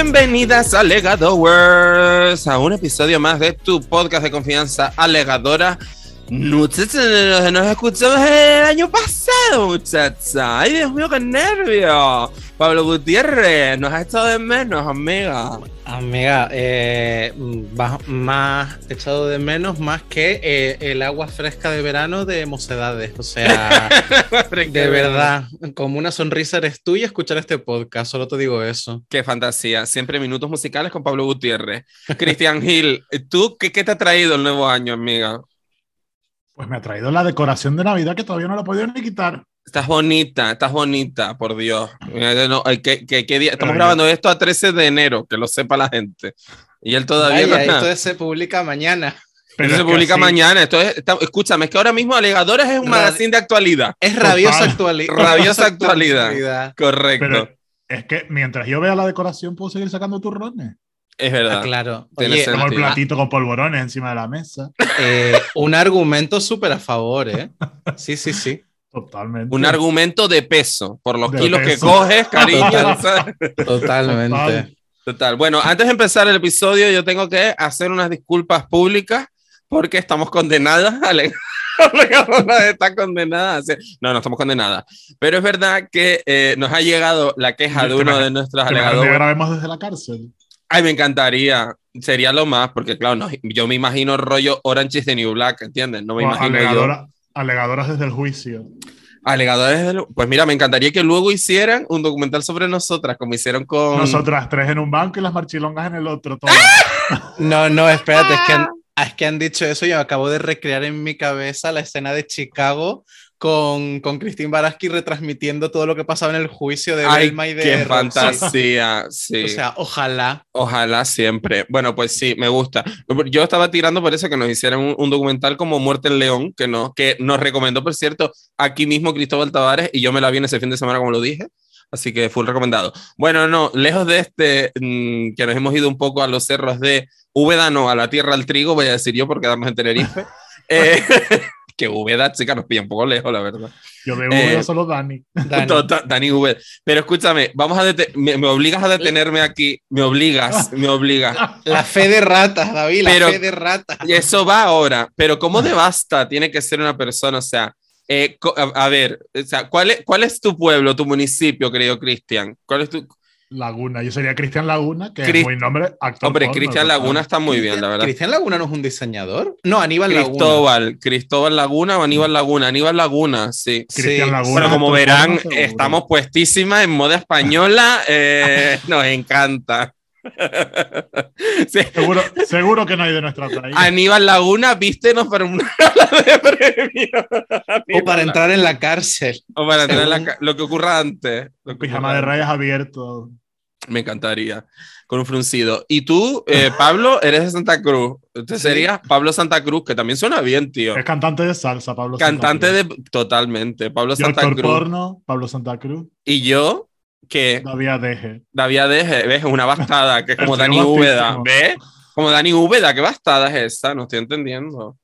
Bienvenidas a Legadowers, a un episodio más de tu podcast de confianza Alegadora. Muchachos, nos escuchamos el año pasado, muchacha. Ay, Dios mío, qué nervio. Pablo Gutiérrez, nos has echado de menos, amiga. Amiga, eh, más, echado de menos más que eh, el agua fresca de verano de mocedades. O sea, de verdad, como una sonrisa eres tú y escuchar este podcast, solo te digo eso. Qué fantasía. Siempre minutos musicales con Pablo Gutiérrez. Cristian Gil, ¿tú qué, qué te ha traído el nuevo año, amiga? Pues me ha traído la decoración de Navidad que todavía no la he podido ni quitar. Estás bonita, estás bonita, por Dios. No, ¿qué, qué, qué día? Estamos Pero grabando esto a 13 de enero, que lo sepa la gente. Y él todavía Vaya, no esto se publica mañana. Pero Esto se es que publica así- mañana. Esto es, está- escúchame, es que ahora mismo Alegadores es un Radi- magazine de actualidad. Es rabiosa actualidad. Rabiosa actualidad. Correcto. Pero es que mientras yo vea la decoración puedo seguir sacando turrones. es verdad. Ah, claro. Oye. Tengo el platito con polvorones encima de la mesa. eh, un argumento súper a favor, ¿eh? Sí, sí, sí. Totalmente. Un argumento de peso por los De kilos que peso. coges, cariño. Total. Totalmente. Total. Total. Bueno, antes de empezar el episodio, yo tengo que hacer unas disculpas públicas porque estamos condenadas. Ale- Alegadora está condenada. a hacer- No, no estamos condenadas. Pero es verdad que eh, nos ha llegado la queja de uno de nuestros Que que alegadores. grabemos desde la cárcel. Ay, me encantaría. Sería lo más, porque claro, no, yo me imagino rollo Orange is the New Black, ¿entiendes? No me O imagino yo. Alegadora- alegadoras desde el juicio. Alegadores del- Pues mira, me encantaría que luego hicieran un documental sobre nosotras, como hicieron con. Nosotras tres en un banco y las marchilongas en el otro. No, no, espérate, es que, han, es que han dicho eso y acabo de recrear en mi cabeza la escena de Chicago con, con Christine Baraski retransmitiendo todo lo que pasaba en el juicio de Ay, Belma y de qué fantasía. Sí. O sea, ojalá. Ojalá siempre. Bueno, pues sí, me gusta. Yo estaba tirando por eso que nos hicieran un, un documental como Muerte en León, que, no, que nos recomendó, por cierto, aquí mismo Cristóbal Tavares, y yo me la vi en ese fin de semana, como lo dije. Así que full recomendado. Bueno, no, lejos de este, mm, que nos hemos ido un poco a los cerros de Úbeda, no, a la tierra al trigo, voy a decir yo, por quedarnos en Tenerife. Eh, que Úbeda, chica, nos pilla un poco lejos, la verdad. Yo de Eh, solo Dani. Dani. Total, Dani Úbeda. Pero escúchame, vamos a me, me obligas a detenerme aquí, me obligas, me obligas. La fe de ratas, David, la Pero- fe de ratas. Y eso va ahora, pero ¿cómo de basta tiene que ser una persona? O sea, eh, a, a ver, o sea, ¿cuál es, ¿cuál es tu pueblo, tu municipio, querido Cristian? ¿Cuál es tu...? Laguna. Yo sería Cristian Laguna, que es muy nombre actor. Hombre, Cristian. Laguna está muy bien, la verdad. ¿Cristian Laguna no es un diseñador? No, Aníbal Laguna. Cristóbal, Cristóbal Laguna o Aníbal Laguna, Aníbal Laguna, sí. Cristian Sí. Laguna. Bueno, como verán, estamos puestísimas en moda española, eh, nos encanta. Sí. Seguro, seguro que no hay de nuestra país. Aníbal Laguna, vístenos para una gala de premio. O para entrar en la cárcel. O para entrar en la lo que ocurra antes. Lo que Pijama ocurra de rayas abierto. Me encantaría. Con un fruncido. Y tú, eh, Pablo, eres de Santa Cruz. Usted Sí. sería Pablo Santa Cruz, que también suena bien, tío. Es cantante de salsa, Pablo Cantante Santa Cruz. de. Totalmente. Pablo Santa actor Cruz. porno, Pablo Santa Cruz. Y yo, que David Adeje. David Adeje, ¿ves? Es una bastada, que es como Dani. Úbeda. ¿Ves? Como Dani Úbeda, ¿qué bastada es esa? No estoy entendiendo.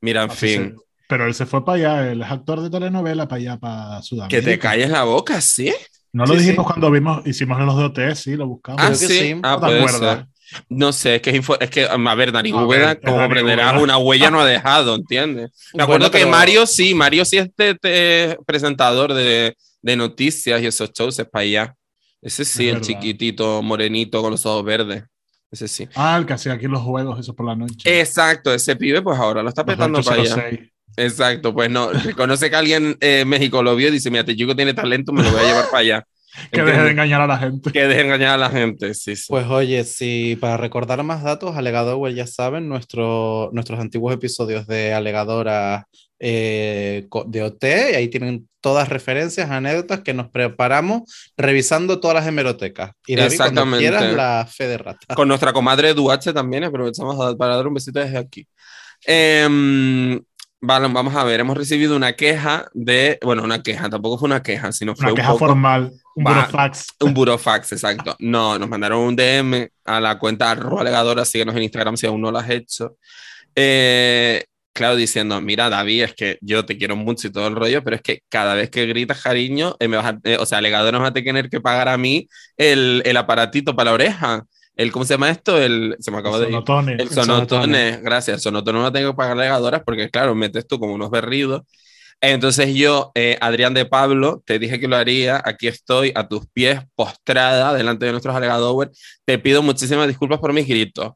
Mira, en Así fin. se- Pero él se fue para allá, él es actor de telenovela para allá, para Que Sudamérica. te calles la boca, ¿sí? No lo Sí, dijimos sí. cuando vimos, hicimos los de OT, sí, lo buscamos. Ah, que sí. sí. Ah, ¿No te puede acuerdas? ser. No sé, es que, es, info- es que, a ver, Dani A ver, Úbeda, es como Úbeda. una huella no ha dejado, ¿entiendes? Me acuerdo Bueno, que pero- Mario sí, Mario sí es de- de presentador de, de noticias y esos shows es para allá. Ese sí, Es el verdad. chiquitito, morenito, con los ojos verdes. Ese sí. Ah, el que hacía aquí los juegos, eso por la noche. Exacto, ese pibe, pues ahora lo está petando para allá. 806. Exacto, pues no, reconoce que alguien eh, en México lo vio y dice, mira, este chico tiene talento, me lo voy a llevar para allá. Que deje de engañar a la gente. Que deje de engañar a la gente, sí, sí. Pues oye, si para recordar más datos, Alegador, ya saben, nuestro, nuestros antiguos episodios de Alegadora eh, de OT, y ahí tienen todas referencias, anécdotas que nos preparamos revisando todas las hemerotecas. Y David, Exactamente. quieras, la fe de rata. Con nuestra comadre Duache también, aprovechamos a- para dar un besito desde aquí. Em, vale, vamos a ver, hemos recibido una queja de, bueno, una queja, tampoco fue una queja, sino fue Una un queja poco formal, un Va. burofax. un burofax, exacto. No, nos mandaron un DM a la cuenta arroba alegadora, síguenos en Instagram si aún no lo has hecho. Eh, claro, diciendo, mira, David, es que yo te quiero mucho y todo el rollo, pero es que cada vez que gritas cariño, eh, me vas a- eh, o sea, Legador nos va a tener que pagar a mí el, el aparatito para la oreja. El, ¿Cómo se llama esto? El, se me acaba de. Sonotone. El sonotone. sonotone, gracias. El sonotone no tengo que pagar legadoras porque, claro, metes tú como unos berridos. Entonces yo, eh, Adrián de Pablo, te dije que lo haría. Aquí estoy a tus pies, postrada, delante de nuestros alegadores. Te pido muchísimas disculpas por mis gritos.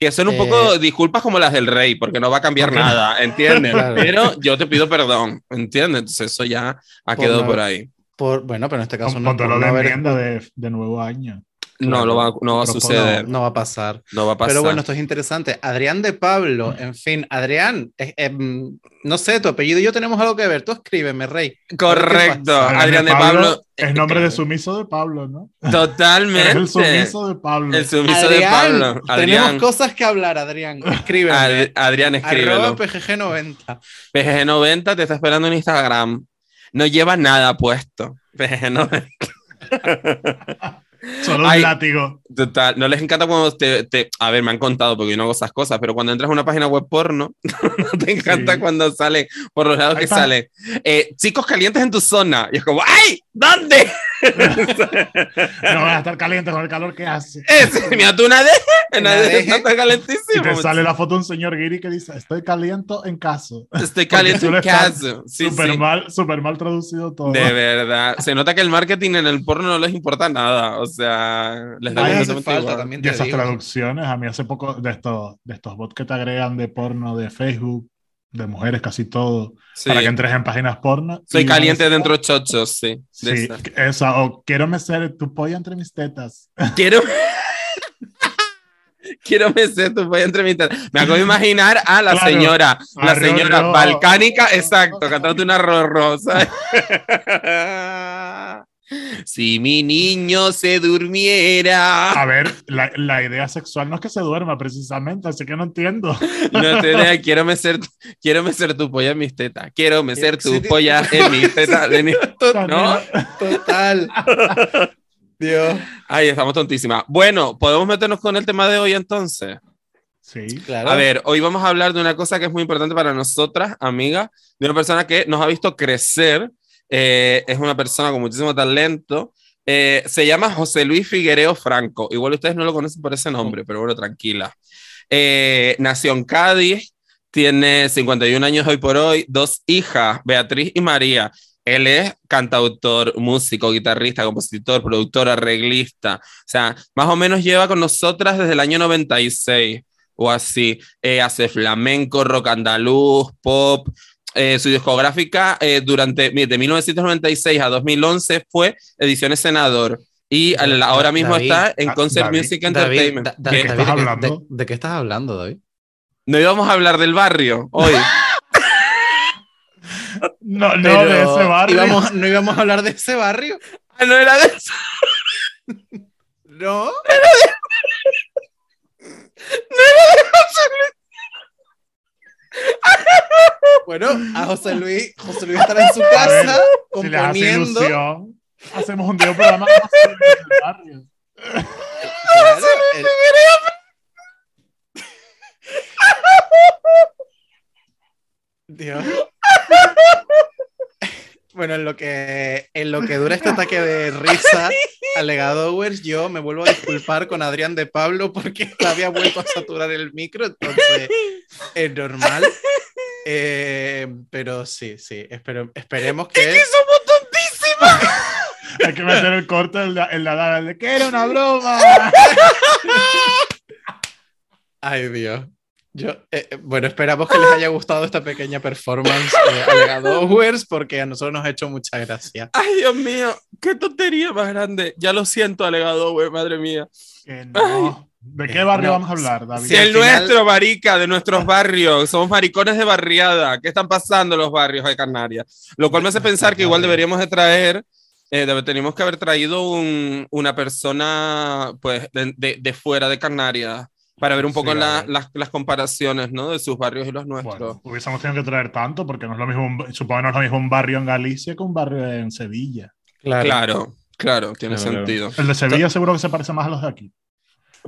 Que son un Eh, poco disculpas como las del rey, porque no va a cambiar nada, ¿entiendes? Claro. Pero yo te pido perdón, ¿entiendes? Entonces eso ya ha Por quedado no- por ahí. Por, bueno, pero en este caso no, por no de haber- enmienda de, de nuevo año. No, Claro. lo va, no va a Pero suceder. no va a pasar. No va a pasar. Pero bueno, esto es interesante. Adrián de Pablo, en fin, Adrián, eh, em, no sé, tu apellido y yo tenemos algo que ver. Tú escríbeme, Rey. Correcto. Adrián de Pablo. Es nombre de eh, sumiso de Pablo, ¿no? Totalmente. Es el sumiso de Pablo. El sumiso de Adrián, Pablo. Adrián, tenemos cosas que hablar, Adrián. Escríbeme. Ad- Adrián, escríbelo. Arroba PGG90. PGG90 te está esperando en Instagram. No lleva nada puesto. PGG90. Solo Ay. un látigo. Total. No les encanta cuando te, te- A ver, me han contado porque yo no hago esas cosas, pero cuando entras a una página web porno, no te encanta Sí. cuando sale por los lados Ahí que está. sale. eh, chicos calientes en tu zona. Y es como, ¡ay! ¿Dónde? No vas a estar caliente con el calor que hace. Es, mira, tú una de. Una Una de. deje. Está Y calentísimo. te sale la foto de un señor Giri que dice, estoy caliente en caso. Estoy caliente en casa. Sí, súper sí. mal, súper mal traducido todo. De verdad. Se nota que el marketing en el porno no les importa nada. O sea, les da falta igual. también. Y esas digo. traducciones, a mí hace poco de estos, de estos bots que te agregan de porno de Facebook, de mujeres casi todo, Sí. para que entres en páginas porno. Soy caliente dentro chochos, sí. de Sí, esa, o quiero mecer tu polla entre mis tetas. Quiero. Quiero mecer tu polla entre mis tetas. Me acabo de imaginar a la Claro. señora, la señora balcánica, exacto, cantando una rosa. Si mi niño se durmiera. A ver, la, la idea sexual no es que se duerma precisamente, así que no entiendo. No te dejes, quiero mecer, quiero mecer tu polla en mis tetas. Quiero mecer tu Sí, polla en mis tetas. ni- ¿No? Total. Dios. Ay, estamos tontísimas. Bueno, podemos meternos con el tema de hoy entonces. Sí. Claro. A ver, hoy vamos a hablar de una cosa que es muy importante para nosotras, amigas, de una persona que nos ha visto crecer. Eh, es una persona con muchísimo talento. eh, se llama José Luis Figuereo Franco. Igual ustedes no lo conocen por ese nombre, pero bueno, tranquila. Eh, nació en Cádiz, tiene 51 años hoy por hoy, dos hijas, Beatriz y María. Él es cantautor, músico, guitarrista, compositor, productor, arreglista. O sea, más o menos lleva con nosotras desde el año 96 o así. Eh, hace flamenco, rock andaluz, pop. Eh, su discográfica eh, durante mire, de 1996 a 2011 fue Ediciones Senador. Y al- ahora mismo David, está en Da- Concert David, Music David, Entertainment. Da- Da- ¿Qué? David, estás ¿de, hablando? de- de qué estás hablando, David? No íbamos a hablar del barrio hoy. No, no Pero de ese barrio. íbamos- no íbamos a hablar de ese barrio. Ah, no era de eso. No. Bueno, a José Luis, José Luis estará en su A ver, casa Si les hace componiendo. ilusión, hacemos un día un programa sobre el barrio. Claro, el- Dios. Bueno, en lo que en lo que dura este ataque de risa alegadores, yo me vuelvo a disculpar con Adrián de Pablo porque había vuelto a saturar el micro, entonces es normal. Eh, pero sí, sí, espero, esperemos que. somos tontísimas! Hay que meter el corte en la, en la de que era una broma. Ay, Dios. Yo, eh, eh, bueno, esperamos que les haya gustado esta pequeña performance de Alegadores porque a nosotros nos ha hecho mucha gracia. Ay, Dios mío, qué tontería más grande. Ya lo siento, alegado, madre mía. Que no. ¿De qué barrio No. vamos a hablar, David? Si el final- nuestro, marica, de nuestros barrios, somos maricones de barriada. ¿Qué están pasando en los barrios de Canarias? Lo cual me hace pensar que igual deberíamos de traer, eh, tenemos que haber traído un- una persona, pues, de, de- de fuera de Canarias para ver un poco Sí, a la- ver. las, las comparaciones, ¿no? De sus barrios y los nuestros. Bueno, hubiésemos tenido que traer tanto porque no es lo mismo, un- supongo que no es lo mismo un barrio en Galicia que un barrio en Sevilla. Claro, claro, tiene Claro, claro. sentido. El de Sevilla seguro que se parece más a los de aquí.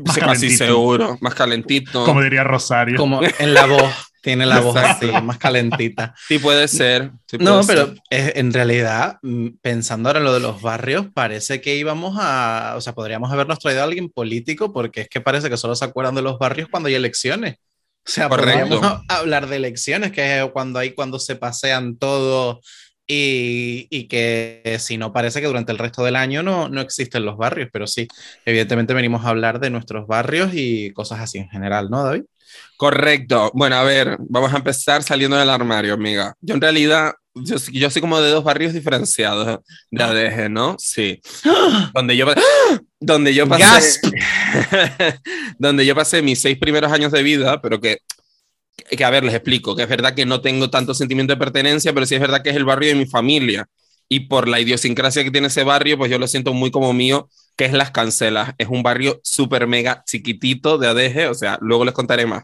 Más Sí, casi calentito. seguro, más calentito. Como diría Rosario. Como en la voz. Tiene la voz así, más calentita. Sí, puede ser. sí puede No, ser. pero eh, en realidad, mm, pensando ahora en lo de los barrios, parece que íbamos a, o sea, podríamos habernos traído a alguien político porque es que parece que solo se acuerdan de los barrios cuando hay elecciones. O sea, Correcto. podríamos hablar de elecciones, que es cuando hay, cuando se pasean todos y, y que si no parece que durante el resto del año no, no existen los barrios, pero sí, evidentemente venimos a hablar de nuestros barrios y cosas así en general, ¿no, David? Correcto. Bueno, a ver, vamos a empezar saliendo del armario, amiga. Yo en realidad, yo, yo soy como de dos barrios diferenciados de ADG, ¿no? Sí. Donde yo, donde yo pasé, donde yo pasé mis seis primeros años de vida, pero que, que, a ver, les explico, que es verdad que no tengo tanto sentimiento de pertenencia, pero sí es verdad que es el barrio de mi familia. Y por la idiosincrasia que tiene ese barrio, pues yo lo siento muy como mío, que es Las Cancelas. Es un barrio súper mega chiquitito de ADG, o sea, luego les contaré más.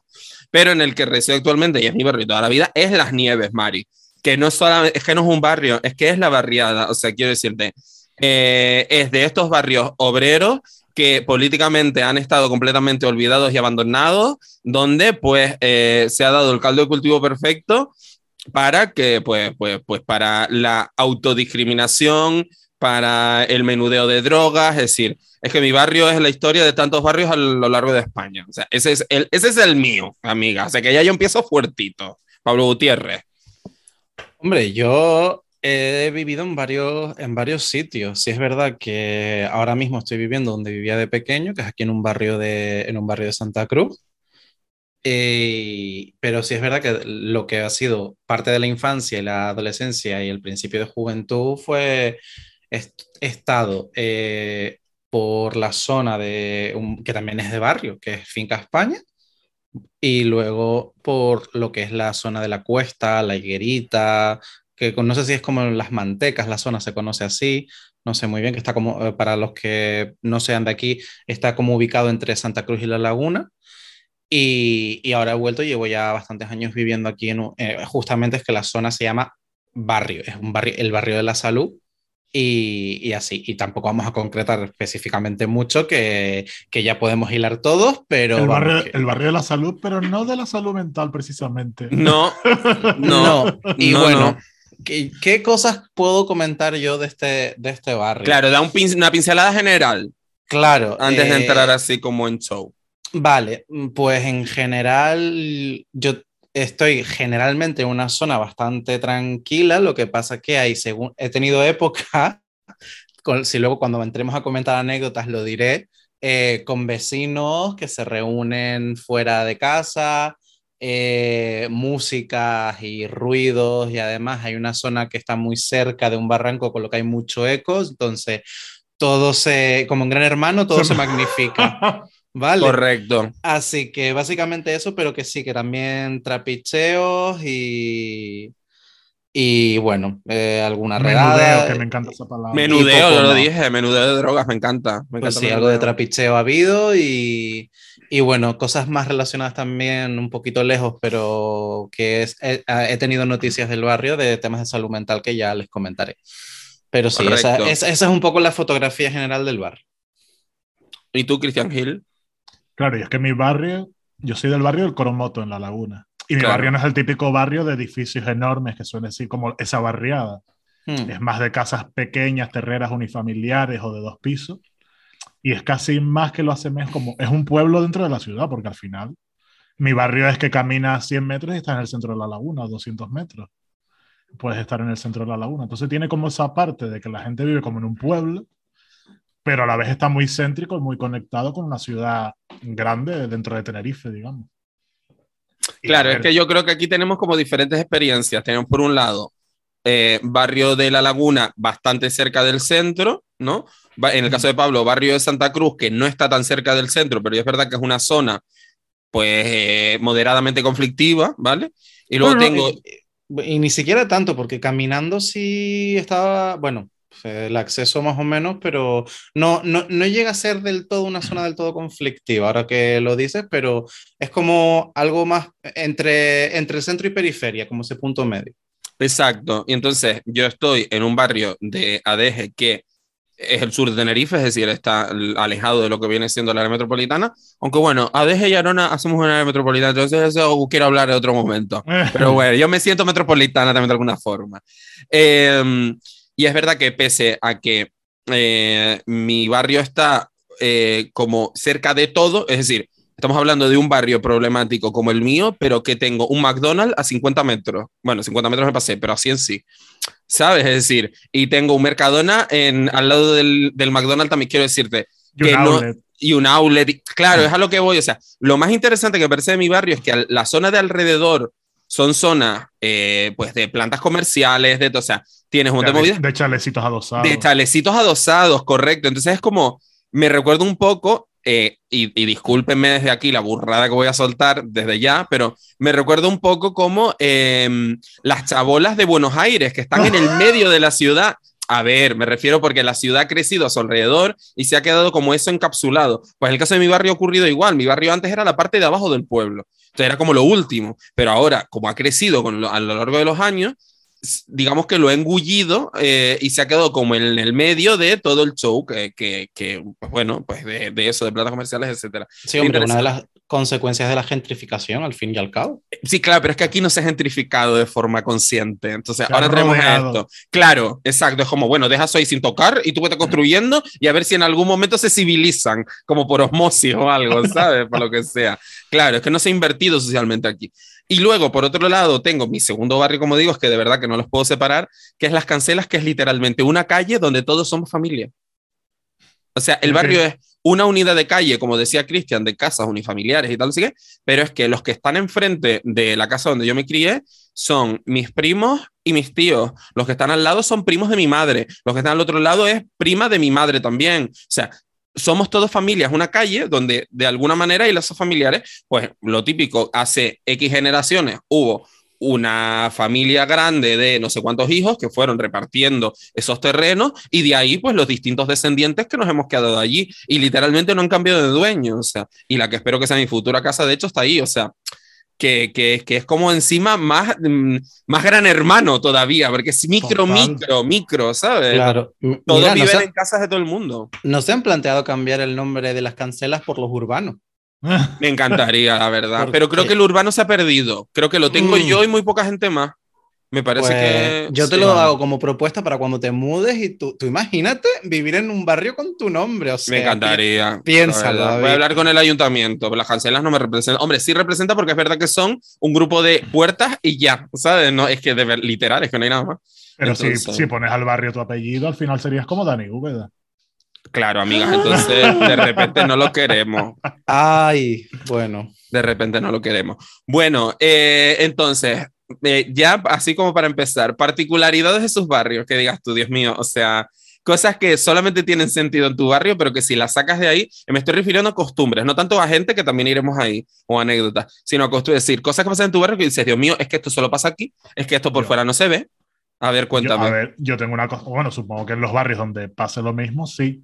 Pero en el que resido actualmente, y es mi barrio toda la vida, es Las Nieves, Mari. Que no solamente, es que no es un barrio, es que es la barriada, o sea, quiero decirte, eh, es de estos barrios obreros que políticamente han estado completamente olvidados y abandonados, donde pues eh, se ha dado el caldo de cultivo perfecto para que, pues, pues, pues para la autodiscriminación, para el menudeo de drogas, es decir, es que mi barrio es la historia de tantos barrios a lo largo de España. Ese es el, ese es el mío, amiga. O sea, que ya yo empiezo fuertito. Pablo Gutiérrez. Hombre, yo he vivido en varios, en varios sitios. Sí es verdad que ahora mismo estoy viviendo donde vivía de pequeño, que es aquí en un barrio de, en un barrio de Santa Cruz. Eh, pero sí es verdad que lo que ha sido parte de la infancia y la adolescencia y el principio de juventud fue est- estado eh, por la zona de un- que también es de barrio, que es Finca España, y luego por lo que es la zona de la Cuesta, la Higuerita, que no sé si es como las Mantecas, la zona se conoce así, no sé muy bien, que está como, eh, para los que no sean de aquí, está como ubicado entre Santa Cruz y La Laguna. Y, y ahora he vuelto, llevo ya bastantes años viviendo aquí, en, eh, justamente es que la zona se llama barrio, es un barrio, el barrio de la salud. Y, y así, y tampoco vamos a concretar específicamente mucho, que, que ya podemos hilar todos, pero... El barrio, que- el barrio de la salud, pero no de la salud mental precisamente. No, no. No, y no, bueno, no. ¿Qué, qué cosas puedo comentar yo de este, de este barrio? Claro, da un pin- una pincelada general claro. antes de eh, entrar así como en show. Vale, pues en general yo estoy generalmente en una zona bastante tranquila, lo que pasa que hay, según he tenido época, con- si luego cuando entremos a comentar anécdotas lo diré, eh, con vecinos que se reúnen fuera de casa, eh, músicas y ruidos y además hay una zona que está muy cerca de un barranco con lo que hay mucho eco, entonces todo se, como en Gran Hermano, todo se magnifica. Vale. Correcto. Así que básicamente eso, pero que sí, que también trapicheos y, y bueno, eh, alguna Menudeo, redada. que me encanta esa palabra. Menudeo, poco yo lo dije, menudeo de drogas, me encanta. Me Pues encanta sí, algo de menudeo. trapicheo ha habido y, y bueno, cosas más relacionadas también un poquito lejos, pero que es, he, he tenido noticias del barrio de temas de salud mental que ya les comentaré. Pero sí, esa, esa, esa es un poco la fotografía general del barrio. ¿Y tú, Cristian Gil? Claro, y es que mi barrio, yo soy del barrio del Coromoto, en La Laguna. Y mi Claro. barrio no es el típico barrio de edificios enormes que suele decir como esa barriada. Hmm. Es más de casas pequeñas, terreras unifamiliares o de dos pisos. Y es casi más que lo asemeja como. Es un pueblo dentro de la ciudad, porque al final mi barrio es que caminas 100 metros y estás en el centro de la laguna, o 200 metros. Puedes estar en el centro de la laguna. Entonces tiene como esa parte de que la gente vive como en un pueblo, pero a la vez está muy céntrico y muy conectado con una ciudad grande dentro de Tenerife, digamos. Claro, es que yo creo que aquí tenemos como diferentes experiencias. Tenemos por un lado eh, barrio de La Laguna, bastante cerca del centro, ¿no? En el caso de Pablo, barrio de Santa Cruz, que no está tan cerca del centro, pero es verdad que es una zona, pues, eh, moderadamente conflictiva, ¿vale? Y luego Bueno, tengo... Y, y ni siquiera tanto, porque caminando sí estaba, bueno, el acceso más o menos, pero no, no, no llega a ser del todo una zona del todo conflictiva, ahora que lo dices, pero es como algo más entre, entre centro y periferia, como ese punto medio. Exacto. Y entonces yo estoy en un barrio de ADG que es el sur de Tenerife, es decir, está alejado de lo que viene siendo la área metropolitana. Aunque bueno, Adeje y Arona hacemos una área metropolitana, entonces eso quiero hablar de otro momento. Pero bueno, yo me siento metropolitana también de alguna forma. Em, y es verdad que pese a que eh, mi barrio está eh, como cerca de todo, es decir, estamos hablando de un barrio problemático como el mío, pero que tengo un McDonald's a 50 metros. Bueno, 50 metros me pasé, pero así en sí. ¿sabes? Es decir, y tengo un Mercadona en, al lado del, del McDonald's también quiero decirte. Y un outlet. y un outlet. Claro, es a lo que voy. O sea, lo más interesante que me parece de mi barrio es que la zona de alrededor son zonas eh, pues de plantas comerciales, de, o sea, tienes un de, de chalecitos adosados. De chalecitos adosados, correcto. Entonces es como, me recuerdo un poco eh, y, y, discúlpenme desde aquí la burrada que voy a soltar desde ya, pero me recuerdo un poco como em, las chabolas de Buenos Aires, que están en el medio de la ciudad. A ver, me refiero porque la ciudad ha crecido a su alrededor y se ha quedado como eso encapsulado. Pues en el caso de mi barrio ha ocurrido igual. Mi barrio antes era la parte de abajo del pueblo. Entonces era como lo último. Pero ahora, como ha crecido con a lo largo de los años, digamos que lo ha engullido eh, y se ha quedado como en el medio de todo el show, que, que, que pues bueno, pues de, de, eso, de plantas comerciales, etcétera. Sí, hombre, una de las consecuencias de la gentrificación, al fin y al cabo. Sí, claro, pero es que aquí no se ha gentrificado de forma consciente. Entonces, se ahora tenemos esto. Claro, exacto, es como, bueno, deja eso ahí sin tocar y tú vete construyendo y a ver si en algún momento se civilizan, como por osmosis o algo, ¿sabes? Para lo que sea. Claro, es que no se ha invertido socialmente aquí. Y luego, por otro lado, tengo mi segundo barrio, como digo, es que de verdad que no los puedo separar, que es Las Cancelas, que es literalmente una calle donde todos somos familia. O sea, el barrio es una unidad de calle, como decía Cristian, de casas unifamiliares y tal, así que, pero es que los que están enfrente de la casa donde yo me crié son mis primos y mis tíos. Los que están al lado son primos de mi madre. Los que están al otro lado es prima de mi madre también. O sea, somos todos familias, una calle donde de alguna manera y lazos familiares, pues lo típico, hace X generaciones hubo una familia grande de no sé cuántos hijos que fueron repartiendo esos terrenos y de ahí pues los distintos descendientes que nos hemos quedado allí y literalmente no han cambiado de dueño, o sea, y la que espero que sea mi futura casa de hecho está ahí, o sea, que, que, que, es como encima más, mm, más gran hermano todavía, porque es micro, Total. micro, micro, ¿sabes? Claro. Todos Mira, viven no se, en casas de todo el mundo. ¿No se han planteado cambiar el nombre de las cancelas por los urbanos? Me encantaría, la verdad. Pero creo que el urbano se ha perdido. Creo que lo tengo mm. yo y muy poca gente más. Me parece pues, que. Yo te sí, lo hago como propuesta para cuando te mudes y tú, tú imagínate vivir en un barrio con tu nombre. O sea, me encantaría. Piénsalo. Voy a hablar con el ayuntamiento. Las cancelas no me representan. Hombre, sí representa porque es verdad que son un grupo de puertas y ya. ¿Sabes? No, es que de ver, literal, es que no hay nada más. Pero Entonces, si, si, pones al barrio tu apellido, al final serías como Dani Úbeda. Claro, amigas, entonces de repente no lo queremos. Ay, bueno. De repente no lo queremos. Bueno, eh, entonces, eh, ya así como para empezar, particularidades de sus barrios, que digas tú, Dios mío, o sea, cosas que solamente tienen sentido en tu barrio, pero que si las sacas de ahí, me estoy refiriendo a costumbres, no tanto a gente que también iremos ahí, o anécdotas, sino a costumbres, es decir, cosas que pasan en tu barrio que dices, Dios mío, es que esto solo pasa aquí, es que esto por yo, fuera no se ve. A ver, cuéntame. Yo, a ver, yo tengo una cosa, bueno, supongo que en los barrios donde pase lo mismo, sí,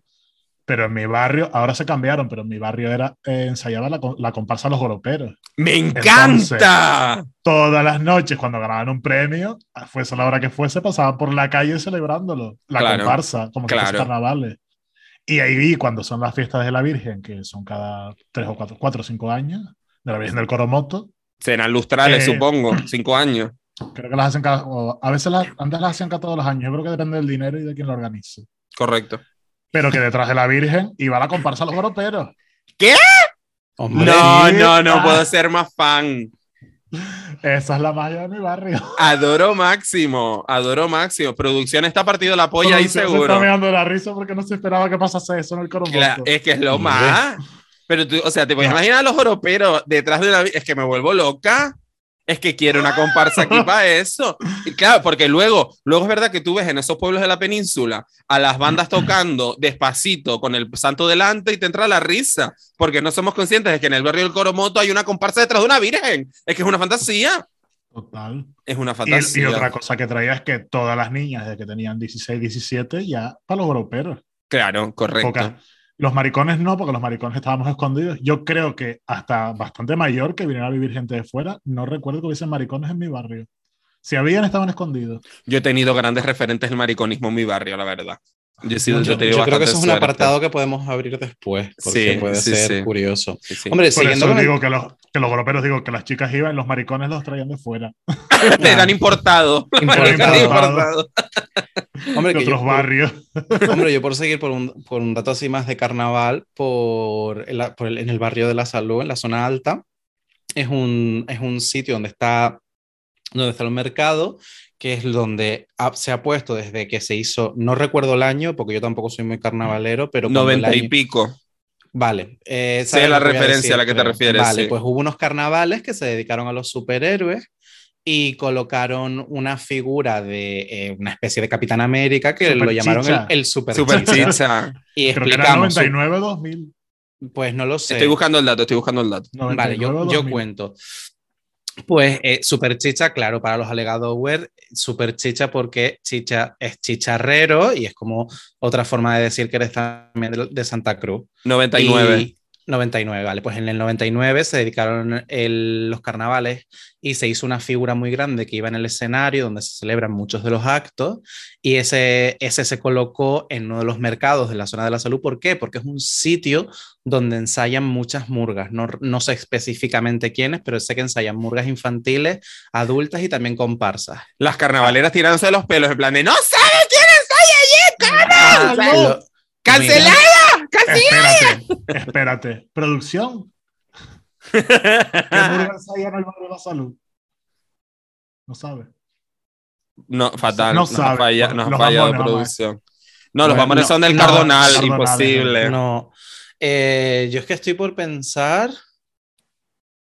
pero en mi barrio, ahora se cambiaron, pero en mi barrio era eh, ensayaba la, la, comparsa Los Goroperos. ¡Me encanta! Entonces, todas las noches, cuando ganaban un premio, fuese la hora que fuese, pasaban por la calle celebrándolo, la claro, comparsa, como claro. que carnavales. Y ahí vi cuando son las fiestas de la Virgen, que son cada tres o cuatro, cuatro o cinco años, de la Virgen del Coromoto. Serán lustrales, eh, supongo, cinco años. Creo que las hacen cada, a veces las, antes las hacían cada todos los años. Yo creo que depende del dinero y de quién lo organice. Correcto pero que detrás de la Virgen iba la comparsa a los goroperos. ¿Qué? Hombre, no, no, no puedo ser más fan. Esa es la magia de mi barrio. Adoro máximo, adoro máximo. Producción está partido la polla ahí seguro. Se está mirando la risa porque no se esperaba que pasase eso en el. Claro, es que es lo más. Pero tú, o sea, te puedes imaginar a los goroperos detrás de la Es que me vuelvo loca. Es que quiero una comparsa aquí para eso. Y claro, porque luego, luego es verdad que tú ves en esos pueblos de la península a las bandas tocando despacito con el santo delante y te entra la risa, porque no somos conscientes de que en el barrio del Coromoto hay una comparsa detrás de una virgen. Es que es una fantasía. Total. Es una fantasía. Y, y otra cosa que traía es que todas las niñas de que tenían 16, 17 ya para los europeos. Claro, correcto. Pocas, los maricones no, porque los maricones estábamos escondidos. Yo creo que hasta bastante mayor que viniera a vivir gente de fuera, no recuerdo que hubiesen maricones en mi barrio. Si habían, estaban escondidos. Yo he tenido grandes referentes del mariconismo en mi barrio, la verdad. Yo, sí, Yo- yo, Yo, te digo yo creo que eso es un suerte. apartado que podemos abrir después, porque Sí, puede sí, ser sí. curioso. Sí, sí. Hombre, Por siguiendo eso con el- digo que los, que los groperos digo que las chicas iban, los maricones los traían de fuera, Eran importados. Importado. Eran importados. hombre, de que yo- otros barrios. Hombre, yo por seguir por un, por un dato así más de carnaval, por, el- por el- en el barrio de la Salud, en la zona alta, es un, es un sitio donde está, donde está el mercado, que es donde ha- se ha puesto desde que se hizo, no recuerdo el año, porque yo tampoco soy muy carnavalero, pero cuando el 90 y año- pico. Vale. eh, la referencia decir, a la que te refieres, Vale, sí. pues hubo unos carnavales que se dedicaron a los superhéroes y colocaron una figura de eh, una especie de Capitán América que lo llamaron el, el super, Super Chicha. chicha. Y Creo que era explicamos. 99 2000. Pues no lo sé. Estoy buscando el dato, estoy buscando el dato. Vale, yo, 99, yo 2000. cuento. Pues eh, super chicha, claro, para los alegados web, super chicha porque chicha es chicharrero y es como otra forma de decir que eres también de, de Santa Cruz. 99. Y 99, vale. Pues en el 99 se dedicaron el- los carnavales y se hizo una figura muy grande que iba en el escenario donde se celebran muchos de los actos y ese, ese se colocó en uno de los mercados de la zona de la salud. ¿Por qué? Porque es un sitio donde ensayan muchas murgas. No, no sé específicamente quiénes, pero sé que ensayan murgas infantiles, adultas y también comparsas. Las carnavaleras tirándose los pelos, en plan de ¡No sabes quién está allí, Ah, cara! lo- ¡Cancelada! Espérate, espérate. ¿Producción? ¿Qué hamburguesas hay en el barrio de la salud? No sabe. No, fatal. No nos ha sabe. falla- nos ha Los fallado jamones, producción. No, los Bueno, jamones no, son del no, Cardonal, Cardonal, imposible. No. Eh, yo es que estoy por pensar.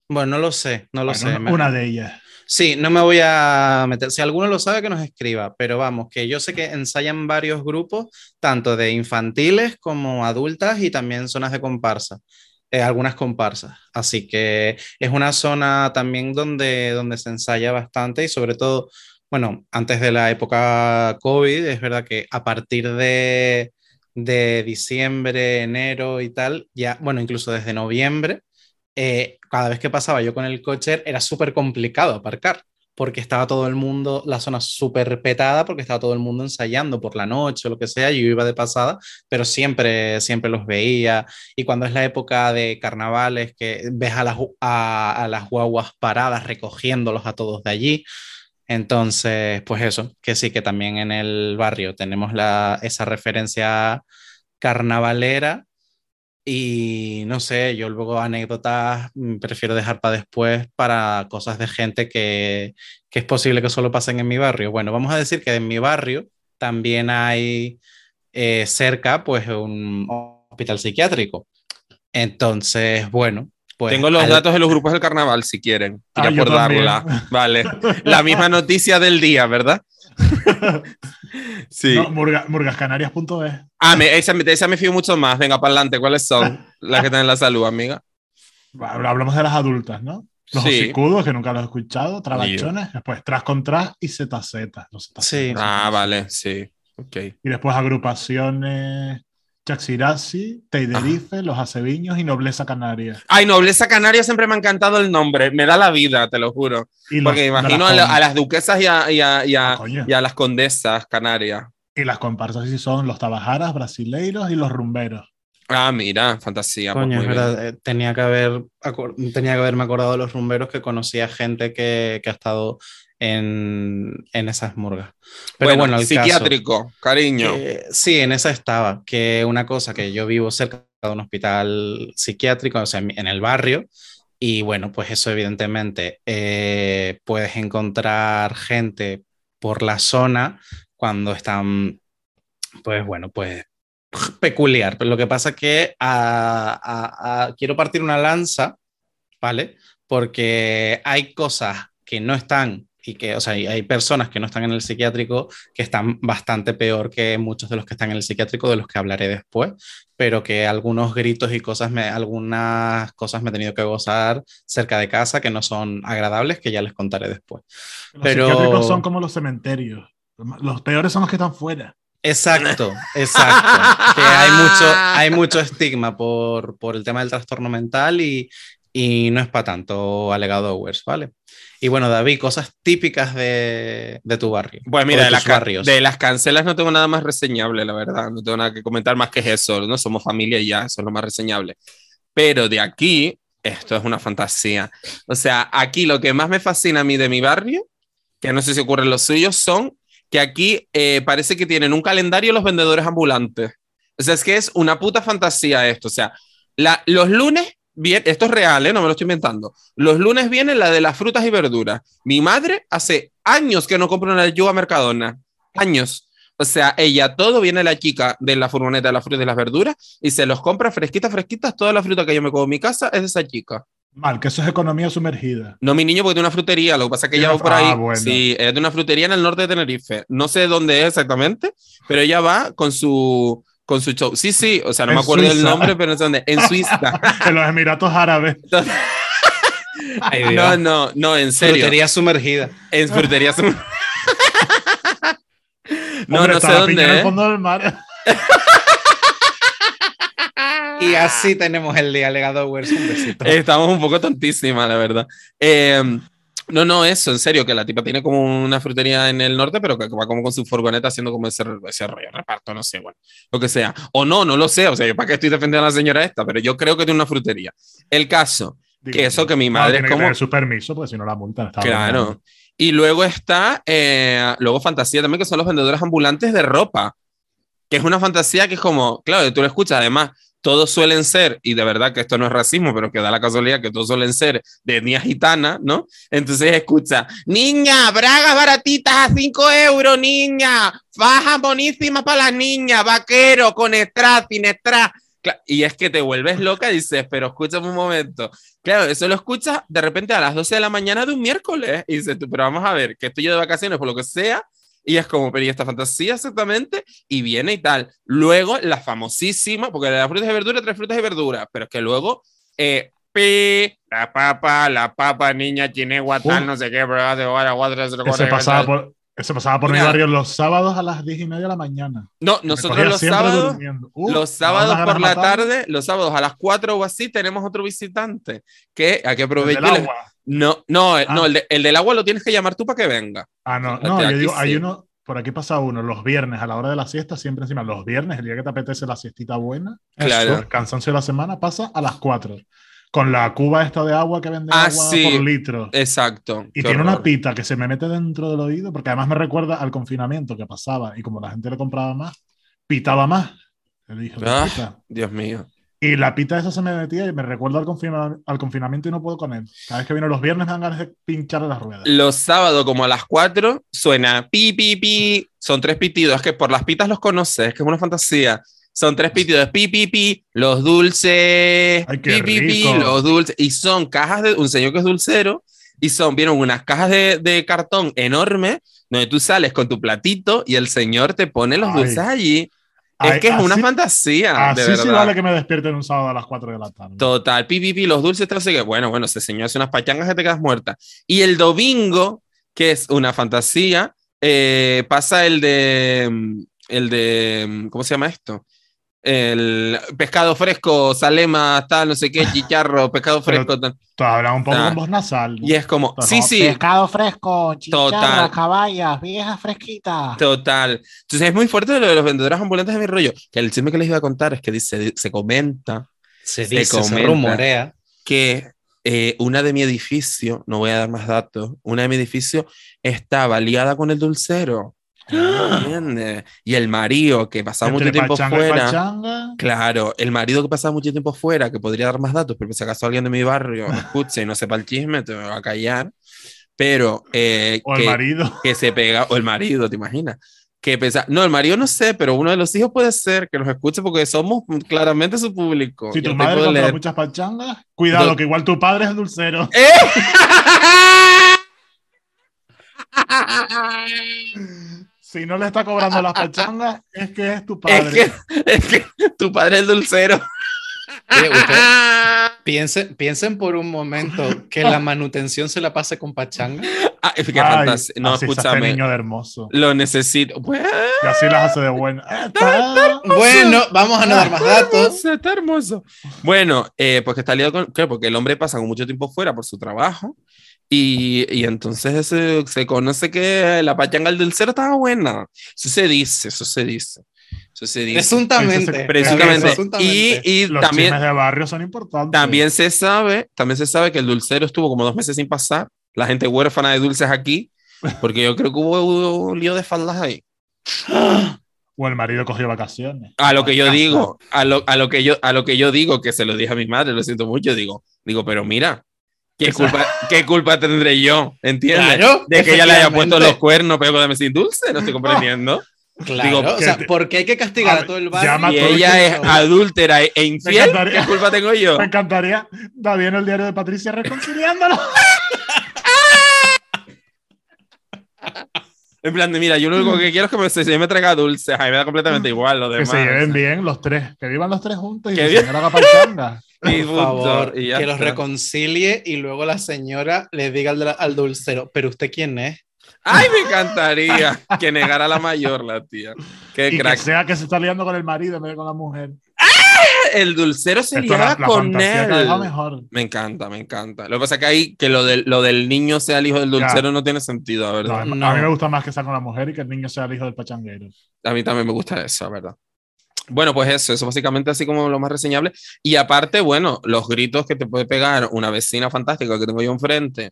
Bueno, no lo sé, no lo Bueno, sé. una de ellas. Sí, no me voy a meter. Si alguno lo sabe, que nos escriba. Pero vamos, que yo sé que ensayan varios grupos, tanto de infantiles como adultas y también zonas de comparsa. eh, algunas comparsas. Así que es una zona también donde, donde se ensaya bastante y sobre todo, bueno, antes de la época COVID, es verdad que a partir de, de diciembre, enero y tal, ya, bueno, incluso desde noviembre, eh, cada vez que pasaba yo con el coche era súper complicado aparcar, porque estaba todo el mundo, la zona súper petada, porque estaba todo el mundo ensayando por la noche o lo que sea, yo iba de pasada, pero siempre, siempre los veía. Y cuando es la época de carnavales, que ves a las, a, a las guaguas paradas recogiéndolos a todos de allí. Entonces, pues eso, que sí, que también en el barrio tenemos la, esa referencia carnavalera y no sé, yo luego anécdotas mm, prefiero dejar para después para cosas de gente que, que es posible que solo pasen en mi barrio. Bueno, vamos a decir que en mi barrio también hay eh, cerca pues un hospital psiquiátrico. Entonces, bueno, pues... Tengo los al- datos de los grupos del carnaval, si quieren. Ah, Ya por darla. Vale. La misma noticia del día, ¿verdad? Sí. No, murga- murgascanarias.es. Ah, me, esa, me- esa me fío mucho más. Venga, para adelante. ¿Cuáles son las que están en la salud, amiga? Hablamos de las adultas, ¿no? Los Sí. hocicudos, que nunca los he escuchado, trabachones, después tras con tras y ZZ. Los ZZ. Sí. Ah, vale, sí. Ok. Y después agrupaciones Chaxirasi, Teiderife, Los Aceviños y Nobleza Canaria. Ay, Nobleza Canaria siempre me ha encantado el nombre. Me da la vida, te lo juro. Y los- Porque de imagino las a, a las duquesas y a, y a- y a- Ah, y a las condesas canarias. Y las comparsas sí son los tabajaras, brasileiros y los rumberos. Ah, mira, fantasía. pues Coño, muy es bien. verdad, eh, tenía que, haber, tenía que haberme acordado de los rumberos que conocía gente que, que ha estado en, en esas murgas. Pero bueno, bueno, el caso- psiquiátrico, cariño. que- sí, en esa estaba, que una cosa que yo vivo cerca de un hospital psiquiátrico, o sea, en, el barrio, y bueno, pues eso evidentemente eh, puedes encontrar gente por la zona cuando están, pues bueno, pues peculiar. Pero lo que pasa que a- a- a- quiero partir una lanza, ¿vale? Porque hay cosas que no están y que, o sea, hay- hay personas que no están en el psiquiátrico que están bastante peor que muchos de los que están en el psiquiátrico, de los que hablaré después, pero que algunos gritos y cosas, me, algunas cosas me he tenido que gozar cerca de casa que no son agradables, que ya les contaré después. Los Pero- psiquiátricos son como los cementerios. Los peores son los que están fuera. Exacto, exacto. que hay mucho, hay mucho estigma por, por el tema del trastorno mental y, y no es para tanto alegado Owers, ¿vale? Y bueno, David, cosas típicas de, de tu barrio. Pues mira, de, tus las, barrios. de las cancelas no tengo nada más reseñable, la verdad. No tengo nada que comentar más que eso. No somos familia y ya, eso es lo más reseñable. Pero de aquí, esto es una fantasía. O sea, aquí lo que más me fascina a mí de mi barrio, que no sé si ocurre en los suyos, son que aquí eh, parece que tienen un calendario los vendedores ambulantes. O sea, es que es una puta fantasía esto. O sea, la- los lunes, bien, esto es real, ¿eh? no me lo estoy inventando. Los lunes viene la de las frutas y verduras. Mi madre hace años que no compra una yuca Mercadona. Años. O sea, ella, todo viene la chica de la furgoneta de las frutas y las verduras y se los compra fresquitas, fresquitas. Toda la fruta que yo me como en mi casa es de esa chica. Mal, que eso es economía sumergida. No, mi niño, porque tiene una frutería. Lo que pasa es que ella va por ahí. ah, bueno. Sí, es de una frutería en el norte de Tenerife. No sé dónde es exactamente, pero ella va con su, con su show. Sí, sí, o sea, no En me acuerdo del Suiza. nombre, pero no sé dónde. En Suiza. En los Emiratos Árabes. Ay, no, no, no, en serio. Frutería sumergida. En frutería. no, Hombre, no sé piña en dónde. el ¿eh? fondo del mar. Y así tenemos el día Owers. Un besito. Estamos un poco tontísimas, la verdad. Eh, no, no, eso, en serio, que la tipa tiene como una frutería en el norte, pero que va como con su furgoneta haciendo como ese, ese rollo, reparto, no sé, bueno, lo que sea. O no, no lo sé, o sea, yo para qué estoy defendiendo a la señora esta, pero yo creo que tiene una frutería. El caso, Digo, Que eso que mi madre tiene es que tener su permiso, porque si no la multan. claro. bromeando. Y luego está, eh, luego fantasía también, que son los vendedores ambulantes de ropa, que es una fantasía que es como, claro, tú lo escuchas, además, todos suelen ser, y de verdad que esto no es racismo, pero que da la casualidad que todos suelen ser de etnia gitana, ¿no? Entonces escucha, niña, bragas baratitas a 5 euros, niña, faja bonísima para las niñas, vaquero, con extra, sin. Cla- Y es que te vuelves loca y dices, pero escúchame un momento. Claro, eso lo escuchas de repente a las 12 de la mañana de un miércoles. Y dices tú, pero vamos a ver, que estoy yo de vacaciones por lo que sea. Y es como, pero ¿y esta fantasía exactamente? Y viene y tal. Luego, la famosísima, porque de las frutas y verduras, tres frutas y verduras. Pero es que luego, eh, pi, la papa, la papa, niña, chinegua, tal, Uf. no sé qué, pero guara, tres, Ese cuatro, pasaba por, ese pasaba por mi Mira. barrio los sábados a las 10 y media de la mañana. No, nosotros los sábados. Uh, los sábados por la de matarme. tarde, los sábados a las 4 o así, tenemos otro visitante que hay que El aprovechar. del agua. No, no, Ah. no el, de- el del agua lo tienes que llamar tú para que venga. Ah, no, Fíjate, no, yo digo, hay sí. uno, por aquí pasa uno, los viernes a la hora de la siesta, siempre encima, los viernes, el día que te apetece la siestita buena, Claro. el cansancio de la semana pasa a las 4, con la cuba esta de agua que vende Ah, agua sí. por litro. Exacto. Y qué tiene una pita que se me mete dentro del oído, porque además me recuerda al confinamiento que pasaba, y como la gente le compraba más, pitaba más. El hijo de Ah. puta. Dios mío. Y la pita esa se me metía y me recuerda al, confina- al confinamiento y no puedo con él. Cada vez que viene los viernes me dan ganas de pincharle las ruedas. Los sábados, como a las 4, suena pi, pi, pi. Son tres pitidos. Es que por las pitas los conoces, es que es una fantasía. Son tres pitidos, pi, pi, pi. Los dulces, Ay, pi, pi, pi. Los dulces. Y son cajas de un señor que es dulcero. Y son, vieron unas cajas de, de cartón enormes donde tú sales con tu platito y el señor te pone los Ay. dulces allí. Es Ay, que es una así- fantasía. Así de verdad. sí vale que me despierten un sábado a las 4 de la tarde. Total, pi, pi, pi, los dulces, sé qué. Bueno, bueno, ese señor hace unas pachangas que te quedas muerta. Y el domingo, que es una fantasía, eh, pasa el de, mm, el de, mm, ¿cómo se llama esto? El pescado fresco, salema, tal, no sé qué, chicharro, pescado fresco, tal. Tú hablas un poco Ah. con voz nasal. ¿no? Y es como, Pero sí, como sí, Pescado fresco, chicharra, Total. caballas, viejas fresquitas. total. Entonces es muy fuerte lo de los vendedores ambulantes de mi rollo. Que el chisme que les iba a contar es que dice, se comenta Se Se dice, se comenta. rumorea. que eh, una de mi edificio, no voy a dar más datos, una de mi edificio estaba liada con el dulcero. ¿Entiendes? Y el marido que pasaba mucho Entre tiempo pachanga y fuera. pachanga. Claro, el marido que pasaba mucho tiempo fuera, que podría dar más datos, pero si acaso alguien de mi barrio me escuche y no sepa el chisme, te va a callar. Pero eh, O el que, marido. que se pega, o el marido, ¿te imaginas? Que pesa, no, el marido no sé, pero uno de los hijos puede ser que nos escuche porque somos claramente su público. Si tu madre compra leer. muchas pachangas, cuidado, Do- que igual tu padre es dulcero. ¡Eh! Si no le está cobrando las pachangas, es que es tu Es padre. que, es que tu padre es dulcero. Oye, piensen, piensen por un momento que la manutención se la pase con pachanga. Ah, es que Ay, fantasía. No, escúchame. Niño de hermoso. Lo necesito. Pues, Y así las hace de buena. Ah, está- Bueno, vamos a no dar más datos. hermoso, está hermoso. Bueno, eh, pues que está liado con. Claro, porque el hombre pasa con mucho tiempo fuera por su trabajo. Y, y entonces se, se conoce que la pachanga del dulcero estaba buena. Eso se dice, eso se dice. Eso se dice. Presuntamente. Presuntamente. Presuntamente. Y, y Los también, de barrio son importantes. también se sabe, también se sabe que el dulcero estuvo como dos meses sin pasar. La gente huérfana de dulces aquí, porque yo creo que hubo, hubo un lío de faldas ahí. O el marido cogió vacaciones. A lo que yo digo, a lo, a lo que yo, a lo que yo digo, que se lo dije a mi madre, lo siento mucho, digo, digo, pero mira, ¿qué culpa, ¿qué culpa tendré yo? ¿Entiendes? Claro, de que ella le haya puesto los cuernos, pero quedarme sin dulce, no estoy comprendiendo. Claro, Digo, o sea, que te- ¿por qué hay que castigar A a, todo el barrio? Y ella es adúltera e- infiel. ¿qué culpa tengo yo? Me encantaría. David en el diario de Patricia reconciliándolo. En plan de, mira, yo lo único que quiero es que me, se me traiga dulce, a mí me da completamente igual lo que demás. se lleven bien los tres. Que vivan los tres juntos y Que que bien. se haga pachanga. Y Por favor, y que los está. reconcilie y luego la señora le diga al, al dulcero, pero usted quién es? Ay, me encantaría que negara a la mayor, la tía. Qué Y que crack. sea que se está liando con el marido en vez de con la mujer. El dulcero se liaba la, la con él. mejor. Me encanta, me encanta. Lo que pasa es que ahí que lo del, lo del niño sea el hijo del dulcero no tiene sentido, No, verdad. a mí- No. A mí me gusta más que sea con la mujer y que el niño sea el hijo del pachanguero. A mí también me gusta eso, verdad. Bueno, pues eso, eso básicamente así como lo más reseñable. Y aparte, bueno, los gritos que te puede pegar una vecina fantástica que tengo yo enfrente,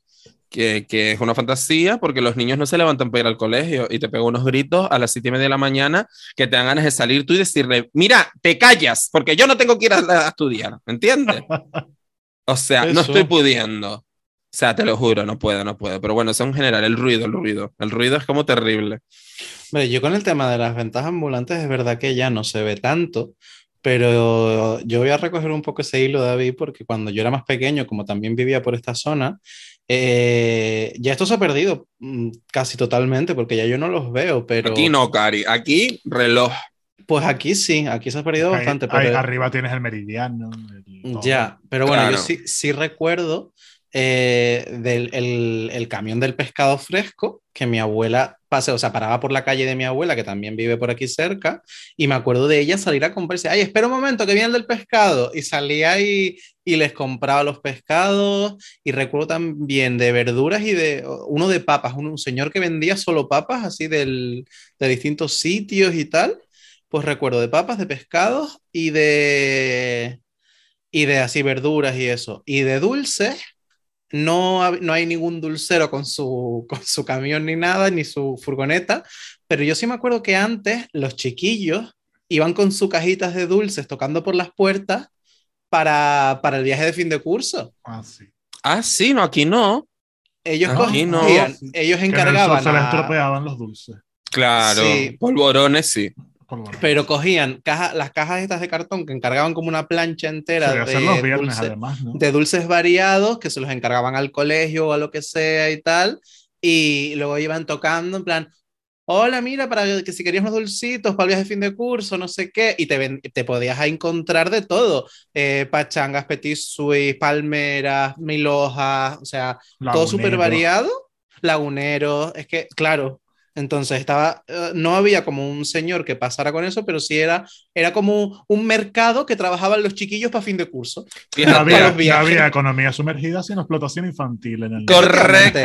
que, que es una fantasía, porque los niños no se levantan para ir al colegio y te pega unos gritos a las siete y media de la mañana que te dan ganas de salir tú y decirle, mira, te callas, porque yo no tengo que ir a, a estudiar, ¿me entiendes? O sea, no estoy pudiendo. O sea, te lo juro, no puedo, no puedo. Pero bueno, eso en general, el ruido, el ruido. El ruido es como terrible. Hombre, yo con el tema de las ventas ambulantes es verdad que ya no se ve tanto, pero yo voy a recoger un poco ese hilo, David, porque cuando yo era más pequeño, como también vivía por esta zona, eh, ya esto se ha perdido mm, casi totalmente, porque ya yo no los veo, pero Aquí no, Cari. Aquí, reloj. pues aquí sí, aquí se ha perdido Ahí- bastante. ahí pero- arriba tienes el meridiano. el. Ya, pero bueno, Claro. yo sí, sí recuerdo eh, del el, el camión del pescado fresco que mi abuela pase, o sea, paraba por la calle de mi abuela, que también vive por aquí cerca, y me acuerdo de ella salir a comprarse, ay, espera un momento, que viene el del pescado, y salía y, y les compraba los pescados, y recuerdo también de verduras y de uno de papas, un, un señor que vendía solo papas, así del, de distintos sitios y tal, pues recuerdo de papas, de pescados y de y de así verduras y eso. Y de dulces, no, no hay ningún dulcero con su, con su camión ni nada, ni su furgoneta, pero yo sí me acuerdo que antes los chiquillos iban con sus cajitas de dulces tocando por las puertas para, para el viaje de fin de curso. Ah, sí. Ah, sí, no, aquí no. Ellos Aquí no. cogían, ellos Que en el sur encargaban, se les a- estropeaban los dulces. Claro. Sí. Polvorones, sí. Pero cogían caja, las cajas estas de cartón que encargaban como una plancha entera de, los viernes, dulces. además, ¿no? de dulces variados que se los encargaban al colegio o a lo que sea y tal, y luego iban tocando en plan, hola, mira, para que si querías unos dulcitos para el viaje de fin de curso, no sé qué, y te, ven- te podías encontrar de todo, eh, pachangas, petit suisse, palmeras, mil hojas, o sea, todo súper variado, laguneros, es que, claro. Entonces estaba, eh, no había como un señor que pasara con eso, pero sí era, era como un mercado que trabajaban los chiquillos para fin de curso. No había, no había economía sumergida, sino explotación infantil en el Correcto.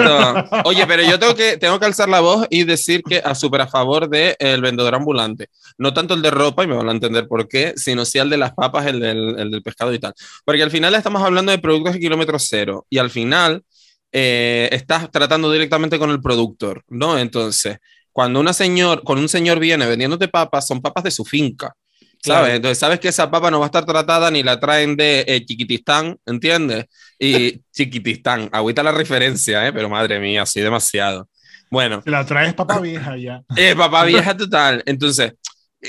Oye, pero yo tengo que, tengo que alzar la voz y decir que a súper a favor del el vendedor ambulante. No tanto el de ropa, y me van a entender por qué, sino sí el de las papas, el del, el del pescado y tal. Porque al final estamos hablando de productos de kilómetro cero y al final eh, estás tratando directamente con el productor, ¿no? Entonces, cuando una señor, con un señor viene vendiéndote papas, son papas de su finca. ¿Sabes? Claro. Entonces, sabes que esa papa no va a estar tratada ni la traen de eh, Chiquitistán, ¿entiendes? Y Chiquitistán, agüita la referencia, ¿eh? Pero madre mía, sí, demasiado. Bueno, la traes papa vieja ya. eh, papá vieja total. Entonces,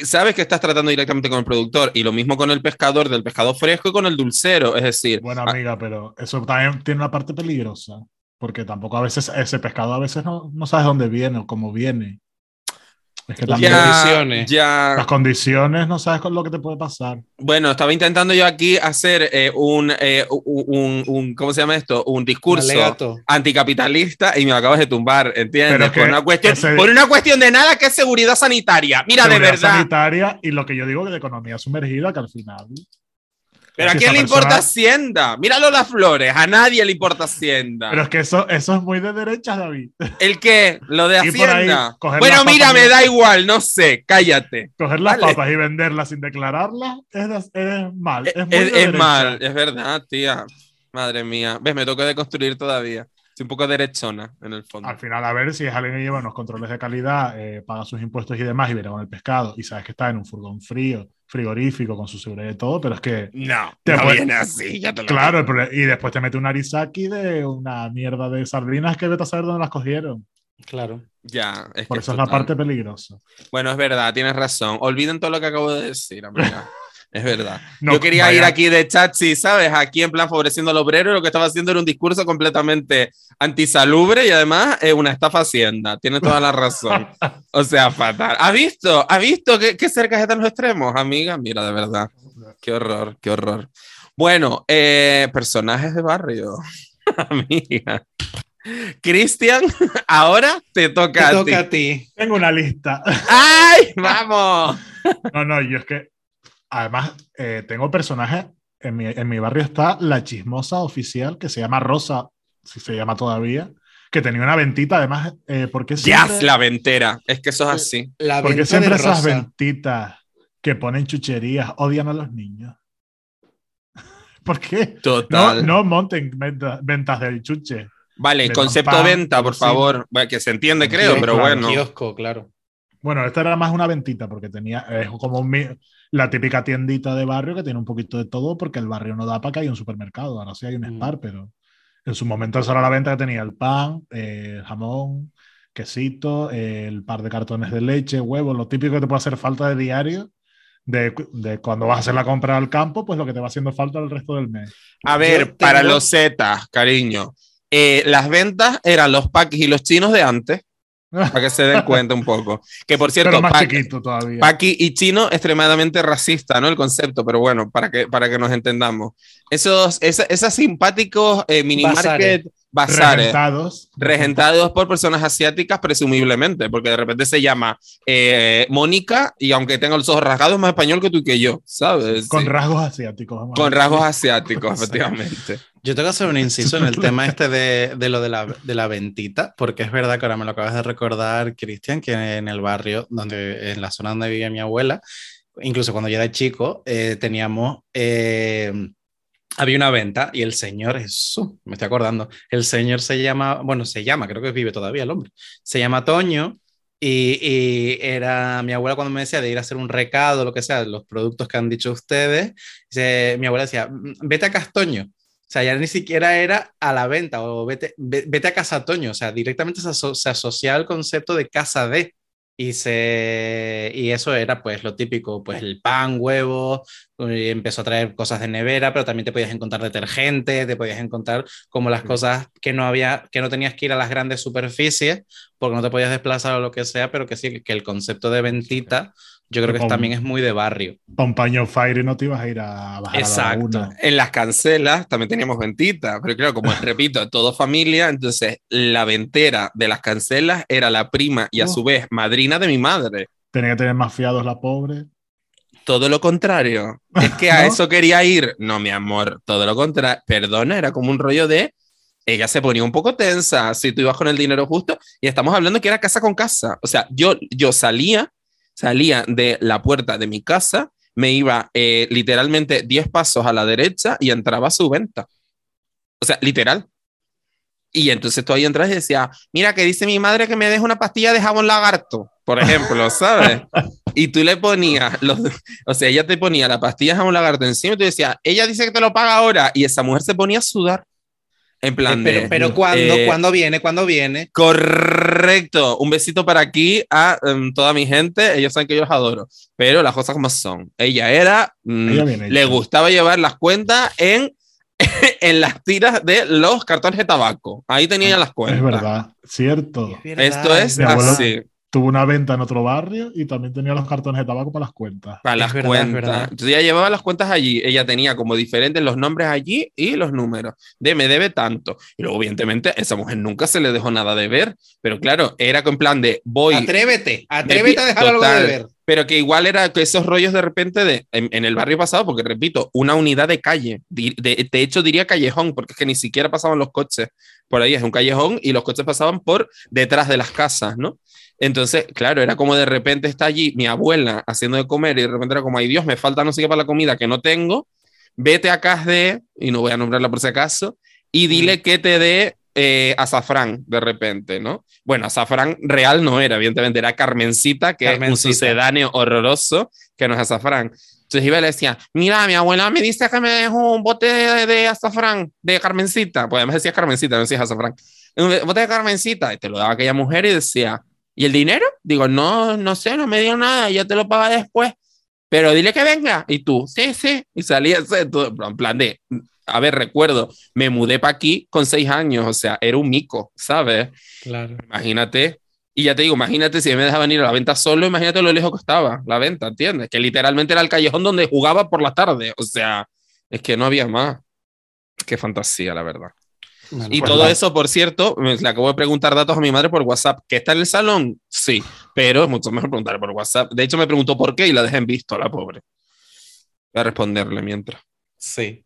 sabes que estás tratando directamente con el productor y lo mismo con el pescador del pescado fresco y con el dulcero. Es decir, Buena ah, amiga, pero eso también tiene una parte peligrosa. Porque tampoco a veces ese pescado a veces no, no sabes dónde viene o cómo viene. Es que Las también condiciones. ya. las condiciones no sabes con lo que te puede pasar. Bueno, estaba intentando yo aquí hacer eh, un, eh, un, un- ¿cómo se llama esto? Un discurso anticapitalista y me lo acabas de tumbar, ¿entiendes? Pero es por, que una cuestión, ese- por una cuestión de nada que es seguridad sanitaria. Mira, de Seguridad verdad. sanitaria y lo que yo digo de economía sumergida, que al final. Pero a si quién esa le importa persona- Hacienda? Míralo las flores, a nadie le importa Hacienda. Pero es que eso, eso es muy de derechas, David. ¿El qué? Lo de ahí, Hacienda. coger Bueno, mira, me da igual, no sé, cállate. Coger las papas y venderlas sin declararlas es, es mal. Es, muy Es, de es mal, es verdad, tía. Madre mía. ¿Ves? Me toca deconstruir todavía. Soy un poco derechona en el fondo. Al final, a ver si es alguien que lleva unos controles de calidad, eh, paga sus impuestos y demás y viene con el pescado y sabes que está en un furgón frío, frigorífico, con su seguridad y todo, pero es que, No, Te no viene así, ya te lo claro, y después te mete un arisaki de una mierda de sardinas que vete a saber dónde las cogieron. Claro. Ya, es Por que eso es la parte peligrosa. Bueno, es verdad, tienes razón. Olviden todo lo que acabo de decir, amiga. Es verdad. No, Yo quería vaya- ir aquí de chachi, ¿sabes? Aquí en plan favoreciendo al obrero. y Lo que estaba haciendo era un discurso completamente antisalubre y además es una estafa hacienda. Tienes toda la razón. O sea, fatal. ¿Has visto? ¿Has visto qué, qué cerca están los extremos, amiga? Mira, de verdad. Qué horror, qué horror. Bueno, eh, personajes de barrio. amiga. Cristian, ahora te toca, Te a toca ti. a ti. Tengo una lista. ¡Ay! ¡Vamos! No, no, yo es que además eh, tengo personajes. En mi, en mi barrio está la chismosa oficial que se llama Rosa, si se llama todavía, que tenía una ventita, además, eh, porque siempre, la ventera. Es que eso es así. La porque siempre esas ventitas que ponen chucherías odian a los niños. ¿Por qué? No, Total. no monten venta- ventas del chuche. Vale, Le concepto pan, venta, por sí. favor. Bueno, que se entiende, creo, pero claro, bueno. Kiosco, claro. Bueno, esta era más una ventita porque tenía, es como un la típica tiendita de barrio que tiene un poquito de todo porque el barrio no da para que haya un supermercado. Ahora sí hay un Mm. Spar, pero en su momento eso era la venta que tenía el pan, eh, el jamón, quesito, eh, el par de cartones de leche, huevos, lo típico que te puede hacer falta de diario. De, de cuando vas a hacer la compra al campo, pues lo que te va haciendo falta el resto del mes. A ver, para los Zetas, cariño. eh, las ventas eran los paquis y los chinos de antes, para que se den cuenta un poco. Que por cierto, Pero más pa- chiquito todavía. Paqui y chino, extremadamente racista, ¿no? El concepto, pero bueno, para que, para que nos entendamos. Esos, esa- esos simpáticos eh, mini Bazares. market bazares, Regentados. regentados por personas asiáticas, presumiblemente, porque de repente se llama eh, Mónica y aunque tenga los ojos rasgados, es más español que tú y que yo, ¿sabes? Con Sí. rasgos asiáticos. vamos Con rasgos asiáticos, efectivamente. Yo tengo que hacer un inciso en el tema este de, de lo de la, de la ventita, porque es verdad que ahora me lo acabas de recordar, Cristian, que en el barrio, donde, en la zona donde vivía mi abuela, incluso cuando yo era chico, eh, teníamos, eh, había una venta y el señor, Jesús, me estoy acordando, el señor se llama, bueno, se llama, creo que vive todavía el hombre, se llama Toño. Y, y era mi abuela cuando me decía de ir a hacer un recado, lo que sea, los productos que han dicho ustedes, mi abuela decía, "Mm, vete a Castoño. O sea, ya ni siquiera era a la venta o vete, ve- vete a Casa Toño. O sea, directamente se, aso- se asociaba al concepto de casa de. Y, se, y eso era pues lo típico, pues el pan, huevo, y empezó a traer cosas de nevera, pero también te podías encontrar detergente, te podías encontrar como las cosas que no había, que no tenías que ir a las grandes superficies porque no te podías desplazar o lo que sea, pero que sí, que el concepto de ventita yo creo que Como- también es muy de barrio. Un paño fire no te ibas a ir a bajar a la Exacto. En las cancelas también teníamos ventita, pero claro, como repito, todo familia, entonces la ventera de las cancelas era la prima y a Oh. su vez madrina de mi madre. Tenía que tener más fiados la pobre. Todo lo contrario. Es que a ¿No? eso quería ir. No, mi amor, todo lo contrario. Perdona, era como un rollo de. Ella se ponía un poco tensa si tú ibas con el dinero justo. Y estamos hablando que era casa con casa. O sea, yo, yo salía, salía de la puerta de mi casa, me iba eh, literalmente 10 pasos a la derecha y entraba a su venta. O sea, literal. Y entonces tú ahí entras y decías, mira, que dice mi madre que me deje una pastilla de jabón lagarto, por ejemplo, ¿sabes? Y tú le ponías, los, o sea, ella te ponía la pastilla de jabón lagarto encima y tú decías, ella dice que te lo paga ahora. Y esa mujer se ponía a sudar. En plan pero, de, pero ¿cuándo, eh, ¿cuándo viene? ¿Cuándo viene? Correcto. Un besito para aquí a em, toda mi gente. Ellos saben que yo los adoro. Pero las cosas como son. Ella era. mm, Ella le gustaba llevar las cuentas en, en las tiras de los cartones de tabaco. Ahí tenía ella las cuentas. Es verdad, cierto. Esto es Mi abuelo- así. Tuvo una venta en otro barrio y también tenía los cartones de tabaco para las cuentas. Para las verdad, cuentas. verdad. Entonces ella llevaba las cuentas allí. Ella tenía como diferentes los nombres allí y los números. De me debe tanto. Y luego, evidentemente, esa mujer nunca se le dejó nada de ver. Pero claro, era con plan de voy. Atrévete, atrévete a dejar algo Total. de ver. Pero que igual era que esos rollos de repente de en, en el barrio pasado, porque repito, una unidad de calle. Di- De, de hecho, diría callejón, porque es que ni siquiera pasaban los coches por ahí. Es un callejón y los coches pasaban por detrás de las casas, ¿no? Entonces, claro, era como de repente está allí mi abuela haciendo de comer y de repente era como, ay Dios, me falta no sé qué para la comida que no tengo. Vete a casa de, y no voy a nombrarla por si acaso, y dile que te dé eh, azafrán de repente, ¿no? Bueno, azafrán real no era, evidentemente, era Carmencita, que es Carmencita. un sucedáneo horroroso, que no es azafrán. Entonces iba y le decía, mira, mi abuela me dice que me dejó un bote de, de azafrán, de Carmencita. Pues además decía Carmencita, no decía azafrán. Un bote de Carmencita. Y te lo daba aquella mujer y decía, ¿y el dinero? Digo, no, no sé, no me dio nada, ya te lo paga después. Pero dile que venga. Y tú, sí, sí. Y todo, en plan de, a ver, recuerdo, me mudé para aquí con seis años, o sea, era un mico, ¿sabes? Claro. Imagínate. Y ya te digo, imagínate si me dejaban ir a la venta solo, imagínate lo lejos que estaba la venta, ¿entiendes? Que literalmente era el callejón donde jugaba por la tarde. O sea, es que no había más. Qué fantasía, la verdad. Y todo eso, por cierto, me le acabo de preguntar datos a mi madre por WhatsApp. ¿Que está en el salón? Sí, pero es mucho mejor preguntar por WhatsApp. De hecho, me preguntó por qué y la dejé en visto, la pobre. Voy a responderle mientras. Sí.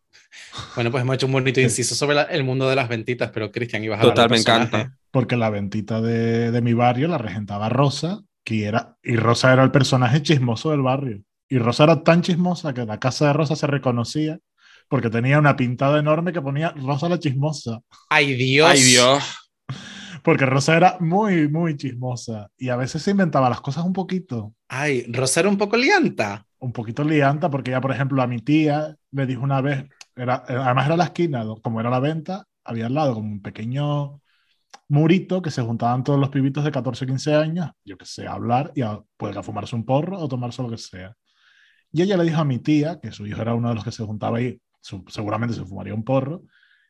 Bueno, pues hemos hecho un bonito inciso sobre la- el mundo de las ventitas, pero Cristian, ibas a hablar Total, me encanta. Porque la ventita de, de mi barrio la regentaba Rosa, que era, y Rosa era el personaje chismoso del barrio. Y Rosa era tan chismosa que la casa de Rosa se reconocía porque tenía una pintada enorme que ponía Rosa la chismosa. Ay, Dios. Ay, Dios. Porque Rosa era muy, muy chismosa. Y a veces se inventaba las cosas un poquito. Ay, Rosa era un poco lianta. un poquito lianta, porque ya, por ejemplo, a mi tía le dijo una vez, era, además era la esquina, como era la venta, había al lado como un pequeño murito que se juntaban todos los pibitos de 14 15 años, yo que sé, a hablar y a, pues, a fumarse un porro o tomarse lo que sea. Y ella le dijo a mi tía, que su hijo era uno de los que se juntaba ahí, su- seguramente se fumaría un porro,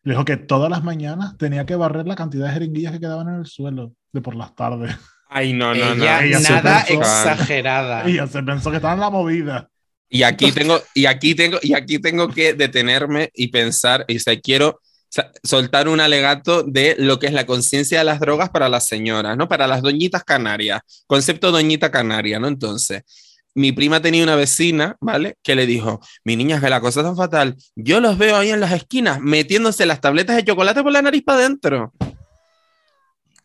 le dijo que todas las mañanas tenía que barrer la cantidad de jeringuillas que quedaban en el suelo de por las tardes. Ay, no, no, no. Ella, nada pensó- exagerada. Y ella se pensó que estaba en la movida. Y aquí tengo, y aquí tengo, y aquí tengo que detenerme y pensar, y o sea, quiero soltar un alegato de lo que es la conciencia de las drogas para las señoras, ¿no? Para las doñitas canarias. Concepto doñita canaria, ¿no? Entonces, mi prima tenía una vecina, ¿vale? Que le dijo, mi niña, que la cosa es tan fatal. Yo los veo ahí en las esquinas metiéndose las tabletas de chocolate por la nariz para adentro.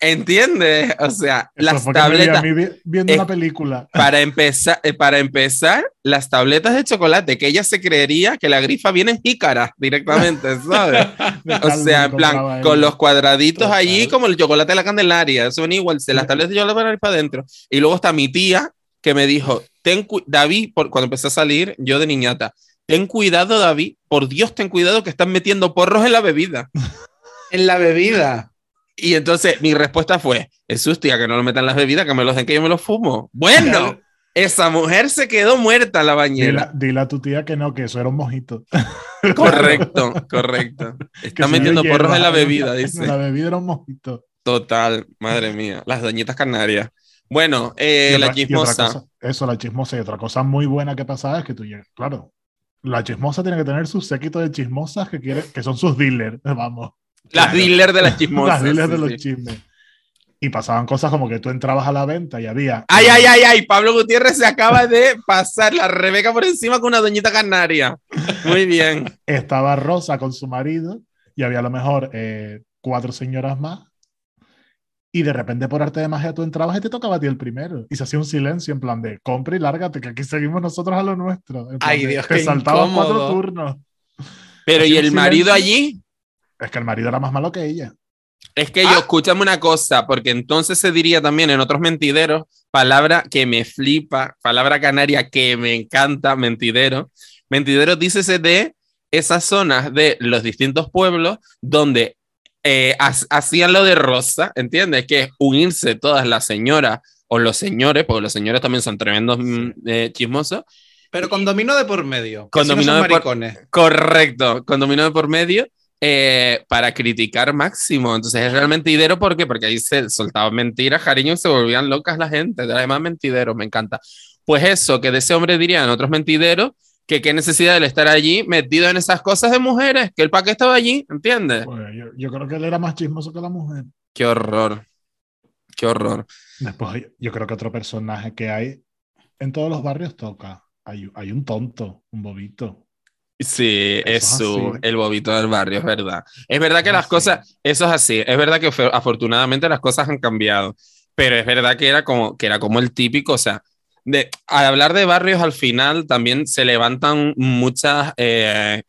¿Entiendes? O sea, Eso las me vi a tabletas mí vi- viendo Eh, una película. para empezar, eh, para empezar, las tabletas de chocolate, que ella se creería que la grifa viene en jícaras directamente, ¿sabes? O sea, en plan, con los cuadraditos Total. allí, como el chocolate de la Candelaria, son igual, se las tabletas de chocolate para adentro. Y luego está mi tía, que me dijo, ten David, por, cuando empecé a salir, yo de niñata, ten cuidado, David, por Dios, ten cuidado que están metiendo porros en la bebida. En la bebida. Y entonces mi respuesta fue, es tía, que no lo metan en las bebidas, que me los den que yo me los fumo. Bueno, esa mujer se quedó muerta en la Dile, bañera. dile a tu tía que no, que eso era un mojito. Correcto, correcto. Está metiendo porros en la bebida, En dice. la bebida era un mojito. Total, madre mía, las doñitas canarias. Bueno, eh, Y la chismosa. Eso, la chismosa. Y otra cosa muy buena que pasaba es que tú llegas, claro, la chismosa tiene que tener su séquito de chismosas que, quiere, que son sus dealers, vamos. Las dealers de las chismosas. Las dealers de sí, los sí. chismes. Y pasaban cosas como que tú entrabas a la venta y había. Ay, ay, ay, ay, Pablo Gutiérrez se acaba de pasar la Rebeca por encima con una doñita canaria. Muy bien. Estaba Rosa con su marido y había a lo mejor eh, cuatro señoras más. Y de repente, por arte de magia, tú entrabas y te tocaba a ti el primero. Y se hacía un silencio en plan de compra y lárgate, que aquí seguimos nosotros a lo nuestro. Ay, de, Dios, Te saltabas cuatro turnos. Pero ¿y el marido allí? Es que el marido era más malo que ella. Es que yo, escúchame una cosa, porque entonces se diría también en otros mentideros, palabra que me flipa, palabra canaria que me encanta, mentidero. Mentidero dícese de esas zonas de los distintos pueblos donde eh, ha- hacían lo de Rosa, ¿entiendes? Que es unirse todas las señoras o los señores, porque los señores también son tremendos mm, eh, chismosos. Pero con dominó de por medio. Con no dominó de por- maricones. Correcto, con dominó de por medio. eh, para criticar máximo. Entonces es realmente mentidero, ¿por qué? Porque ahí se soltaban mentiras, cariño, y se volvían locas la gente. Además, mentidero, me encanta. Pues eso, que de ese hombre dirían otros mentideros, que qué necesidad de estar allí metido en esas cosas de mujeres, que el pa' qué estaba allí, ¿entiendes? Pues yo, yo creo que él era más chismoso que la mujer. Qué horror. Qué horror. Después, yo creo que otro personaje que hay en todos los barrios toca. Hay, hay un tonto, un bobito. Sí, Eso es es el bobito del barrio, es verdad. Es verdad que las Así. cosas, eso es así, es verdad que afortunadamente las cosas han cambiado, pero es verdad que era como, que era como el típico, o sea, de, al hablar de barrios al final también se levantan muchas eh,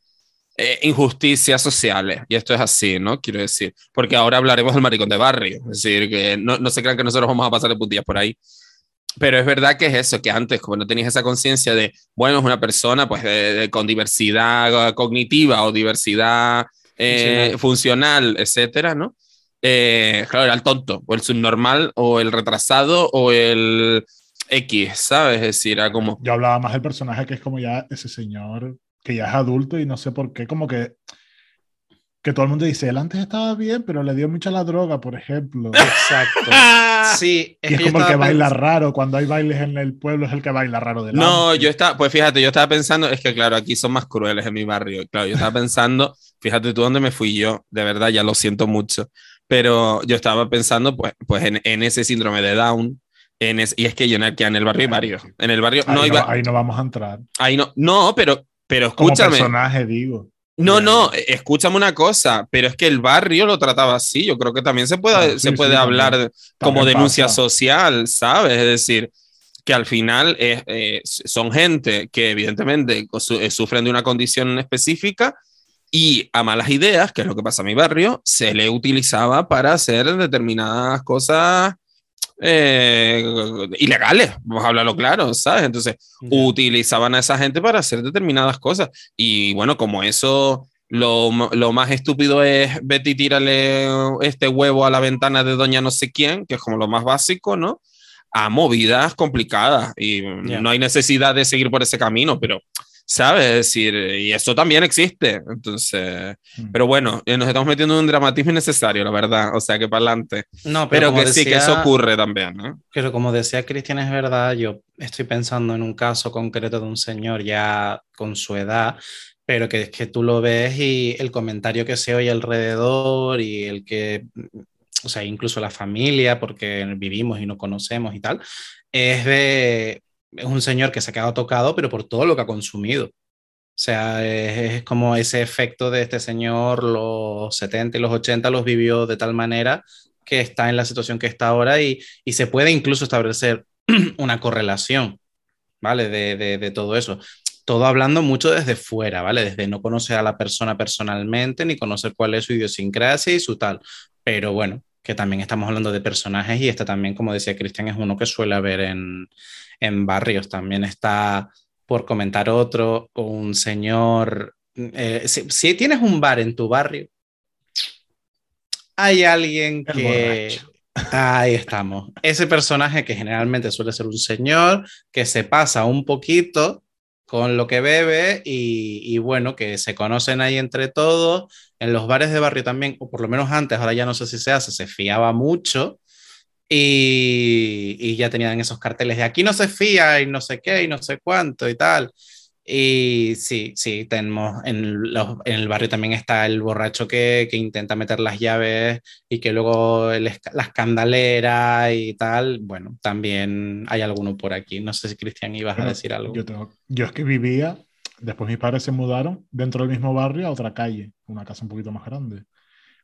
eh, injusticias sociales, y esto es así, ¿no? Quiero decir, porque ahora hablaremos del maricón de barrio, es decir, que no, no se crean que nosotros vamos a pasar de putillas por ahí. Pero es verdad que es eso, que antes, como no tenías esa conciencia de, bueno, es una persona pues de- de- con diversidad cognitiva o diversidad eh, funcional, etcétera, ¿no? Eh, claro, era el tonto, o el subnormal, o el retrasado, o el X, ¿sabes? Es decir, era como, Yo hablaba más del personaje que es como ya ese señor que ya es adulto y no sé por qué, como que que todo el mundo dice, él antes estaba bien, pero le dio mucha la droga, por ejemplo. Exacto. Sí, y es que como el que estaba baila raro, cuando hay bailes en el pueblo es el que baila raro de No, yo estaba, pues fíjate, yo estaba pensando, es que claro, aquí son más crueles en mi barrio. Claro, yo estaba pensando, fíjate tú dónde me fui yo, de verdad, ya lo siento mucho. Pero yo estaba pensando, pues, pues en, en ese síndrome de Down. En es- y es que yo en en el barrio hay varios. En el barrio ahí, no iba. ahí no vamos a entrar. Ahí no, no, pero, pero Como escúchame. personaje, digo. No, no, escúchame una cosa, pero es que el barrio lo trataba así. Yo creo que también se puede, Ah, sí, se sí, puede también. hablar de- como También denuncia pasa. social, ¿sabes? Es decir, que al final es, eh, son gente que evidentemente su- eh, sufren de una condición específica y a malas ideas, que es lo que pasa en mi barrio, se le utilizaba para hacer determinadas cosas eh, ilegales, vamos a hablarlo claro, ¿sabes? Entonces, utilizaban a esa gente para hacer determinadas cosas. Y bueno, como eso, lo, lo más estúpido es Betty tírale este huevo a la ventana de doña no sé quién, que es como lo más básico, ¿no? A movidas complicadas. Y no hay necesidad de seguir por ese camino, pero, ¿sabes? Es decir, y eso también existe. Entonces, Mm. pero bueno, eh, nos estamos metiendo en un dramatismo innecesario, la verdad. O sea, que para adelante. No, Pero, como que sí, que decía- eso ocurre también, ¿no? Pero como decía Cristian, es verdad, yo estoy pensando en un caso concreto de un señor ya con su edad, pero que es que tú lo ves y el comentario que se oye alrededor y el que, o sea, incluso la familia, porque vivimos y no conocemos y tal, es de, es un señor que se ha quedado tocado, pero por todo lo que ha consumido. O sea, es, como ese efecto de este señor, los 70 y los 80 los vivió de tal manera que está en la situación que está ahora y, y se puede incluso establecer una correlación, ¿vale? De, de, de todo eso. Todo hablando mucho desde fuera, ¿vale? Desde no conocer a la persona personalmente, ni conocer cuál es su idiosincrasia y su tal. Pero bueno, que también estamos hablando de personajes y este también, como decía Cristian, es uno que suele haber en, en barrios. También está, por comentar otro, un señor... eh, si, si tienes un bar en tu barrio, hay alguien El que... borracho. Ahí estamos. Ese personaje que generalmente suele ser un señor que se pasa un poquito con lo que bebe y, bueno, que se conocen ahí entre todos. En los bares de barrio también, o por lo menos antes, ahora ya no sé si se hace, se fiaba mucho y, y ya tenían esos carteles de aquí no se fía y no sé qué y no sé cuánto y tal. Y sí, sí, tenemos en, los- en el barrio también está el borracho que, que intenta meter las llaves y que luego el la escandalera y tal. Bueno, también hay alguno por aquí. No sé si Cristian ibas a Bueno, decir algo. Yo, tengo- yo es que vivía, después mis padres se mudaron dentro del mismo barrio a otra calle, una casa un poquito más grande.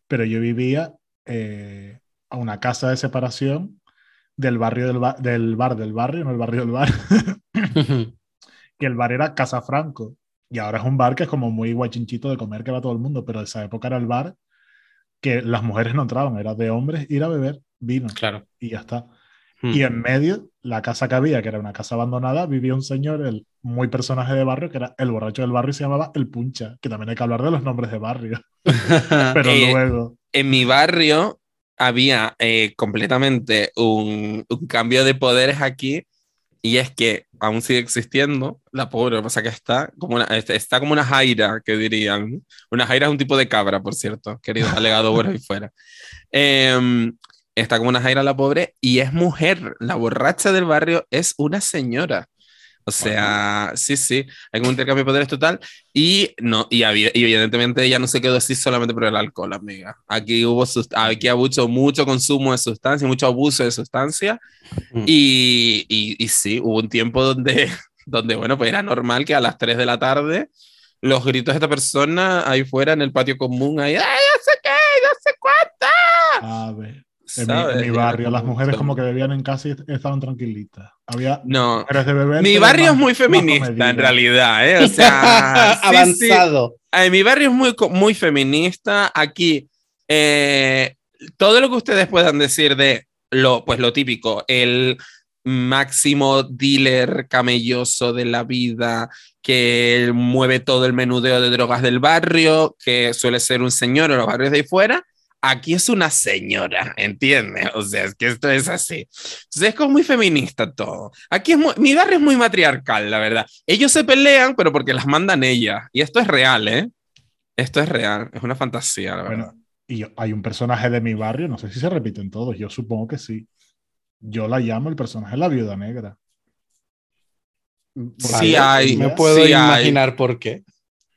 Pero yo vivía eh, a una casa de separación del barrio del, ba- del bar del barrio, no el barrio del bar, que el bar era Casa Franco. Y ahora es un bar que es como muy guachinchito de comer que va todo el mundo, pero esa época era el bar que las mujeres no entraban, era de hombres ir a beber vino claro. y ya está. Mm. Y en medio, la casa que había, que era una casa abandonada, vivía un señor, el muy personaje de barrio, que era el borracho del barrio y se llamaba El Puncha, que también hay que hablar de los nombres de barrio. Pero Eh, luego, en mi barrio había eh, completamente un, un cambio de poderes aquí, Y es que aún sigue existiendo la pobre, pasa que está como una, está como una jaira, que dirían. Una jaira es un tipo de cabra, por cierto, queridos alegados buenos y fuera. Em, está como una jaira la pobre y es mujer. La borracha del barrio es una señora. O sea, sí, sí, hay un intercambio de poderes total y no y, había- y evidentemente ella no se quedó así solamente por el alcohol, amiga. Aquí hubo aquí mucho, mucho consumo de sustancia, mucho abuso de sustancia Mm. y, y, y sí, hubo un tiempo donde, donde, bueno, pues era normal que a las 3 de la tarde los gritos de esta persona ahí fuera en el patio común, ahí, ¡ay, no sé qué, no sé cuánta! A ver. En mi, en mi barrio, las mujeres como que bebían en casa y estaban tranquilitas. Había No, mujeres de beber. mi barrio más- es muy feminista en realidad, ¿eh? O sea, sí, sí. Avanzado. Ay, mi barrio es muy, muy feminista. Aquí, eh, todo lo que ustedes puedan decir de lo, pues lo típico, el máximo dealer camelloso de la vida, que mueve todo el menudeo de drogas del barrio, que suele ser un señor en los barrios de ahí fuera. Aquí es una señora, ¿entiendes? O sea, es que esto es así. Entonces es como muy feminista todo. Aquí es muy- mi barrio es muy matriarcal, la verdad. Ellos se pelean, pero porque las mandan ellas. Y esto es real, ¿eh? Esto es real, es una fantasía, la verdad. Bueno, y yo- hay un personaje de mi barrio, no sé si se repiten todos, yo supongo que sí. Yo la llamo el personaje de la viuda negra. Sí hay, Me puedo sí hay. imaginar por qué.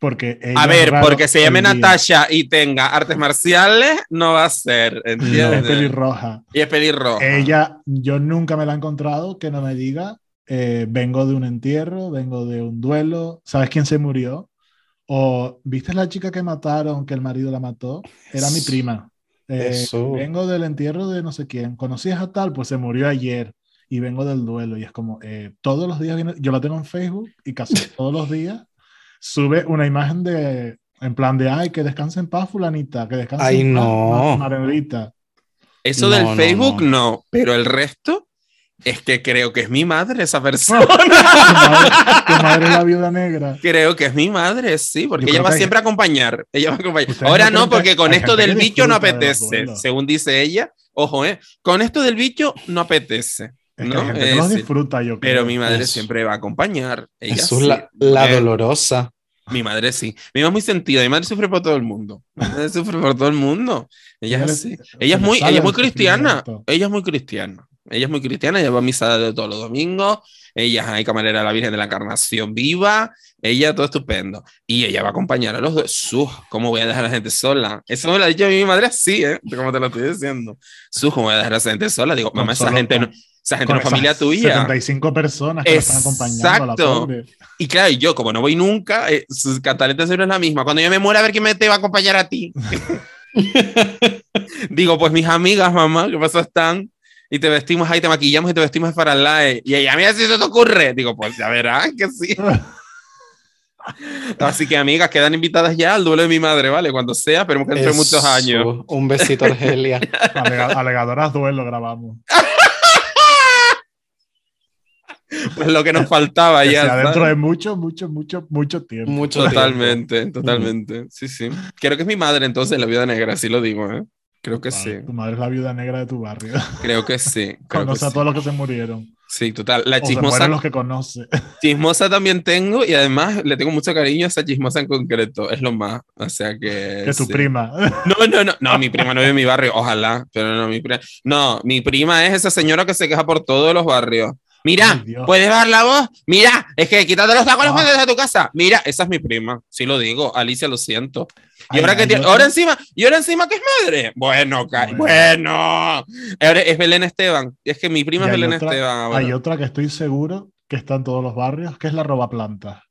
Porque A es ver, porque se llame. Natasha y tenga artes marciales, no va a ser, Es ¿entiendes? pelirroja. y es pelirroja. Ella, yo nunca me la he encontrado que no me diga, eh, vengo de un entierro, vengo de un duelo, ¿sabes quién se murió? O, ¿viste la chica que mataron, que el marido la mató? Era mi prima. Eh, Eso. vengo del entierro de no sé quién. ¿Conocías a tal? Pues se murió ayer y vengo del duelo. Y es como, eh, todos los días viene, yo la tengo en Facebook y casi todos los días sube una imagen de, en plan de, ay, que descanse en paz fulanita, que descanse Ay, en paz no. Marenita. Eso No, del no, Facebook, no. no. Pero el resto, es que creo que es mi madre esa persona. tu, madre, tu madre es la viuda negra. creo que es mi madre, sí, porque Yo ella va que siempre a acompañar. Ella va a acompañar. Ahora no porque con esto del bicho no de apetece, duelos. según dice ella. Ojo, ¿eh? Con esto del bicho no apetece. Es que ¿no? hay gente Es los decir, disfruta, yo creo. pero mi madre Eso. siempre va a acompañar. Ella sí. la, la Eh, dolorosa. Mi madre sí. Mi mamá es muy sentida. Mi madre sufre por todo el mundo. Mi madre sufre por todo el mundo. Ella es Ella así. le- Ella es muy, ella es muy cristiana. Ella es muy cristiana. Ella es muy cristiana. Ella va a misa de todos los domingos. Ella es camarera de la Virgen de la Encarnación viva. Ella todo estupendo. Y ella va a acompañar a los dos. Sus, ¿cómo voy a dejar a la gente sola? Eso me lo ha dicho mi madre así, ¿eh? Como te lo estoy diciendo. Sus, ¿cómo voy a dejar a esa gente sola? Digo, mamá, esa gente no, esa gente no es familia tuya. 75 personas que la están acompañando a la Exacto. Y claro, y yo, como no voy nunca, eh, su cataleta siempre es la misma. Cuando yo me muera, a ver quién me te va a acompañar a ti. Digo, pues mis amigas, mamá, ¿qué pasa están? Y te vestimos ahí, te maquillamos y te vestimos para el live. Y ella, mira si se te ocurre. Digo, pues ya verás que sí. Así que, amigas, quedan invitadas ya al duelo de mi madre, ¿vale? Cuando sea, esperemos que entre muchos Eso. años. Un besito, Argelia. Alega- alegadoras duelo grabamos. Pues lo que nos faltaba Que ya. sea dentro de mucho, mucho, mucho, mucho tiempo. Mucho tiempo. Totalmente, totalmente. Sí, sí. Creo que es mi madre entonces, la viuda negra, sí lo digo, ¿eh? Creo que Vale, sí. Tu madre es la viuda negra de tu barrio. Creo que sí. Creo que Conoce a sí. todos los que se murieron. Sí, total. La O se chismosa, mueren los que conoce. chismosa también tengo y además le tengo mucho cariño a esa chismosa en concreto. Es lo más. O sea que. Que tu sí. prima. No, no, no. No, mi prima no vive en mi barrio. Ojalá. Pero no, mi prima. No, mi prima es esa señora que se queja por todos los barrios. Mira, Ay. ¿puedes dar la voz? Mira, es que quítate los tacones Ah. cuando desde tu casa. Mira, esa es mi prima. Sí lo digo. Alicia, lo siento. Y Ay, ahora que otra- ahora encima, y ahora encima que es madre. Bueno, ca- Bueno. bueno. Ahora es Belén Esteban. Es que mi prima y es Belén otra- Esteban. Hay otra que estoy seguro que está en todos los barrios, que es la roba planta.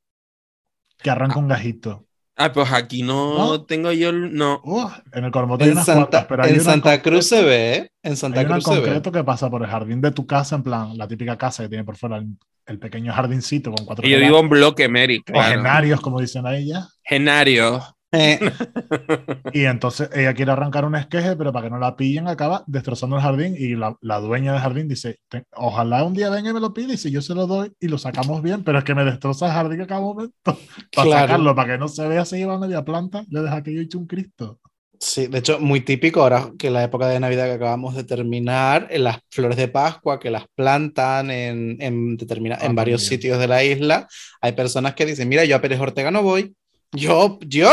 Que arranca un gajito. Ah, pues aquí no, ¿No? tengo yo, el- no. Uh, en el Cormote hay En unas Santa, cuantas, pero hay en una Santa Cruz se ve, ¿eh? En Santa Hay una en Cruz se ve. concreto que pasa por el jardín de tu casa, en plan, la típica casa que tiene por fuera el, el pequeño jardincito con cuatro Y yo vivo en bloque, Mary, o genarios, como dicen a ella. Genario. Eh, Y entonces ella quiere arrancar un esqueje, pero para que no la pillen, acaba destrozando el jardín. Y la, la dueña del jardín dice: "Te- Ojalá un día venga y me lo pida, y si yo se lo doy y lo sacamos bien, pero es que me destroza el jardín a cada momento. Para Claro. sacarlo, para que no se vea si lleva media planta, le deja que yo he hecho un Cristo. Sí, de hecho, muy típico ahora que la época de Navidad que acabamos de terminar, en las flores de Pascua que las plantan en, en, determina- Ah, en varios también. sitios de la isla, hay personas que dicen, mira, yo a Pérez Ortega no voy. Yo, yo,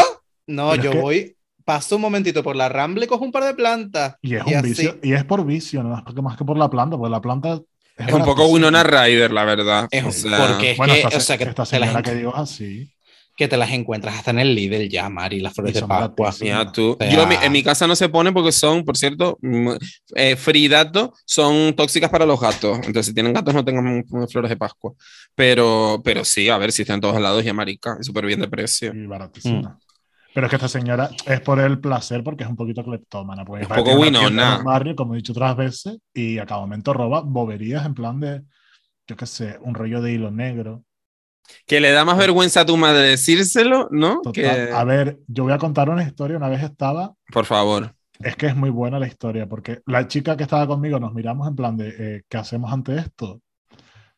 no, Pero es yo que- voy, paso un momentito por la Rambla y cojo un par de plantas. Y es Y un así. vicio, y es por vicio, no es porque más que por la planta, porque la planta es, Es un poco. Winona Ryder, la verdad. Es O sea, porque es Bueno, que, esta, o sea, que, esta te las, señora que digo así. que te las encuentras hasta en el Lidl ya, Mari, las flores de Pascua. Mira tú. O sea- Yo en mi- casa no se pone porque son, por cierto, mm, eh, free dato, son tóxicas para los gatos. Entonces, si tienen gatos, no tengan flores de Pascua. Pero, pero sí, a ver si están en todos lados y marica, es súper bien de precio. Y baratísima. Mm. Pero es que esta señora es por el placer, porque es un poquito cleptómana. Porque Es poco Winona. barrio, como he dicho otras veces, y a cada momento roba boberías en plan de, yo qué sé, un rollo de hilo negro. Que le da más vergüenza a tu madre decírselo, ¿no? Total. Que, A ver, yo voy a contar una historia. Una vez estaba, por favor. es que es muy buena la historia, porque la chica que estaba conmigo nos miramos en plan de, eh, ¿qué hacemos ante esto?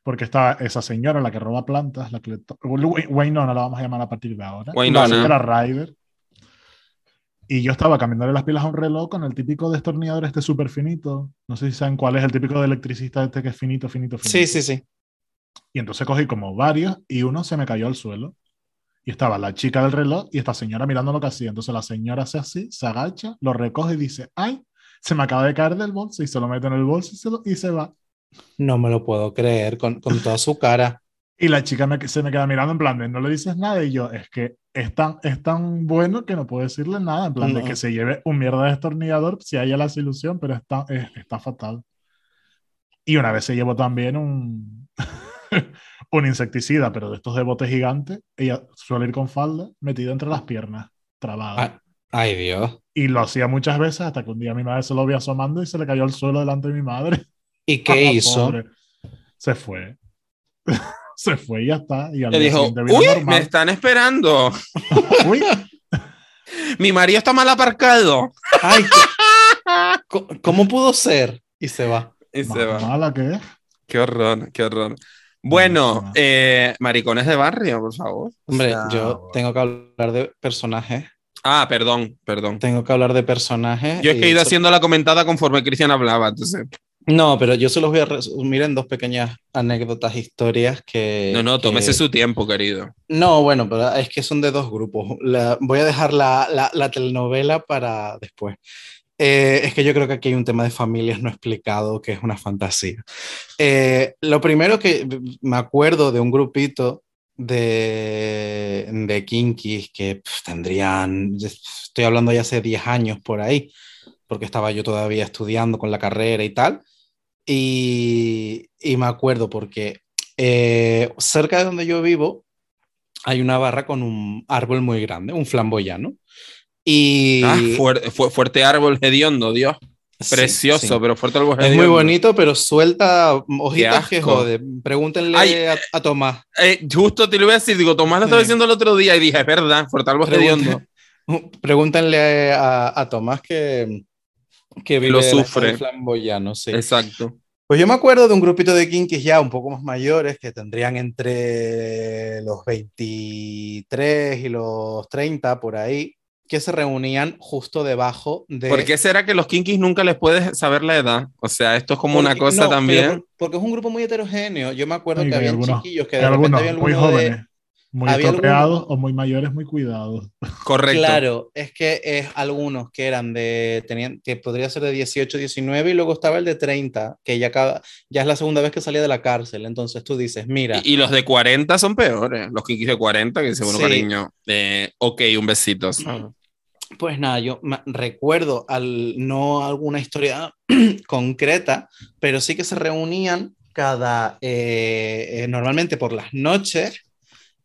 Porque estaba esa señora, la que roba plantas, la que le Waynona la vamos a llamar a partir de ahora. Waynona. La señora Ryder. Y yo estaba cambiándole las pilas a un reloj con el típico destornillador este súper finito. No sé si saben cuál es el típico de electricista este que es finito, finito, finito. Sí, sí, sí. Y entonces cogí como varios y uno se me cayó al suelo. Y estaba la chica del reloj y esta señora mirando lo que hacía. Entonces la señora hace así, se agacha, lo recoge y dice, ay, se me acaba de caer del bolso y se lo mete en el bolso y se, lo- y se va. No me lo puedo creer con, con toda su cara. Y la chica me- se me queda mirando en plan de, no le dices nada. Y yo, es que es tan, es tan bueno que no puedo decirle nada. En plan de No. que se lleve un mierda de destornillador si a ella la ilusión, pero está, es- está fatal. Y una vez se llevó también un, un insecticida, pero de estos de bote gigante. Ella suele ir con falda metida entre las piernas, trabada. Ay, ay, Dios. Y lo hacía muchas veces hasta que un día mi madre se lo vio asomando y se le cayó al suelo delante de mi madre. ¿Y qué hizo? Pobre. Se fue. se fue y ya está. Y al Le dijo, uy, me normal. están esperando. Uy, Mi marido está mal aparcado. Ay, ¿cómo, pudo ser? Y se va. Y se va. mala que es. Qué horror, qué horror. Bueno, eh, maricones de barrio, por favor. O Hombre, sea, yo tengo que hablar de personajes. Ah, perdón, perdón. Tengo que hablar de personajes. Yo es que he ido so- haciendo la comentada conforme Cristian hablaba, entonces. No, pero yo se los voy a resumir en dos pequeñas anécdotas, historias que... No, no, que- tómese su tiempo, querido. No, bueno, pero es que son de dos grupos. La- voy a dejar la, la- la telenovela para después. Eh, es que yo creo que aquí hay un tema de familias no explicado que es una fantasía. Eh, lo primero que me acuerdo de un grupito de, de kinkis que pf, tendrían, estoy hablando ya hace 10 años por ahí, porque estaba yo todavía estudiando con la carrera y tal. Y, y me acuerdo porque eh, cerca de donde yo vivo hay una barra con un árbol muy grande, un flamboyano. Y Ah, fuer- fu- fuerte árbol hediondo, Dios. Sí, Precioso, sí. pero fuerte árbol Es hediondo. muy bonito, pero suelta hojitas que jode. Pregúntenle Ay, a, a Tomás. Eh, justo te lo iba a decir, digo, Tomás lo estaba Sí. diciendo el otro día y dije, es verdad, fuerte árbol hediondo. Pregúntenle a, a Tomás que, que vive Lo sufre. flamboyano, sí. Exacto. Pues yo me acuerdo de un grupito de kinkis ya un poco más mayores que tendrían entre los 23 y los 30 por ahí, que se reunían justo debajo de... ¿Por qué será que los kinkis nunca les puedes saber la edad? O sea, esto es como una Porque- cosa no, también. por- porque es un grupo muy heterogéneo. Yo me acuerdo Sí, que había algunos- chiquillos que de repente algunos había muy alguno de- muy algunos- o muy mayores, muy cuidados. Correcto. Claro, es que es algunos que eran de, tenían, que podría ser de 18, 19 y luego estaba el de 30, que ya, acaba, ya es la segunda vez que salía de la cárcel. Entonces tú dices, mira, Y, y los de 40 son peores. Los kinkis de 40, que dicen, bueno, Sí. cariño, eh, ok, un besito. pues nada, yo me- recuerdo al, no alguna historia concreta, pero sí que se reunían cada, eh, eh, normalmente por las noches,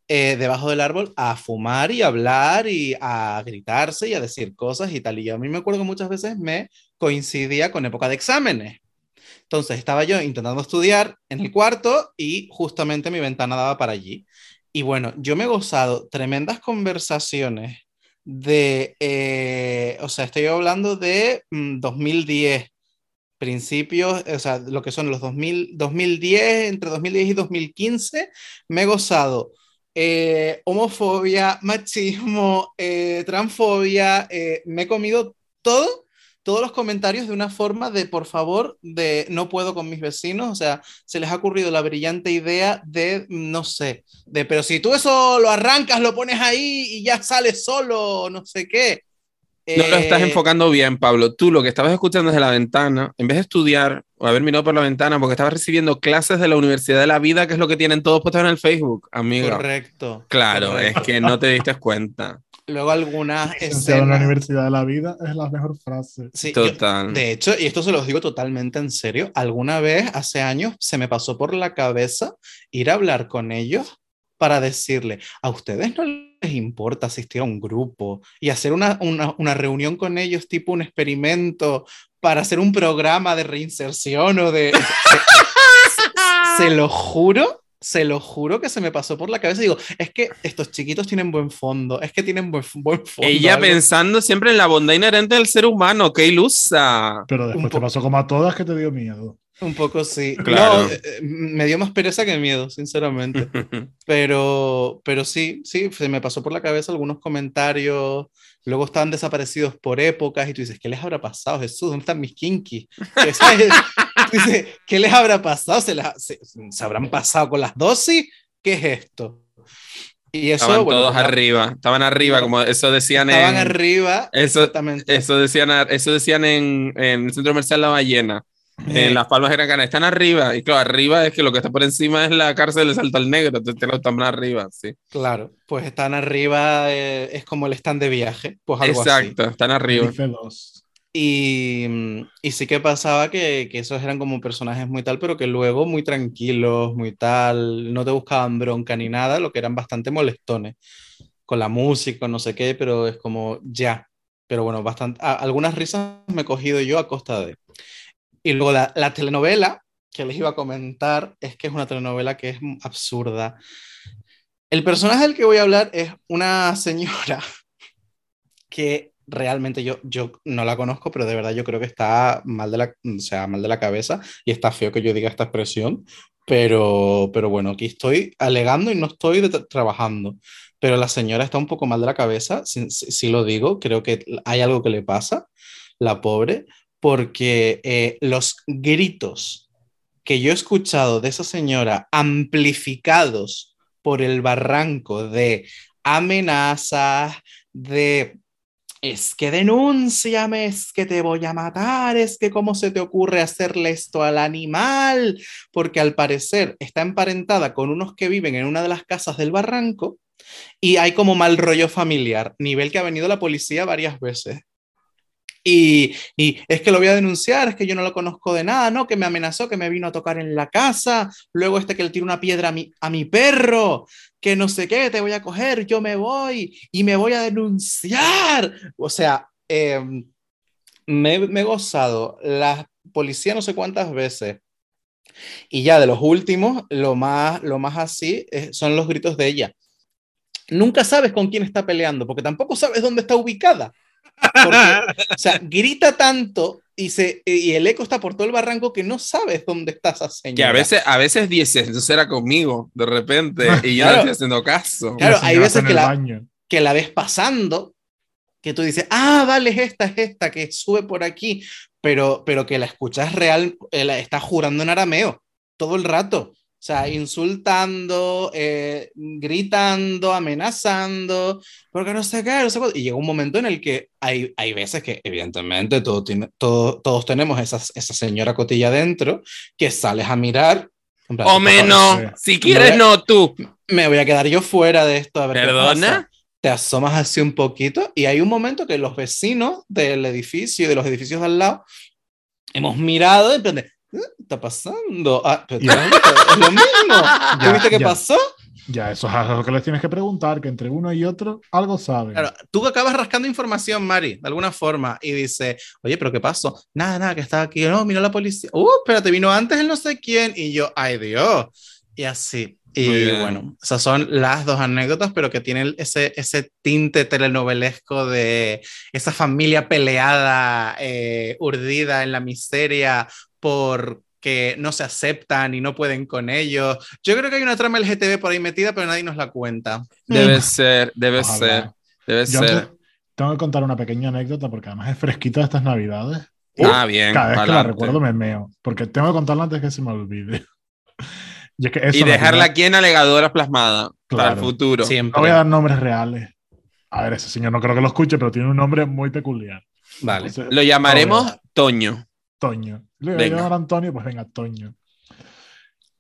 eh, debajo del árbol a fumar y hablar y a gritarse y a decir cosas y tal. Y yo a mí me acuerdo que muchas veces me coincidía con época de exámenes. Entonces estaba yo intentando estudiar en el cuarto y justamente mi ventana daba para allí. Y bueno, yo me he gozado tremendas conversaciones de, eh, o sea, estoy hablando de mm, 2010, principios, o sea, lo que son los 2000, 2010, entre 2010 y 2015, me he gozado eh, homofobia, machismo, eh, transfobia, eh, me he comido todo, todos los comentarios de una forma de, por favor, de no puedo con mis vecinos, o sea, se les ha ocurrido la brillante idea de, no sé, de, pero si tú eso lo arrancas, lo pones ahí y ya sale solo, no sé qué. No lo estás Eh, enfocando bien, Pablo. Tú lo que estabas escuchando desde la ventana, en vez de estudiar o haber mirado por la ventana, porque estabas recibiendo clases de la Universidad de la Vida, que es lo que tienen todos puestos en el Facebook, amigo. Correcto. Claro, correcto. es que no te diste cuenta. Luego algunas en la escenas. Universidad de la Vida es la mejor frase. Sí, yo- Total. de hecho, y esto se los digo totalmente en serio, alguna vez hace años se me pasó por la cabeza ir a hablar con ellos para decirle, a ustedes no les importa asistir a un grupo y hacer una, una, una reunión con ellos tipo un experimento para hacer un programa de reinserción o de... se, se lo juro. Se lo juro que se me pasó por la cabeza. Digo, es que estos chiquitos tienen buen fondo, es que tienen buen, buen fondo. Ella algo- pensando siempre en la bondad inherente del ser humano, qué ilusa. Pero después Un te pasó como a todas que te dio miedo. Un poco sí. Claro. No, eh, eh, me dio más pereza que miedo, sinceramente. Pero, pero sí, sí, se me pasó por la cabeza algunos comentarios. Luego estaban desaparecidos por épocas y tú dices, ¿qué les habrá pasado, Jesús? ¿Dónde están mis kinky? Dices, ¿Qué les habrá pasado? ¿Se, las- se, se habrán pasado con las dosis? ¿Qué es esto? Y eso, Estaban bueno, todos arriba, estaban arriba, como eso decían Estaban en. arriba. Eso, exactamente. eso decían, eso decían en, en el centro comercial La Ballena, Eh, en Las Palmas de Gran Canaria. Están arriba, y claro, arriba es que lo que está por encima es la cárcel de Salto al Negro, entonces te lo están arriba, sí. Claro, pues están arriba, eh, es como el stand de viaje, pues algo así. Exacto, están arriba. Y, y sí que pasaba que, que esos eran como personajes muy tal, pero que luego muy tranquilos, muy tal, no te buscaban bronca ni nada, lo que eran bastante molestones con la música, no sé qué, pero es como ya. Pero bueno, bastante, a- algunas risas me he cogido yo a costa de. Y luego la, la telenovela que les iba a comentar es que es una telenovela que es absurda. El personaje del que voy a hablar es una señora que realmente yo, yo no la conozco, pero de verdad yo creo que está mal de la, o sea, mal de la cabeza y está feo que yo diga esta expresión, pero, pero bueno, aquí estoy alegando y no estoy trabajando. Pero la señora está un poco mal de la cabeza, si- si lo digo, creo que hay algo que le pasa, la pobre, porque eh, los gritos que yo he escuchado de esa señora amplificados por el barranco de amenazas, de es que denúnciame, es que te voy a matar, es que cómo se te ocurre hacerle esto al animal, porque al parecer está emparentada con unos que viven en una de las casas del barranco y hay como mal rollo familiar, nivel que ha venido la policía varias veces. Y, es que lo voy a denunciar, es que yo no lo conozco de nada, ¿no? Que me amenazó, que me vino a tocar en la casa, luego este que le tira una piedra a mi, a mi perro, que no sé qué, te voy a coger, yo me voy y me voy a denunciar. O sea, eh, me, me he gozado la policía no sé cuántas veces. Y ya de los últimos, lo más, lo más así eh, son los gritos de ella. Nunca sabes con quién está peleando, porque tampoco sabes dónde está ubicada. Porque, o sea, grita tanto y, se, y el eco está por todo el barranco que no sabes dónde está esa señora. Que a veces, a veces dices, eso era conmigo, de repente, y yo no Claro. estoy haciendo caso. Claro, La hay veces que la- baño. que la ves pasando, que tú dices, ah, vale, es esta, es esta, que sube por aquí, pero, pero que la escuchas real, eh, la está jurando en arameo todo el rato. O sea, insultando, eh, gritando, amenazando, porque no sé qué, no sé. Y llega un momento en el que hay, hay veces que, evidentemente, todo tiene, todo, todos tenemos esa, esa señora cotilla dentro, que sales a mirar. plan, O "¿Qué menos, si quieres, no tú. me voy a quedar yo fuera de esto a ver ¿Perdona? Te asomas así un poquito y hay un momento que los vecinos del edificio y de los edificios de al lado hemos mirado y "¿Qué está pasando? Ah, pero Ya. es lo mismo. ¿Tú Ya, viste qué ya. pasó? Ya, eso es algo que les tienes que preguntar, que entre uno y otro algo saben. Claro, tú acabas rascando información, Mari, de alguna forma, y dice, oye, pero ¿qué pasó? Nada, nada, que estaba aquí. No, vino la policía. Uh, espérate, vino antes el no sé quién. Y yo, ay Dios. Y así. Y bueno, esas son las dos anécdotas, pero que tienen ese, ese tinte telenovelesco de esa familia peleada, eh, urdida en la miseria por que no se aceptan y no pueden con ellos. Yo creo que hay una trama LGTB por ahí metida, pero nadie nos la cuenta. Debe ser, debe Ojalá. ser, debe Yo ser. antes tengo que contar una pequeña anécdota porque además es fresquita de estas navidades. Ah, bien. Cada vez que la recuerdo me meo. Porque tengo que contarla antes que se me olvide. Y es que eso Y la dejarla aquí en alegadora plasmada para el futuro. Siempre. No voy a dar nombres reales. A ver, ese señor no creo que lo escuche, pero tiene un nombre muy peculiar. Vale. Entonces, Lo llamaremos Obvio. Toño. Toño. Le voy a llamar a Antonio, pues venga, Toño.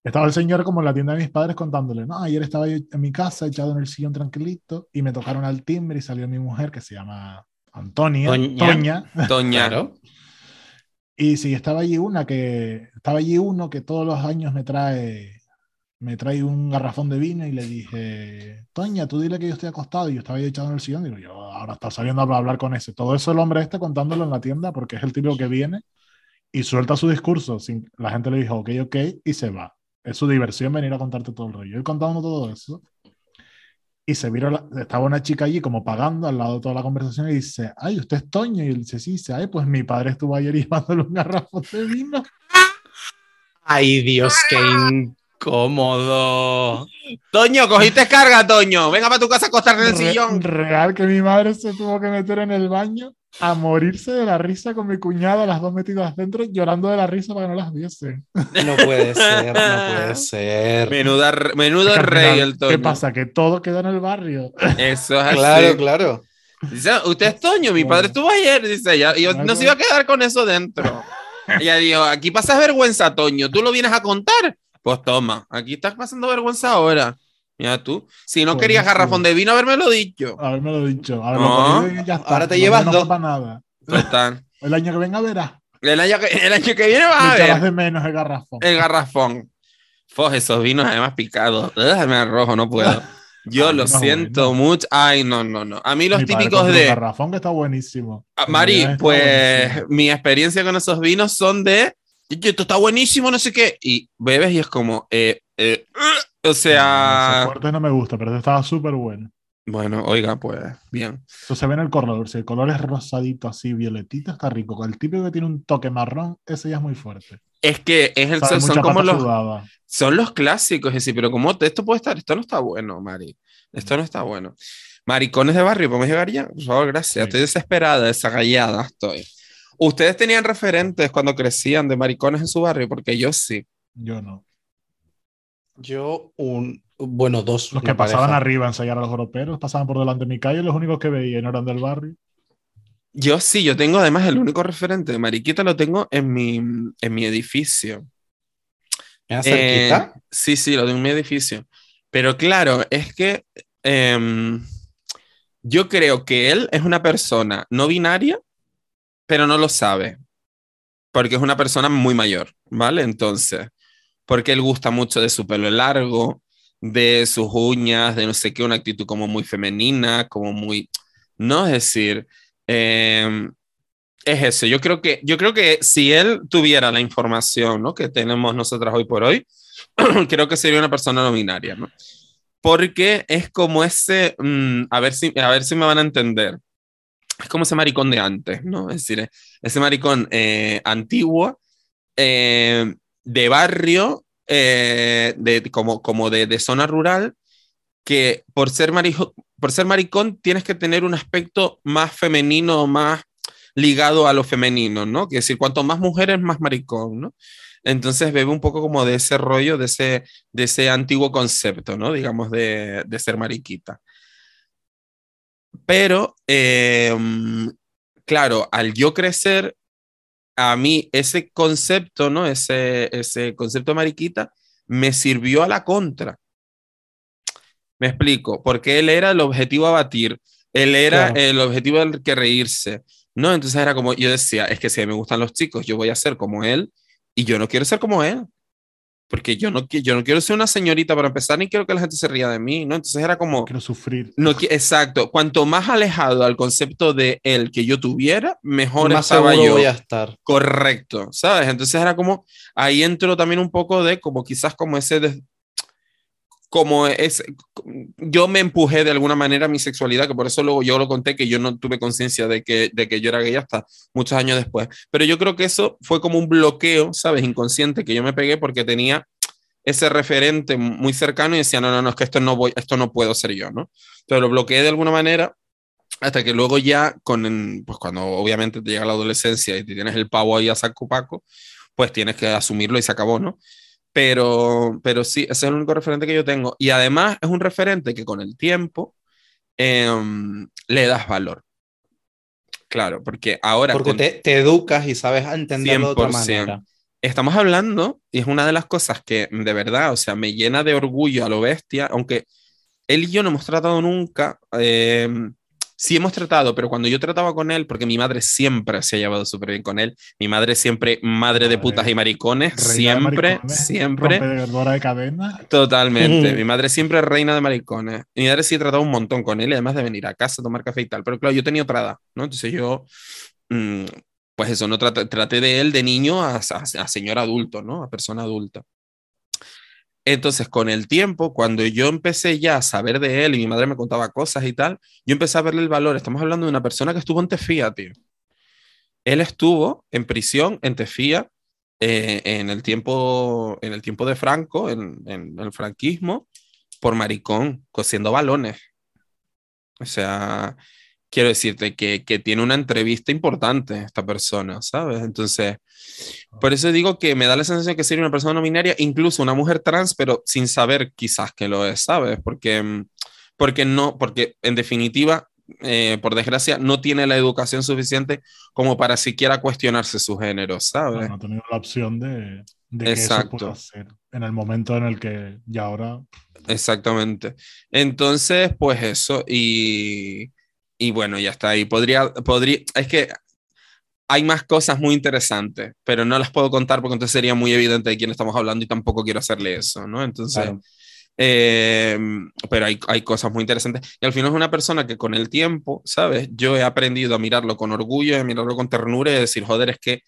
Estaba el señor como en la tienda de mis padres contándole, no, ayer estaba yo en mi casa echado en el sillón tranquilito y me tocaron al timbre y salió mi mujer que se llama Antonia. Toña. Toña. Y sí, estaba allí una que, estaba allí uno que todos los años me trae, me trae un garrafón de vino y le dije, Toña, tú dile que yo estoy acostado y yo estaba ahí echado en el sillón. Digo, yo ahora está saliendo a hablar con ese. Todo eso el hombre este contándolo en la tienda porque es el típico que viene y suelta su discurso. Sin, la gente le dijo, ok, ok, y se va. Es su diversión venir a contarte todo el rollo. Él contando todo eso. Y se vio, la- estaba una chica allí como pagando al lado de toda la conversación y dice, ay, usted es Toño. Y él dice, sí, dice, ay, pues mi padre estuvo ayer llevándole un garrafón de vino. Ay, Dios, qué incómodo. Toño, cogiste carga, Toño. Venga para tu casa a acostarte en el Re- sillón. real que mi madre se tuvo que meter en el baño a morirse de la risa con mi cuñada, las dos metidas dentro, llorando de la risa para que no las viesen. No puede ser, no puede ser. Menuda, menudo Es que al rey el Toño. ¿Qué pasa? Que todo queda en el barrio. Eso es así. Claro, claro. Dice, usted es Toño, mi Bueno. padre estuvo ayer, dice ella, y yo no se iba a quedar con eso dentro. ella dijo, aquí pasas vergüenza, Toño, tú lo vienes a contar. Pues toma, aquí estás pasando vergüenza ahora. Mira tú, si no Pues querías garrafón de vino, habérmelo dicho. Haberme lo dicho. A ver, No. lo ya está. Ahora te No, llevas no dos. para nada. Total. El año que venga verás. El año que, el año que viene vas Me a ver de menos el garrafón. el garrafón. Fos, esos vinos además picados. Ugh, me arrojo, no puedo. Yo Ah, lo siento bueno. mucho. Ay, no, no, no. A mí los Mi típicos de... garrafón que está buenísimo. Ah, Mari, pues buenísimo. mi experiencia con esos vinos son de, "Oye, esto está buenísimo, no sé qué, y bebes y es como, eh, eh, uh, o Ese sea, fuerte no me gusta, pero este estaba súper bueno. bueno, oiga, pues bien. Eso se ve en el color. Si el color es rosadito, así, violetito, está rico. Con el típico que tiene un toque marrón, ese ya es muy fuerte. Es que es el, son mucha como los, sudada. son los clásicos, es decir, pero como esto puede estar, esto no está bueno, Mari, esto no está bueno. Maricones de barrio, ¿podemos llegar ya? Por favor, gracias. Sí. Estoy desesperada, desagallada estoy. ¿Ustedes tenían referentes cuando crecían de maricones en su barrio? Porque yo sí. Yo no. Yo, un. Bueno, dos. Los que pasaban pareja. arriba a ensayar a los europeos pasaban por delante de mi calle, los únicos que veía no eran del barrio. Yo sí, yo tengo además el único referente de Mariquita lo tengo en mi, en mi edificio. ¿Me das Eh, cerquita? sí, sí, lo tengo en mi edificio. Pero claro, es que em, yo creo que él es una persona no binaria, pero no lo sabe. Porque es una persona muy mayor, ¿vale? Entonces, porque él gusta mucho de su pelo largo, de sus uñas, de no sé qué, una actitud como muy femenina, como muy, ¿no? Es decir, em, es eso. Yo creo que, yo creo que si él tuviera la información, ¿no? que tenemos nosotras hoy por hoy, creo que sería una persona no binaria, ¿no? Porque es como ese, mm, a ver si, a ver si me van a entender. Es como ese maricón de antes, ¿no? Es decir, ese maricón eh, antiguo, eh, de barrio, eh, de, como, como de, zona rural, que por ser, marijo- maricón tienes que tener un aspecto más femenino, más ligado a lo femenino, ¿no? Que decir, cuanto más mujeres, más maricón, ¿no? Entonces bebe un poco como de ese rollo, de ese, de ese antiguo concepto, ¿no? Digamos, de, de ser mariquita. Pero, eh, claro, al yo crecer, a mí ese concepto, ¿no? Ese, ese concepto de mariquita me sirvió a la contra. Me explico, porque él era el objetivo a batir, él era Claro. el objetivo del que reírse, ¿no? Entonces era como, yo decía, es que si me gustan los chicos, yo voy a ser como él y yo no quiero ser como él, porque yo no, yo no quiero ser una señorita para empezar, ni quiero que la gente se ría de mí, ¿no? Entonces era como, Quiero sufrir. no, exacto, cuanto más alejado al concepto de él que yo tuviera, mejor Más estaba yo. voy a estar. Correcto, ¿sabes? Entonces era como, ahí entró también un poco de como quizás como ese, des- como es, yo me empujé de alguna manera a mi sexualidad, que por eso luego yo lo conté, que yo no tuve conciencia de que, de que yo era gay hasta muchos años después. Pero yo creo que eso fue como un bloqueo, ¿sabes? Inconsciente que yo me pegué porque tenía ese referente muy cercano y decía, no, no, no, es que esto no, voy, esto no puedo ser yo, ¿no? Pero lo bloqueé de alguna manera hasta que luego ya, con, pues cuando obviamente te llega la adolescencia y te tienes el pavo ahí a saco paco, pues tienes que asumirlo y se acabó, ¿no? Pero, pero sí, ese es el único referente que yo tengo. Y además es un referente que con el tiempo em, le das valor. Claro, porque ahora... Porque te, te, educas y sabes entenderlo de otra manera. Estamos hablando, y es una de las cosas que de verdad, o sea, me llena de orgullo a lo bestia, aunque él y yo no hemos tratado nunca, eh, sí hemos tratado, pero cuando yo trataba con él, porque mi madre siempre se ha llevado súper bien con él, mi madre siempre madre de putas y maricones, siempre, siempre. de cadena. Totalmente. mi madre siempre reina de maricones. Mi madre sí ha tratado un montón con él, además de venir a casa a tomar café y tal. Pero claro, yo tenía otra edad, ¿no? Entonces yo, mm, pues eso, no traté, traté, de él de niño a, a, a señor adulto, ¿no? A persona adulta. Entonces, con el tiempo, cuando yo empecé ya a saber de él y mi madre me contaba cosas y tal, yo empecé a verle el valor. Estamos hablando de una persona que estuvo en Tefía, tío. Él estuvo en prisión en Tefía eh, en, el tiempo, en el tiempo de Franco, en, en el franquismo, por maricón, cosiendo balones. O sea, quiero decirte que, que, tiene una entrevista importante esta persona, ¿sabes? Entonces, por eso digo que me da la sensación que sería una persona no binaria, incluso una mujer trans, pero sin saber quizás que lo es, ¿sabes? Porque, mm, porque no, porque en definitiva, eh, por desgracia, no tiene la educación suficiente como para siquiera cuestionarse su género, ¿sabes? No, ha tenido la opción de, de que Exacto. eso pueda en el momento en el que ya ahora... Exactamente. Entonces, pues eso, y, y bueno, ya está ahí. Podría, podría, es que hay más cosas muy interesantes, pero no las puedo contar porque entonces sería muy evidente de quién estamos hablando y tampoco quiero hacerle eso, ¿no? Entonces, claro. eh, pero hay, hay, cosas muy interesantes. Y al final es una persona que con el tiempo, ¿sabes? Yo he aprendido a mirarlo con orgullo, a mirarlo con ternura y a decir, joder, es que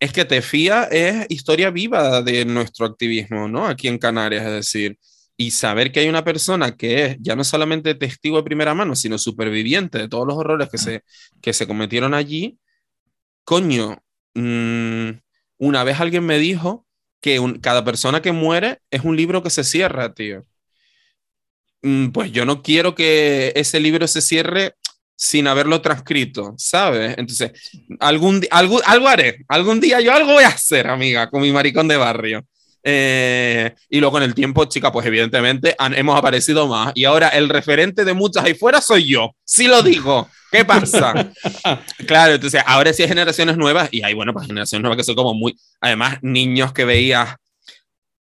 es que Tefía es historia viva de nuestro activismo, ¿no? Aquí en Canarias, es decir, y saber que hay una persona que es ya no solamente testigo de primera mano, sino superviviente de todos los horrores que se, que se cometieron allí, coño, mmm, una vez alguien me dijo que un, cada persona que muere es un libro que se cierra, tío. Mm, pues yo no quiero que ese libro se cierre sin haberlo transcrito, ¿sabes? Entonces, algún, algo, algo haré, algún día yo algo voy a hacer, amiga, con mi maricón de barrio. Eh, y luego en el tiempo, chica, pues evidentemente han, hemos aparecido más. Y ahora el referente de muchas ahí fuera soy yo. Sí lo digo. ¿Qué pasa? claro, entonces ahora sí hay generaciones nuevas y hay, bueno, pues generaciones nuevas que son como muy, además, niños que veías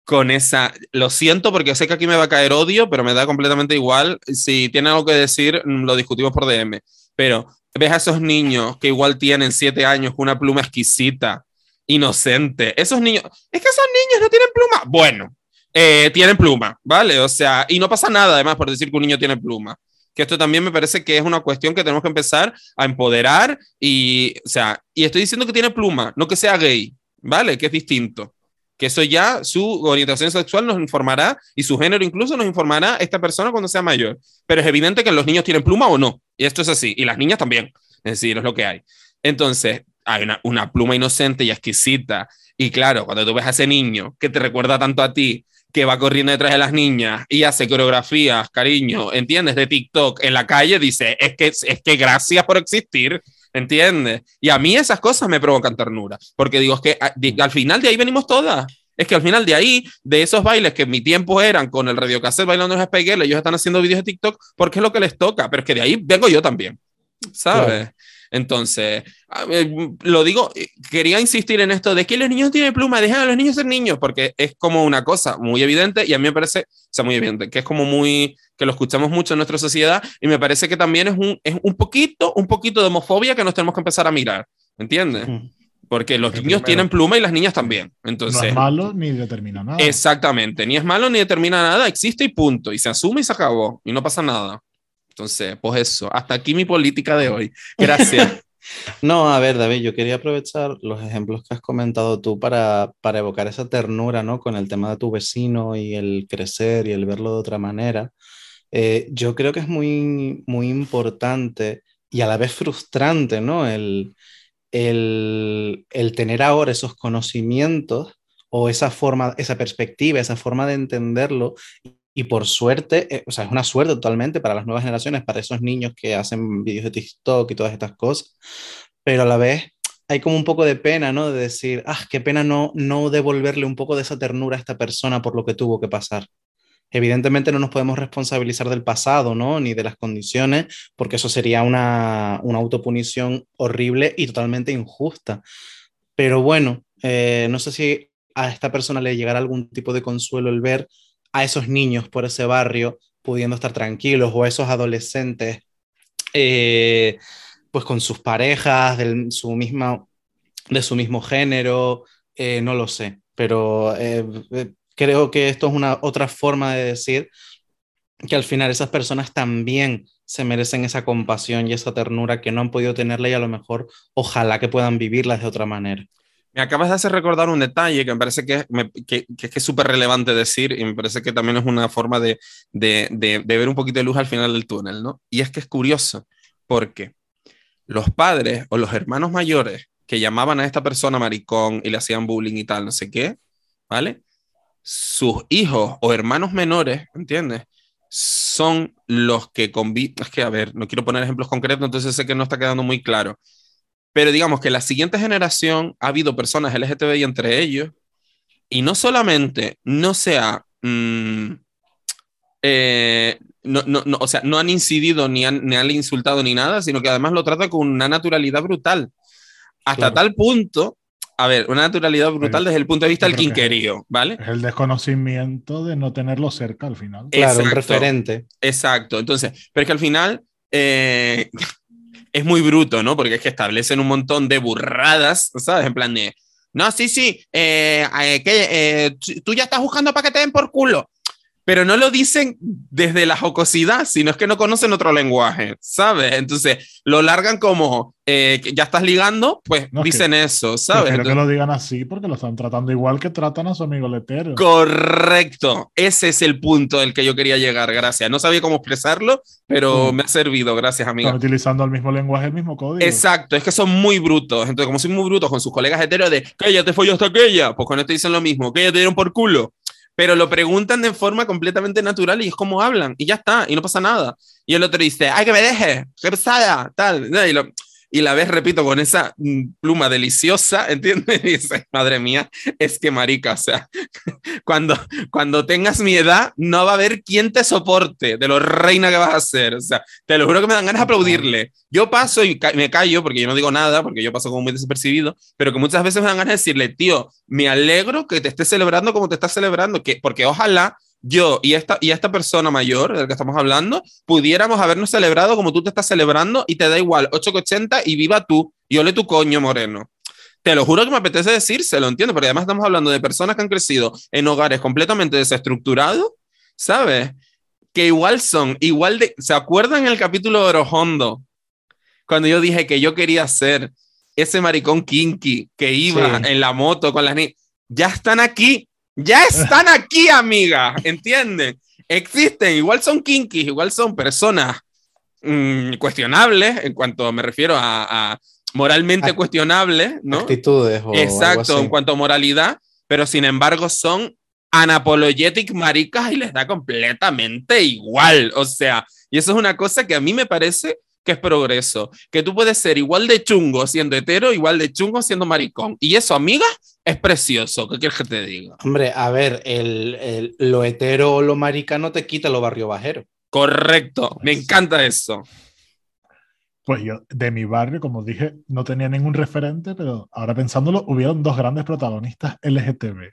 con esa, lo siento porque sé que aquí me va a caer odio, pero me da completamente igual. Si tiene algo que decir, lo discutimos por DM. Pero ves a esos niños que igual tienen siete años con una pluma exquisita, inocente. Esos niños, es que esos niños no tienen pluma. Bueno, eh, tienen pluma, ¿vale? O sea, y no pasa nada además por decir que un niño tiene pluma que esto también me parece que es una cuestión que tenemos que empezar a empoderar y, o sea, y estoy diciendo que tiene pluma, no que sea gay, ¿vale? Que es distinto. Que eso ya, su orientación sexual nos informará y su género incluso nos informará esta persona cuando sea mayor. Pero es evidente que los niños tienen pluma o no. Y esto es así. Y las niñas también. Es decir, es lo que hay. Entonces, hay una, pluma inocente y exquisita. Y claro, cuando tú ves a ese niño que te recuerda tanto a ti, que va corriendo detrás de las niñas y hace coreografías, cariño, ¿entiendes? De TikTok en la calle, dice, es que, es que gracias por existir, ¿entiendes? Y a mí esas cosas me provocan ternura, porque digo, es que al final de ahí venimos todas. Es que al final de ahí, de esos bailes que en mi tiempo eran con el radio cassette bailando los Spike ellos están haciendo vídeos de TikTok porque es lo que les toca, pero es que de ahí vengo yo también, ¿sabes? Entonces, lo digo, eh, quería insistir en esto de que los niños tienen pluma, dejen a los niños ser niños, porque es como una cosa muy evidente y a mí me parece, o sea, muy evidente, que es como muy, que lo escuchamos mucho en nuestra sociedad y me parece que también es un, es un poquito, un poquito de homofobia que nos tenemos que empezar a mirar, ¿entiendes? Porque los niños tienen pluma y las niñas también. Entonces, no es malo ni determina nada. Exactamente, ni es malo ni determina nada, existe y punto. Y se asume y se acabó. Y no pasa nada. Entonces, pues eso, hasta aquí mi política de hoy. Gracias. No, a ver, David, yo quería aprovechar los ejemplos que has comentado tú para, para evocar esa ternura, ¿no? Con el tema de tu vecino y el crecer y el verlo de otra manera. Eh, yo creo que es muy, muy importante y a la vez frustrante, ¿no? El, el, el tener ahora esos conocimientos o esa forma, esa perspectiva, esa forma de entenderlo y por suerte, eh, o sea, es una suerte totalmente para las nuevas generaciones, para esos niños que hacen vídeos de TikTok y todas estas cosas, pero a la vez hay como un poco de pena, ¿no? De decir, ah, qué pena no, no devolverle un poco de esa ternura a esta persona por lo que tuvo que pasar. Evidentemente no nos podemos responsabilizar del pasado, ¿no? Ni de las condiciones, porque eso sería una, una autopunición horrible y totalmente injusta. Pero bueno, eh, no sé si a esta persona le llegará algún tipo de consuelo el ver a esos niños por ese barrio pudiendo estar tranquilos o a esos adolescentes eh, pues con sus parejas de su, misma, de su mismo género, eh, no lo sé, pero eh, creo que esto es una otra forma de decir que al final esas personas también se merecen esa compasión y esa ternura que no han podido tenerla y a lo mejor ojalá que puedan vivirlas de otra manera. Me acabas de hacer recordar un detalle que me parece que, que, que es súper relevante decir y me parece que también es una forma de, de, de, de, ver un poquito de luz al final del túnel, ¿no? Y es que es curioso porque los padres o los hermanos mayores que llamaban a esta persona maricón y le hacían bullying y tal, no sé qué, ¿vale? Sus hijos o hermanos menores, ¿entiendes? Son los que conviven. Es que, a ver, no quiero poner ejemplos concretos, entonces sé que no está quedando muy claro pero digamos que la siguiente generación ha habido personas LGTBI entre ellos y no solamente no se ha, mmm, eh, no, no, no, o sea, no han incidido ni han, ni han insultado ni nada, sino que además lo trata con una naturalidad brutal. Hasta claro. tal punto, a ver, una naturalidad brutal desde el punto de vista del quinquerío, ¿vale? Es el desconocimiento de no tenerlo cerca al final. Claro, exacto, un referente. Exacto, entonces, pero es que al final... Eh, es muy bruto, ¿no? Porque es que establecen un montón de burradas, ¿sabes? En plan de, no, sí, sí, eh, eh, que, eh, tú ya estás buscando para que te den por culo pero no lo dicen desde la jocosidad, sino es que no conocen otro lenguaje, ¿sabes? Entonces lo largan como, eh, ya estás ligando, pues no, dicen que, eso, ¿sabes? Quiero que lo digan así porque lo están tratando igual que tratan a su amigo letero. Correcto, ese es el punto del que yo quería llegar, gracias. No sabía cómo expresarlo, pero mm. me ha servido, gracias, amigo. Están utilizando el mismo lenguaje, el mismo código. Exacto, es que son muy brutos. Entonces, como son muy brutos con sus colegas heteros de, que ella te follaste aquella, pues con esto dicen lo mismo, que ella te dieron por culo pero lo preguntan de forma completamente natural y es como hablan y ya está, y no pasa nada. Y el otro dice, ay, que me deje, qué pesada, tal. Y, lo, y la ves, repito, con esa mm, pluma deliciosa, ¿entiendes? Y dices, madre mía, es que marica, o sea, cuando, cuando tengas mi edad, no va a haber quien te soporte de lo reina que vas a ser. O sea, te lo juro que me dan ganas de aplaudirle. Yo paso y ca me callo porque yo no digo nada, porque yo paso como muy desapercibido, pero que muchas veces me dan ganas de decirle, tío, me alegro que te estés celebrando como te estás celebrando, que, porque ojalá yo y esta, y esta persona mayor del que estamos hablando pudiéramos habernos celebrado como tú te estás celebrando y te da igual 8,80 y viva tú y ole tu coño moreno. Te lo juro que me apetece decírselo, entiendo, porque además estamos hablando de personas que han crecido en hogares completamente desestructurados, ¿sabes? Que igual son, igual de, ¿se acuerdan el capítulo de Orojondo? Cuando yo dije que yo quería ser ese maricón kinky que iba sí. en la moto con las niñas. Ya están aquí, ya están aquí, amiga, ¿entienden? Existen, igual son kinkies, igual son personas mmm, cuestionables, en cuanto me refiero a, a moralmente Act cuestionables, ¿no? Actitudes. O Exacto, en cuanto a moralidad, pero sin embargo son anapologetic maricas y les da completamente igual. O sea, y eso es una cosa que a mí me parece que es progreso. Que tú puedes ser igual de chungo siendo hetero, igual de chungo siendo maricón. Y eso, amiga, es precioso. ¿Qué quieres que te diga? Hombre, a ver, el, el, lo hetero o lo marica no te quita lo barrio bajero. Correcto, me encanta eso. Pues yo, de mi barrio, como dije, no tenía ningún referente, pero ahora pensándolo, hubieron dos grandes protagonistas LGTB.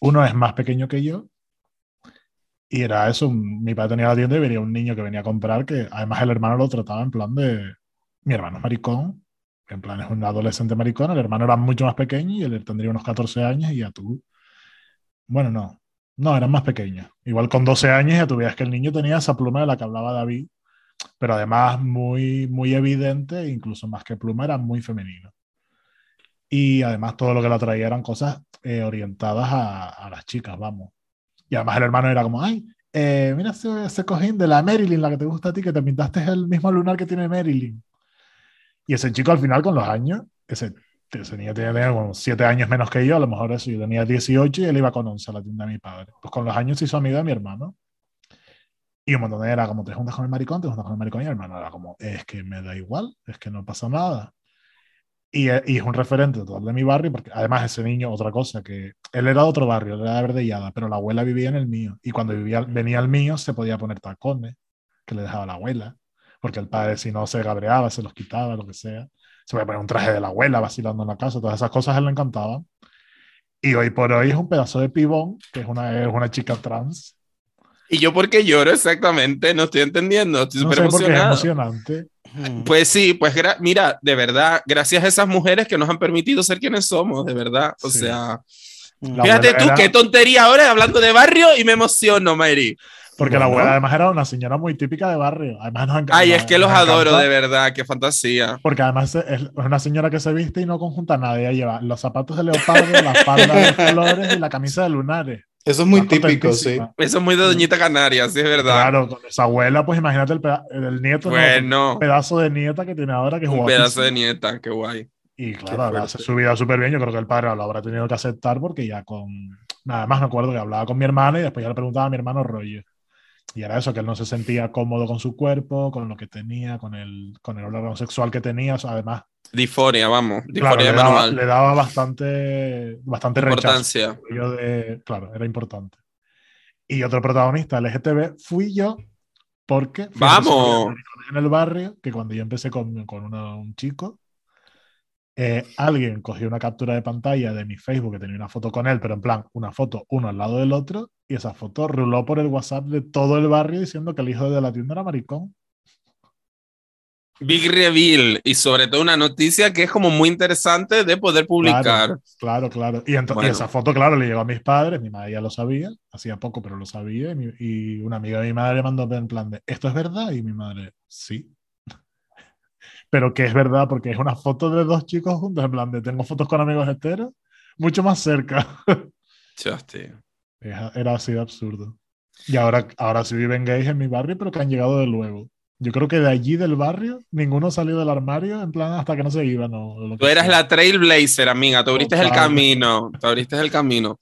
Uno es más pequeño que yo y era eso, mi padre tenía la tienda y venía un niño que venía a comprar, que además el hermano lo trataba en plan de, mi hermano es maricón, en plan es un adolescente maricón, el hermano era mucho más pequeño y él tendría unos 14 años y ya tú, bueno, no, no, eran más pequeños. Igual con 12 años ya tú veías que el niño tenía esa pluma de la que hablaba David, pero además muy, muy evidente, incluso más que Pluma, era muy femenino. Y además todo lo que la traía eran cosas eh, orientadas a, a, las chicas, vamos. Y además el hermano era como, ay, eh, mira ese, ese, cojín de la Marilyn, la que te gusta a ti, que te pintaste el mismo lunar que tiene Marilyn. Y ese chico al final con los años, ese, ese niño tenía, como 7 años menos que yo, a lo mejor eso, yo tenía 18 y él iba con 11 a la tienda de mi padre. Pues con los años se hizo amigo de mi hermano. Y un montón de era como, te juntas con el maricón, te juntas con el maricón. Y el hermano era como, es que me da igual, es que no pasa nada. Y, y, es un referente total de mi barrio, porque además ese niño, otra cosa, que él era de otro barrio, él era de Verdellada, pero la abuela vivía en el mío. Y cuando vivía, venía al mío, se podía poner tacones, que le dejaba la abuela, porque el padre, si no se cabreaba, se los quitaba, lo que sea. Se podía poner un traje de la abuela vacilando en la casa, todas esas cosas a él le encantaban. Y hoy por hoy es un pedazo de pibón, que es una, es una chica trans. ¿Y yo por qué lloro exactamente? No estoy entendiendo, estoy súper no sé emocionado. Es emocionante. Pues sí, pues mira, de verdad, gracias a esas mujeres que nos han permitido ser quienes somos, de verdad. O sí. sea, la fíjate tú, era... qué tontería ahora hablando de barrio y me emociono, Mary. Porque bueno. la abuela además era una señora muy típica de barrio. Además nos encanta, Ay, es que los adoro, de verdad, qué fantasía. Porque además es una señora que se viste y no conjunta nada. Ella lleva los zapatos de leopardo, la falda de colores y la camisa de lunares. Eso es muy típico, sí. Eso es muy de Doñita Canaria, sí, es verdad. Claro, con esa abuela, pues imagínate el, peda el nieto, bueno, ¿no? pedazo de nieta que tiene ahora, que es Un pedazo de nieta, qué guay. Y claro, ahora hace su vida súper bien. Yo creo que el padre lo habrá tenido que aceptar porque ya con. Nada más me acuerdo que hablaba con mi hermano y después ya le preguntaba a mi hermano rollo. Y era eso, que él no se sentía cómodo con su cuerpo, con lo que tenía, con el, con el órgano sexual que tenía. O sea, además. Disforia, vamos. Disforia claro, le, daba, le, daba, bastante, bastante importancia. Rechazo. De, claro, era importante. Y otro protagonista LGTB fui yo, porque vamos en el barrio que cuando yo empecé con, con una, un chico, eh, alguien cogió una captura de pantalla de mi Facebook que tenía una foto con él, pero en plan, una foto uno al lado del otro, y esa foto ruló por el WhatsApp de todo el barrio diciendo que el hijo de la tienda era maricón. Big reveal y sobre todo una noticia que es como muy interesante de poder publicar. Claro, claro. claro. Y, bueno. y, esa foto, claro, le llegó a mis padres, mi madre ya lo sabía, hacía poco, pero lo sabía, y, mi, y una amiga de mi madre mandó en plan de, ¿esto es verdad? Y mi madre, sí. pero que es verdad porque es una foto de dos chicos juntos, en plan de, tengo fotos con amigos heteros, mucho más cerca. Chaste. Era así de absurdo. Y ahora, ahora sí viven gays en mi barrio, pero que han llegado de luego. Yo creo que de allí del barrio ninguno salió del armario en plan hasta que no se iban. No, Tú eras la trailblazer, amiga. Tú abriste el camino. Tú abriste el camino.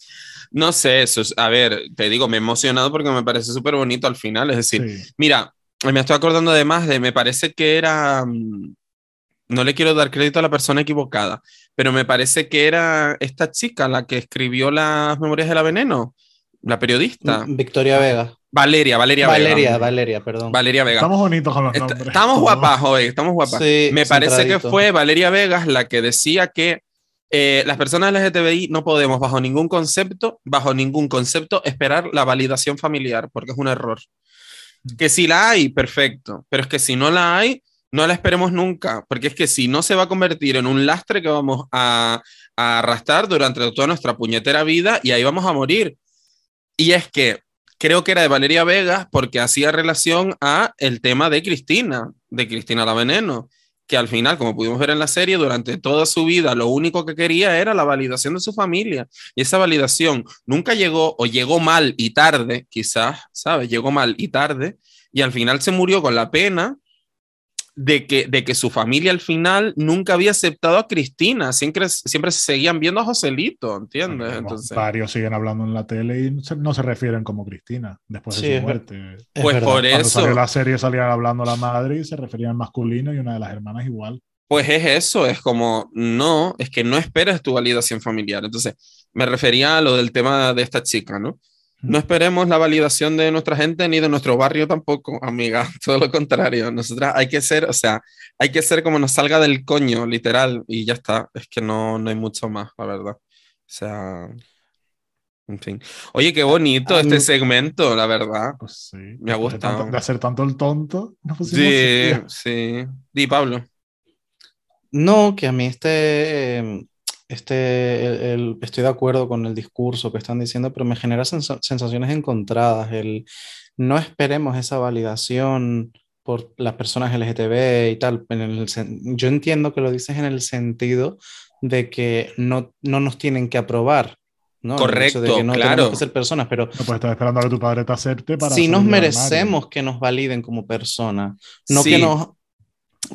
No sé, eso es, a ver, te digo, me he emocionado porque me parece súper bonito al final. Es decir, sí. mira, me estoy acordando además de, me parece que era, no le quiero dar crédito a la persona equivocada, pero me parece que era esta chica la que escribió las Memorias de la Veneno, la periodista. Victoria Vega. Valeria, Valeria, Valeria, Vega. Valeria, perdón. Valeria Vega. Estamos bonitos con los nombres. Estamos guapas hoy, estamos guapas. Sí, Me parece que fue Valeria Vegas la que decía que eh, las personas LGTBI no podemos bajo ningún concepto, bajo ningún concepto, esperar la validación familiar, porque es un error. Que si la hay, perfecto, pero es que si no la hay, no la esperemos nunca, porque es que si no se va a convertir en un lastre que vamos a, a arrastrar durante toda nuestra puñetera vida y ahí vamos a morir. Y es que creo que era de Valeria Vegas porque hacía relación a el tema de Cristina, de Cristina la Veneno, que al final, como pudimos ver en la serie, durante toda su vida lo único que quería era la validación de su familia. Y esa validación nunca llegó o llegó mal y tarde, quizás, ¿sabes? Llegó mal y tarde y al final se murió con la pena de que, de que su familia al final nunca había aceptado a Cristina, siempre, siempre se seguían viendo a Joselito, ¿entiendes? Bueno, Entonces, varios siguen hablando en la tele y no se, no se refieren como Cristina después de Sí, su es muerte. pues por Cuando eso, salió la serie salían hablando la madre y se referían en masculino y una de las hermanas igual. pues es eso, es como, no, es que no esperes tu validación familiar. Entonces, me refería a lo del tema de esta chica, ¿no? No esperemos la validación de nuestra gente ni de nuestro barrio tampoco, amiga. Todo lo contrario. Nosotras hay que ser, o sea, hay que ser como nos salga del coño, literal, y ya está. Es que no, no hay mucho más, la verdad. O sea, en fin. Oye, qué bonito Ah, este segmento, la verdad. Pues sí. Me ha De tanto- gustado. De hacer tanto el tonto. Sí, sí. Di, Pablo. No, que a mí este, eh, este, el- el- estoy de acuerdo con el discurso que están diciendo, pero me genera sensa- sensaciones encontradas. El no esperemos esa validación por las personas LGTB y tal. En el yo entiendo que lo dices en el sentido de que no, no nos tienen que aprobar. ¿no? Hecho de Correcto, que no claro. que ser personas, pero No puedes estar esperando a que tu padre te acepte para. sí salir nos merecemos que nos validen como personas. No Sí. que nos...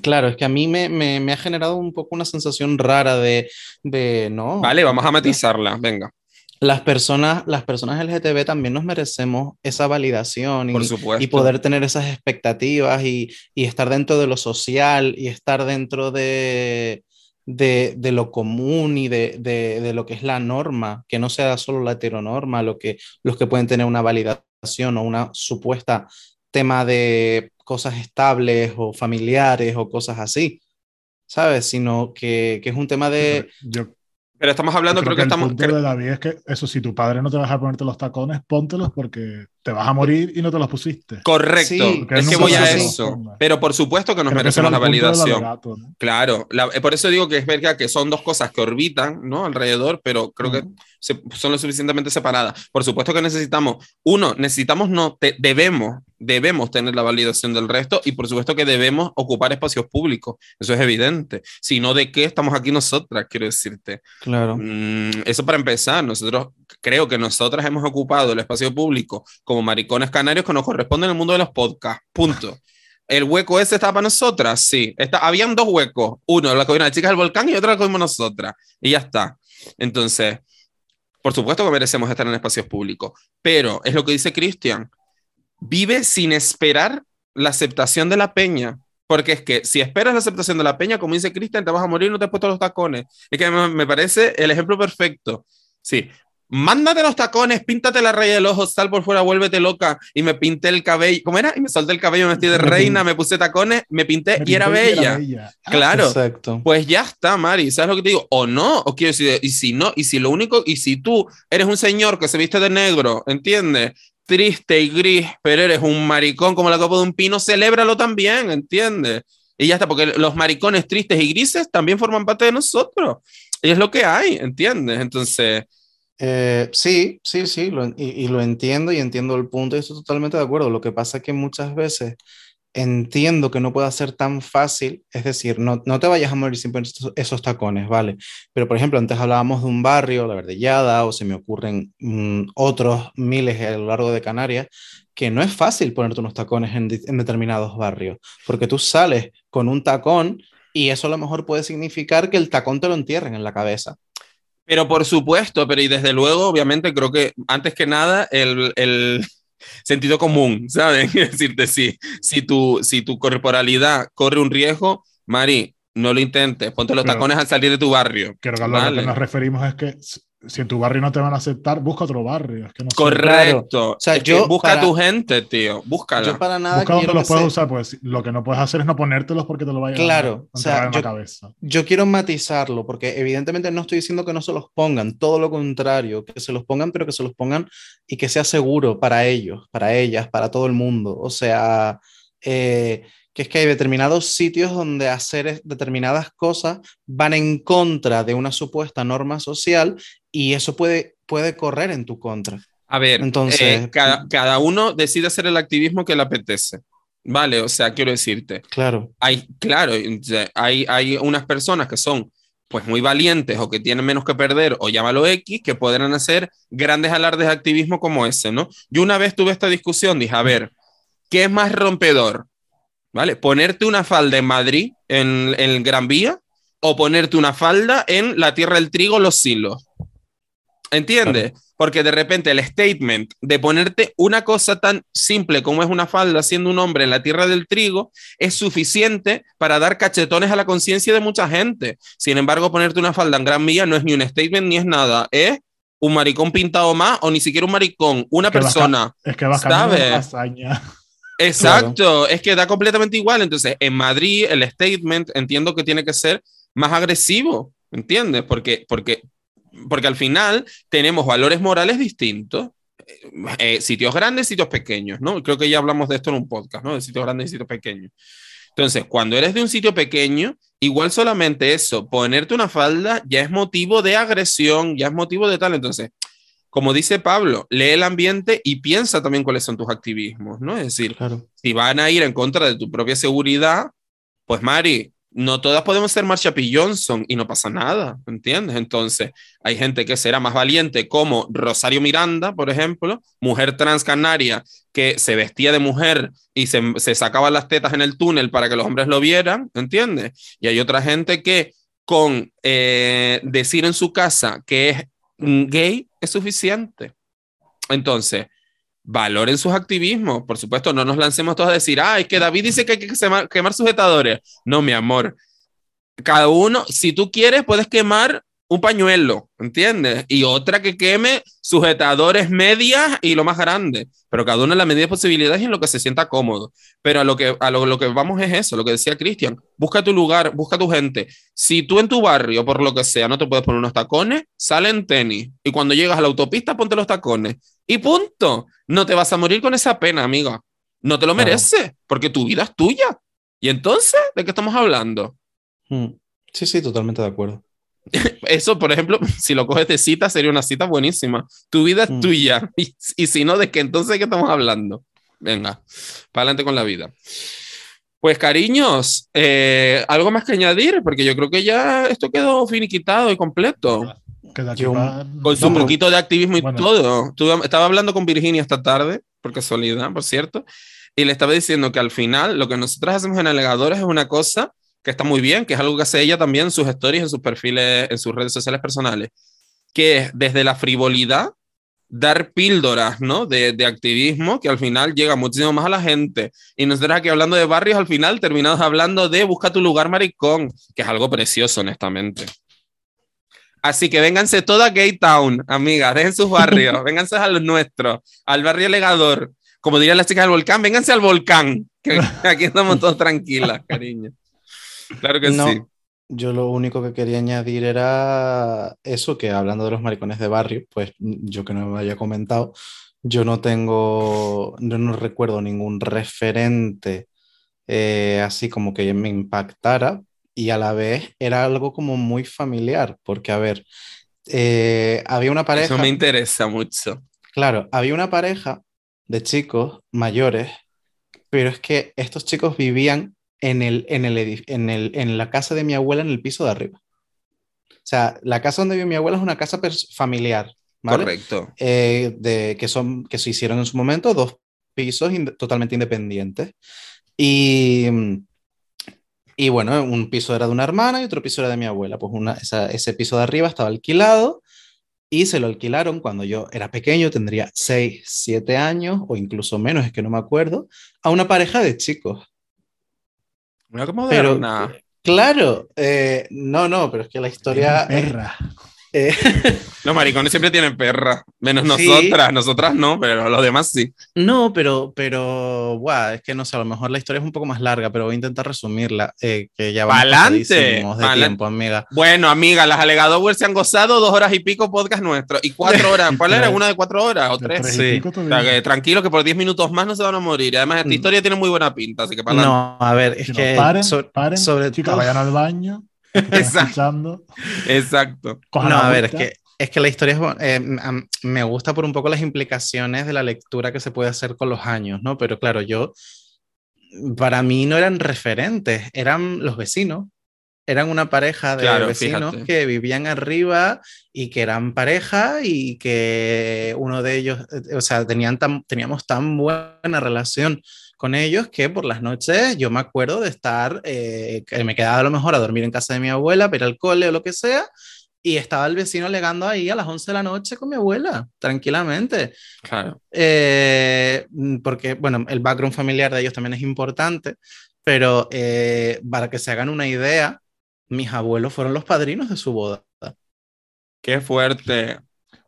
Claro, es que a mí me, me, me ha generado un poco una sensación rara de, de no. Vale, vamos a matizarla, venga, Las personas, las personas LGTB también nos merecemos esa validación y, poder tener esas expectativas y, y estar dentro de lo social y estar dentro de, de, de lo común y de, de, de lo que es la norma, que no sea solo la heteronorma, lo que, los que pueden tener una validación o una supuesta tema de cosas estables o familiares o cosas así, ¿sabes? Sino que, que es un tema de... Yo Pero estamos hablando, Yo creo, que el estamos... punto de David es que eso, si tu padre no te va a dejar ponerte los tacones, póntelos porque te vas a morir y no te los pusiste. Correcto, Sí, es que voy a eso. Pero por supuesto que nos Creo que merecemos la validación. alegato, ¿no? Claro, la- eh, por eso digo que es verdad que son dos cosas que orbitan, ¿no? Alrededor, pero creo que se- son lo suficientemente separadas. Por supuesto que necesitamos, uno, necesitamos, no, te- debemos, debemos tener la validación del resto y por supuesto que debemos ocupar espacios públicos. Eso es evidente. Si no, ¿de qué estamos aquí nosotras? Quiero decirte. Claro. Mm, eso para empezar, nosotros creo que nosotras hemos ocupado el espacio público como maricones canarios que nos corresponde en el mundo de los podcasts. Punto. El hueco ese estaba para nosotras, sí. Está, habían dos huecos. Uno, la cogieron las chicas del volcán y otro la cogimos nosotras. Y ya está. Entonces, por supuesto que merecemos estar en espacios públicos. Pero es lo que dice Cristian. Vive sin esperar la aceptación de la peña. Porque es que si esperas la aceptación de la peña, como dice Cristian, te vas a morir y no te has puesto los tacones. Es que me parece el ejemplo perfecto. Sí, mándate los tacones, píntate la raya del ojo, sal por fuera, vuélvete loca. Y me pinté el cabello. ¿Cómo era? Y me solté el cabello, me vestí de Me reina, me puse tacones, me pinté Me y era bella. bella. Claro. Exacto. Pues ya está, Mari, ¿sabes lo que te digo? O no, o quiero decir, y si no, y si lo único, y si tú eres un señor que se viste de negro, ¿entiendes? Triste y gris, pero eres un maricón como la copa de un pino, celébralo también, ¿entiendes? Y ya está, porque los maricones tristes y grises también forman parte de nosotros. Y es lo que hay, ¿entiendes? Entonces, Eh, sí, sí, sí, lo y, y lo entiendo y entiendo el punto y estoy totalmente de acuerdo. Lo que pasa es que muchas veces entiendo que no pueda ser tan fácil, es decir, no, no te vayas a morir poner esos, esos tacones, ¿vale? Pero, por ejemplo, antes hablábamos de un barrio, La Verdellada, o se me ocurren mm, otros miles a lo largo de Canarias, que no es fácil ponerte unos tacones en, en determinados barrios, porque tú sales con un tacón y eso a lo mejor puede significar que el tacón te lo entierren en la cabeza. Pero por supuesto, pero y desde luego, obviamente, creo que antes que nada, el, el sentido común, ¿sabes? Es decirte, si, si, tu, si tu corporalidad corre un riesgo, Mari, no lo intentes, ponte los Pero- tacones al salir de tu barrio. Creo que a lo Vale. que nos referimos es que si- en tu barrio no te van a aceptar, busca otro barrio. Es que no sé. Correcto. sea, Es yo busca para- tu gente, tío. Búscala. Yo para nada Busca donde los puedes usar, pues lo que no puedes hacer es no ponértelos porque te lo vayan Claro, a o sea, en yo- la cabeza. Yo quiero matizarlo porque evidentemente no estoy diciendo que no se los pongan, todo lo contrario, que se los pongan, pero que se los pongan y que sea seguro para ellos, para ellas, para todo el mundo. O sea, eh, que es que hay determinados sitios donde hacer determinadas cosas van en contra de una supuesta norma social y eso puede, puede correr en tu contra. A ver, Entonces- eh, cada, cada uno decide hacer el activismo que le apetece. Vale, o sea, quiero decirte, Claro, hay, claro, hay, hay unas personas que son pues muy valientes o que tienen menos que perder o llámalo X, que podrán hacer grandes alardes de activismo como ese, ¿no? Yo una vez tuve esta discusión, dije, a ver, ¿qué es más rompedor? ¿Vale? ¿Ponerte una falda en Madrid, en, en el Gran Vía, o ponerte una falda en la Tierra del Trigo, Los Silos? ¿Entiendes? Porque de repente el statement de ponerte una cosa tan simple como es una falda siendo un hombre en la tierra del trigo es suficiente para dar cachetones a la conciencia de mucha gente. Sin embargo, ponerte una falda en gran vía no es ni un statement ni es nada. Es un maricón pintado más o ni siquiera un maricón, una Que vas persona. Es que vas. Exacto, es que da completamente igual. Entonces, en Madrid el statement entiendo que tiene que ser más agresivo, ¿entiendes? Porque, porque, porque al final tenemos valores morales distintos. Eh, sitios grandes, sitios pequeños, ¿no? Creo que ya hablamos de esto en un podcast, ¿no? De sitios grandes y sitios pequeños. Entonces, cuando eres de un sitio pequeño, igual solamente eso, ponerte una falda ya es motivo de agresión, ya es motivo de tal. Entonces, como dice Pablo, lee el ambiente y piensa también cuáles son tus activismos, ¿no? Es decir, Claro. si van a ir en contra de tu propia seguridad, pues Mari, no todas podemos ser Marsha P. Johnson y no pasa nada, ¿entiendes? Entonces, hay gente que será más valiente, como Rosario Miranda, por ejemplo, mujer transcanaria que se vestía de mujer y se, se sacaba las tetas en el túnel para que los hombres lo vieran, ¿entiendes? Y hay otra gente que con eh, decir en su casa que es gay es suficiente. Entonces, valoren sus activismos. Por supuesto, no nos lancemos todos a decir, ah, es que David dice que hay que quemar, quemar sujetadores. No, mi amor. Cada uno, si tú quieres, puedes quemar un pañuelo, ¿entiendes? Y otra que queme sujetadores medias y lo más grande. Pero cada uno en la medida de posibilidades y en lo que se sienta cómodo. Pero a lo que, a lo, lo que vamos es eso, lo que decía Cristian. Busca tu lugar, busca tu gente. Si tú en tu barrio, por lo que sea, no te puedes poner unos tacones, sale en tenis. Y cuando llegas a la autopista, ponte los tacones. Y punto. No te vas a morir con esa pena, amiga. No te lo Claro. mereces, porque tu vida es tuya. Y entonces, ¿de qué estamos hablando? Mm. Sí, sí, totalmente de acuerdo. Eso, por ejemplo, si lo coges de cita, sería una cita buenísima. Tu vida es Mm. tuya. Y, y si no, ¿de qué entonces qué estamos hablando? Venga, para adelante con la vida. Pues cariños, eh, algo más que añadir, porque yo creo que ya esto quedó finiquitado y completo. Yo- va- Con su No, poquito de activismo y Bueno. todo. Tuve- estaba hablando con Virginia esta tarde, por casualidad, por cierto, y le estaba diciendo que al final lo que nosotros hacemos en Alegadores es una cosa que está muy bien, que es algo que hace ella también en sus stories, en sus perfiles, en sus redes sociales personales, que es desde la frivolidad dar píldoras, ¿no? De, de activismo que al final llega muchísimo más a la gente. Y nosotros aquí hablando de barrios, al final terminamos hablando de busca tu lugar maricón, que es algo precioso, honestamente. Así que vénganse toda Gay Town, amigas, dejen sus barrios, vénganse a los nuestros, al barrio Legador. Como dirían las chicas del volcán, vénganse al volcán, que aquí estamos todos tranquilas, cariño. Claro que No, sí. Yo lo único que quería añadir era eso, que hablando de los maricones de barrio, pues yo que no me haya comentado, yo no tengo, yo no recuerdo ningún referente eh, así como que me impactara y a la vez era algo como muy familiar, porque a ver, eh, había una pareja, Eso me interesa mucho. claro, había una pareja de chicos mayores, pero es que estos chicos vivían en el, en el, en el, en la casa de mi abuela en el piso de arriba. O sea, la casa donde vive mi abuela es una casa familiar, ¿vale? Correcto. Eh, de, que, son, que se hicieron en su momento dos pisos inde- totalmente independientes. Y, y bueno, un piso era de una hermana y otro piso era de mi abuela. Pues una, esa- ese piso de arriba estaba alquilado y se lo alquilaron cuando yo era pequeño, tendría 6, 7 años o incluso menos, es que no me acuerdo, a una pareja de chicos. Mira qué Pero, moderna. claro, eh, no, no, pero es que la historia... Es- perra. Eh, Los maricones siempre tienen perra, menos Sí. nosotras, nosotras no, pero los demás sí. No, pero, pero, guau, es que no sé, a lo mejor la historia es un poco más larga, pero voy a intentar resumirla, eh, que ya vamos de pa'lante. tiempo, amiga. Bueno, amiga, las Alegadores se han gozado dos horas y pico podcast nuestro. Y cuatro horas. ¿Cuál era? ¿Una de cuatro horas o tres? Sí. O sea, que tranquilo que por diez minutos más no se van a morir. Y además, esta Mm. historia tiene muy buena pinta, así que para No, a ver, es Si no, que paren, so- paren, sobre chicas, todo- vayan al baño. Exacto. Exacto. No, a ver, es que, es que la historia es, eh, me gusta por un poco las implicaciones de la lectura que se puede hacer con los años, ¿no? Pero claro, yo, para mí no eran referentes, eran los vecinos. Eran una pareja de Claro, vecinos fíjate. que vivían arriba y que eran pareja y que uno de ellos, eh, o sea, tenían tan, teníamos tan buena relación con ellos que por las noches yo me acuerdo de estar, eh, que me quedaba a lo mejor a dormir en casa de mi abuela, ir al cole o lo que sea, y estaba el vecino alegando ahí a las 11 de la noche con mi abuela, tranquilamente. Claro. Eh, mm, porque, bueno, el background familiar de ellos también es importante, pero eh, para que se hagan una idea, mis abuelos fueron los padrinos de su boda. Qué fuerte.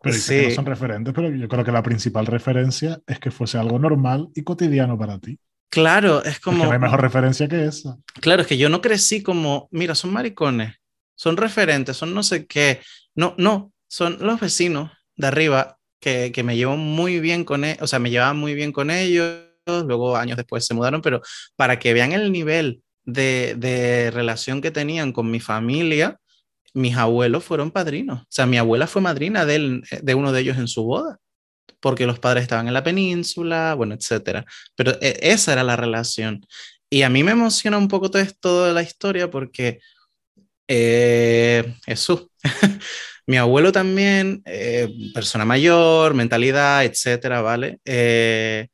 Pero dice que no sí. son referentes, pero yo creo que la principal referencia es que fuese algo normal y cotidiano para ti. Claro, es Es que como... no hay mejor referencia que esa. Claro, es que yo no crecí como, mira, son maricones, son referentes, son no sé qué. No, no, son los vecinos de arriba que, que me llevo muy bien con ellos, o sea, me llevaba muy bien con ellos, luego años después se mudaron, pero para que vean el nivel de, de relación que tenían con mi familia, mis abuelos fueron padrinos. O sea, mi abuela fue madrina de, él- de uno de ellos en su boda, porque los padres estaban en la península, bueno, etcétera. Pero e- esa era la relación. Y a mí me emociona un poco todo esto de la historia porque eh, Jesús, mi abuelo también, eh, persona mayor, mentalidad, etcétera, ¿vale? Eh,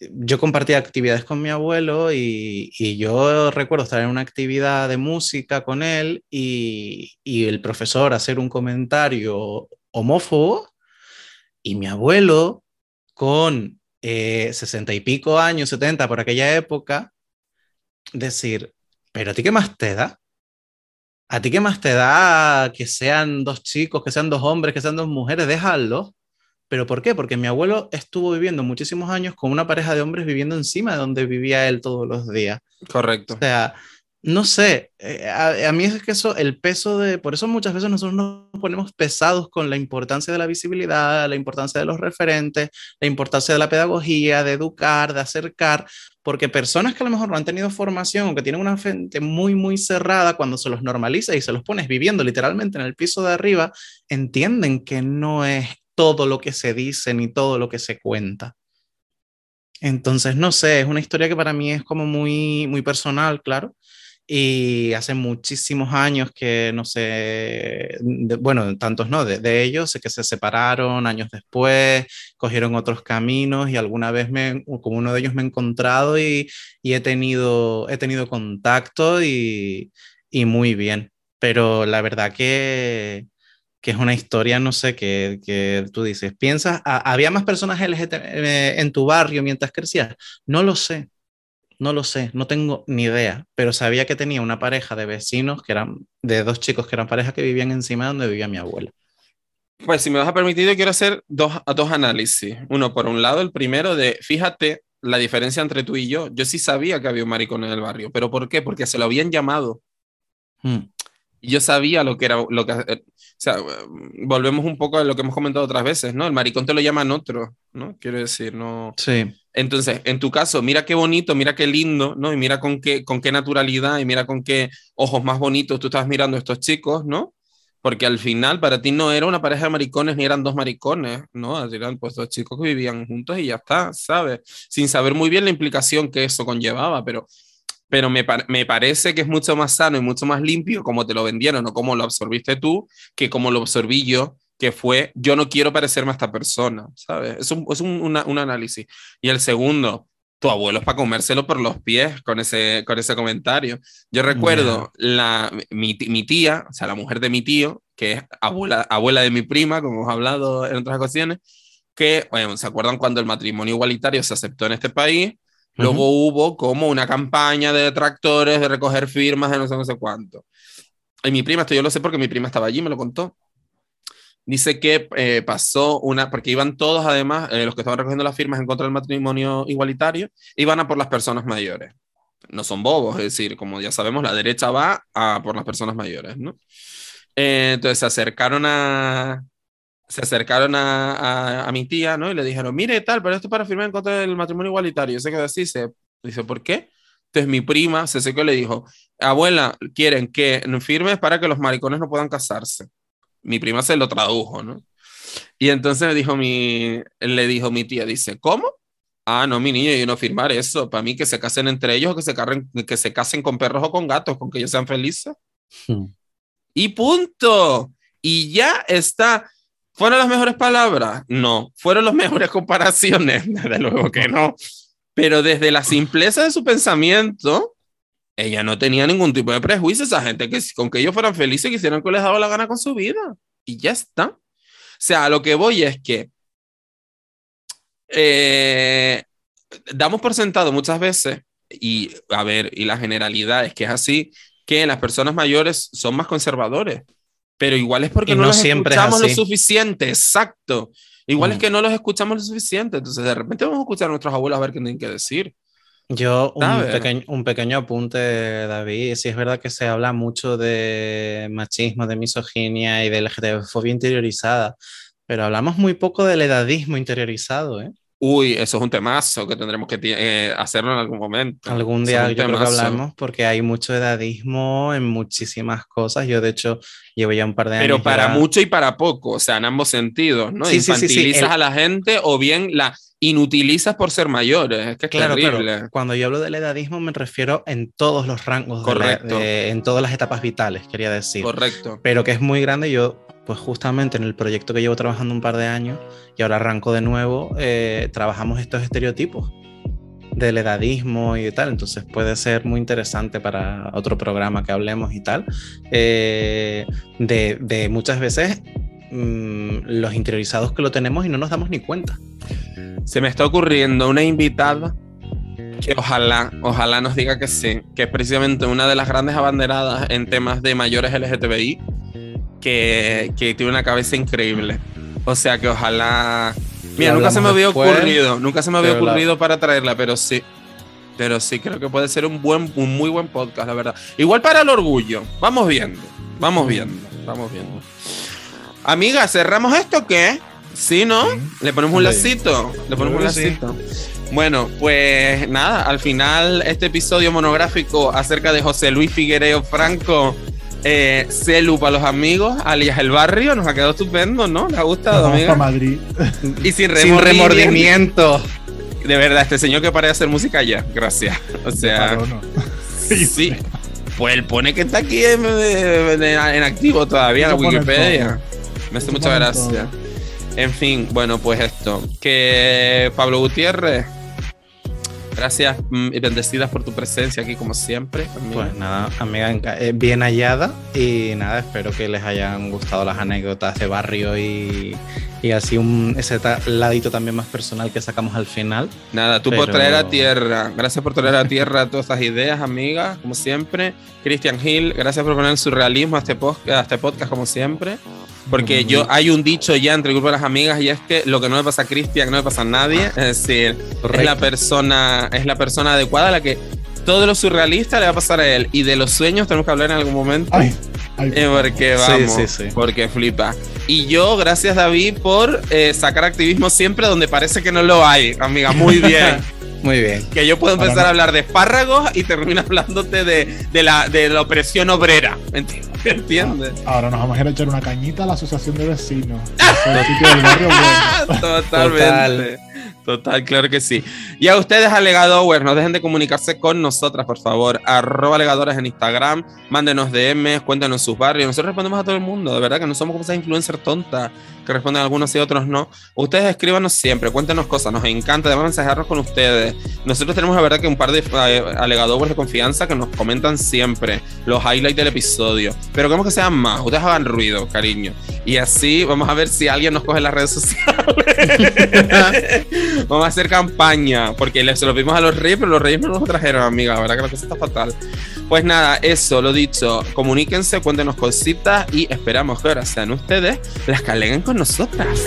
yo compartía actividades con mi abuelo y, yo recuerdo estar en una actividad de música con él y, el profesor hacer un comentario homófobo y mi abuelo con eh, sesenta y pico años, 70 por aquella época, decir, pero a ti qué más te da? ¿A ti qué más te da que sean dos chicos, que sean dos hombres, que sean dos mujeres? Déjalo. ¿Pero por qué? Porque mi abuelo estuvo viviendo muchísimos años con una pareja de hombres viviendo encima de donde vivía él todos los días. Correcto. O sea, no sé, eh, a, a mí es que eso, el peso de, por eso muchas veces nosotros nos ponemos pesados con la importancia de la visibilidad, la importancia de los referentes, la importancia de la pedagogía, de educar, de acercar, porque personas que a lo mejor no han tenido formación o que tienen una mente muy, muy cerrada, cuando se los normaliza y se los pones viviendo literalmente en el piso de arriba, entienden que no es todo lo que se dice ni todo lo que se cuenta. Entonces, no sé, es una historia que para mí es como muy, muy personal, claro. Y hace muchísimos años que, no sé, de- bueno, tantos no, de, de ellos, que se separaron años después, cogieron otros caminos y alguna vez me, con uno de ellos me he encontrado y, y he tenido, he tenido contacto y, y muy bien. Pero la verdad que, que es una historia, no sé, que, que tú dices, piensas, "Ah, ¿había más personas LGBT eh, en tu barrio mientras crecías? No lo sé, no lo sé, no tengo ni idea, pero sabía que tenía una pareja de vecinos que eran, de dos chicos que eran pareja que vivían encima de donde vivía mi abuela. Pues si me vas a permitir, yo quiero hacer dos, dos análisis. Uno, por un lado, el primero de, fíjate la diferencia entre tú y yo. Yo sí sabía que había un maricón en el barrio, pero ¿por qué? Porque se lo habían llamado. Mm, Y yo sabía lo que era, lo que, eh, o sea, volvemos un poco a lo que hemos comentado otras veces, ¿no? El maricón te lo llaman otro, ¿no? Quiero decir, no. sí, Entonces, en tu caso, mira qué bonito, mira qué lindo, ¿no? Y mira con qué, con qué naturalidad y mira con qué ojos más bonitos tú estabas mirando a estos chicos, ¿no? Porque al final para ti no era una pareja de maricones ni eran dos maricones, ¿no? Eran pues dos chicos que vivían juntos y ya está, ¿sabes? Sin saber muy bien la implicación que eso conllevaba, pero, pero me, me parece que es mucho más sano y mucho más limpio como te lo vendieron o como lo absorbiste tú, que como lo absorbí yo, que fue yo no quiero parecerme a esta persona, ¿sabes? Es un, es un, una- un análisis. Y el segundo, tu abuelo es para comérselo por los pies con ese, con ese comentario. Yo recuerdo la, mi, mi tía, o sea, la mujer de mi tío, que es abuela, abuela de mi prima, como hemos hablado en otras ocasiones, que, bueno, ¿se acuerdan cuando el matrimonio igualitario se aceptó en este país? Luego hubo como una campaña de detractores, de recoger firmas, de no sé, no sé cuánto. Y mi prima, esto yo lo sé porque mi prima estaba allí, me lo contó. Dice que eh, pasó una, porque iban todos además, eh, los que estaban recogiendo las firmas en contra del matrimonio igualitario, iban a por las personas mayores. No son bobos, es decir, como ya sabemos, la derecha va a por las personas mayores, ¿no? Eh, entonces se acercaron a, se acercaron a, a, a mi tía, ¿no? Y le dijeron, mire, tal, pero esto es para firmar en contra del matrimonio igualitario. Se quedó así, se dice, ¿por qué? Entonces mi prima se secó y le dijo, abuela, quieren que firmes para que los maricones no puedan casarse. Mi prima se lo tradujo, ¿no? Y entonces dijo mi, le dijo mi tía, dice, ¿cómo? Ah, no, mi niño, yo no firmar eso. Para mí que se casen entre ellos o que se, carren, que se casen con perros o con gatos, con que ellos sean felices. Hmm. Y punto. Y ya está. ¿Fueron las mejores palabras? No. ¿Fueron las mejores comparaciones? Desde luego que no. Pero desde la simpleza de su pensamiento, ella no tenía ningún tipo de prejuicio. Esa gente que con que ellos fueran felices quisieran que les daba la gana con su vida. Y ya está. O sea, a lo que voy es que eh, damos por sentado muchas veces, y a ver, y la generalidad es que es así, que las personas mayores son más conservadores. Pero igual es porque Y no, no los siempre es escuchamos lo suficiente, exacto. Igual es Mm. que no los escuchamos lo suficiente. Entonces, de repente vamos a escuchar a nuestros abuelos a ver qué tienen que decir. Yo, un, pequeño, un pequeño apunte, David. Sí, es verdad que se habla mucho de machismo, de misoginia y de LGTB-fobia interiorizada, pero hablamos muy poco del edadismo interiorizado, ¿eh? Uy, eso es un temazo que tendremos que eh, hacerlo en algún momento. Algún día yo creo que hablamos porque hay mucho edadismo en muchísimas cosas. Yo de hecho llevo ya un par de años. Pero para ya- mucho y para poco, o sea, en ambos sentidos, ¿no? Sí, sí, sí, sí, Infantilizas el- a la gente o bien la inutilizas por ser mayores. Es que es Claro, terrible. claro. Cuando yo hablo del edadismo me refiero en todos los rangos, de la- Correcto. de- en todas las etapas vitales, quería decir. Correcto. Pero que es muy grande. Yo, pues justamente en el proyecto que llevo trabajando un par de años y ahora arranco de nuevo, eh, trabajamos estos estereotipos del edadismo y tal. Entonces puede ser muy interesante para otro programa que hablemos y tal. eh, de, muchas veces mm, los interiorizados que lo tenemos y no nos damos ni cuenta. Se me está ocurriendo una invitada que ojalá, ojalá nos diga que sí, que es precisamente una de las grandes abanderadas en temas de mayores LGTBI, que, que tiene una cabeza increíble. O sea que ojalá... Mira, nunca se me había después, ocurrido, nunca se me había la- ocurrido para traerla, pero sí. Pero sí, creo que puede ser un buen, un muy buen podcast, la verdad. Igual para el orgullo. Vamos viendo, vamos viendo, vamos viendo. Amiga, ¿cerramos esto o qué? ¿Sí, no? Le ponemos un lacito. Le ponemos un lacito. Bueno, pues nada, al final este episodio monográfico acerca de José Luis Figuereo Franco, eh, Celu para los amigos, alias El Barrio, nos ha quedado estupendo, ¿no? ¿Le ha Nos gustado, vamos amiga? para Madrid. Y sin Sin remordimiento. De verdad, este señor que para de hacer música ya, gracias. O sea, Claro, no. sí. Pues él pone que está aquí en, en- en activo todavía en la Wikipedia. Me hace mucha gracia. En fin, bueno, pues esto. Que Pablo Gutiérrez, gracias mm, y bendecidas por tu presencia aquí como siempre. Pues nada, amiga, eh, bien hallada y nada, espero que les hayan gustado las anécdotas de barrio y, y así un, ese ladito también más personal que sacamos al final. Nada, tú por pero- traer a tierra. Gracias por traer a tierra todas estas ideas, amiga, como siempre. Christian Hill, gracias por poner el surrealismo a este, post- a este podcast, como siempre. Porque yo hay un dicho ya entre el grupo de las amigas y es que lo que no le pasa a Christian no le pasa a nadie. Es decir, es la persona, es la persona adecuada a la que todo lo surrealista le va a pasar a él. Y de los sueños tenemos que hablar en algún momento. Ay, ay, Eh, porque Sí, vamos, sí, sí. porque flipa. Y yo, gracias David por eh, sacar activismo siempre donde parece que no lo hay, amiga, muy bien. Muy bien. que yo puedo Ahora empezar no. a hablar de espárragos y termino hablándote de, de la, de la opresión obrera. ¿Enti- ¿Entiendes? ahora nos vamos a ir a echar una cañita a la asociación de vecinos. Totalmente. Total. claro que sí. Y a ustedes, alegadores, no dejen de comunicarse con nosotras, por favor. Arroba alegadores en Instagram, mándenos DMs, cuéntenos sus barrios. Nosotros respondemos a todo el mundo, de verdad que no somos como esas influencers tontas que responden algunos y otros no. Ustedes escríbanos siempre, cuéntenos cosas, nos encanta además mensajearnos con ustedes. Nosotros tenemos la verdad que un par de eh, alegadores de confianza que nos comentan siempre los highlights del episodio. Pero queremos que sean más, ustedes hagan ruido, cariño. Y así vamos a ver si alguien nos coge las redes sociales. vamos a hacer campaña, porque se lo vimos a los reyes, pero los reyes no nos trajeron, amiga. Verdad que la cosa está fatal. Pues nada, eso, lo dicho. Comuníquense, cuéntenos cositas y esperamos que ahora sean ustedes las que aleguen con nosotras.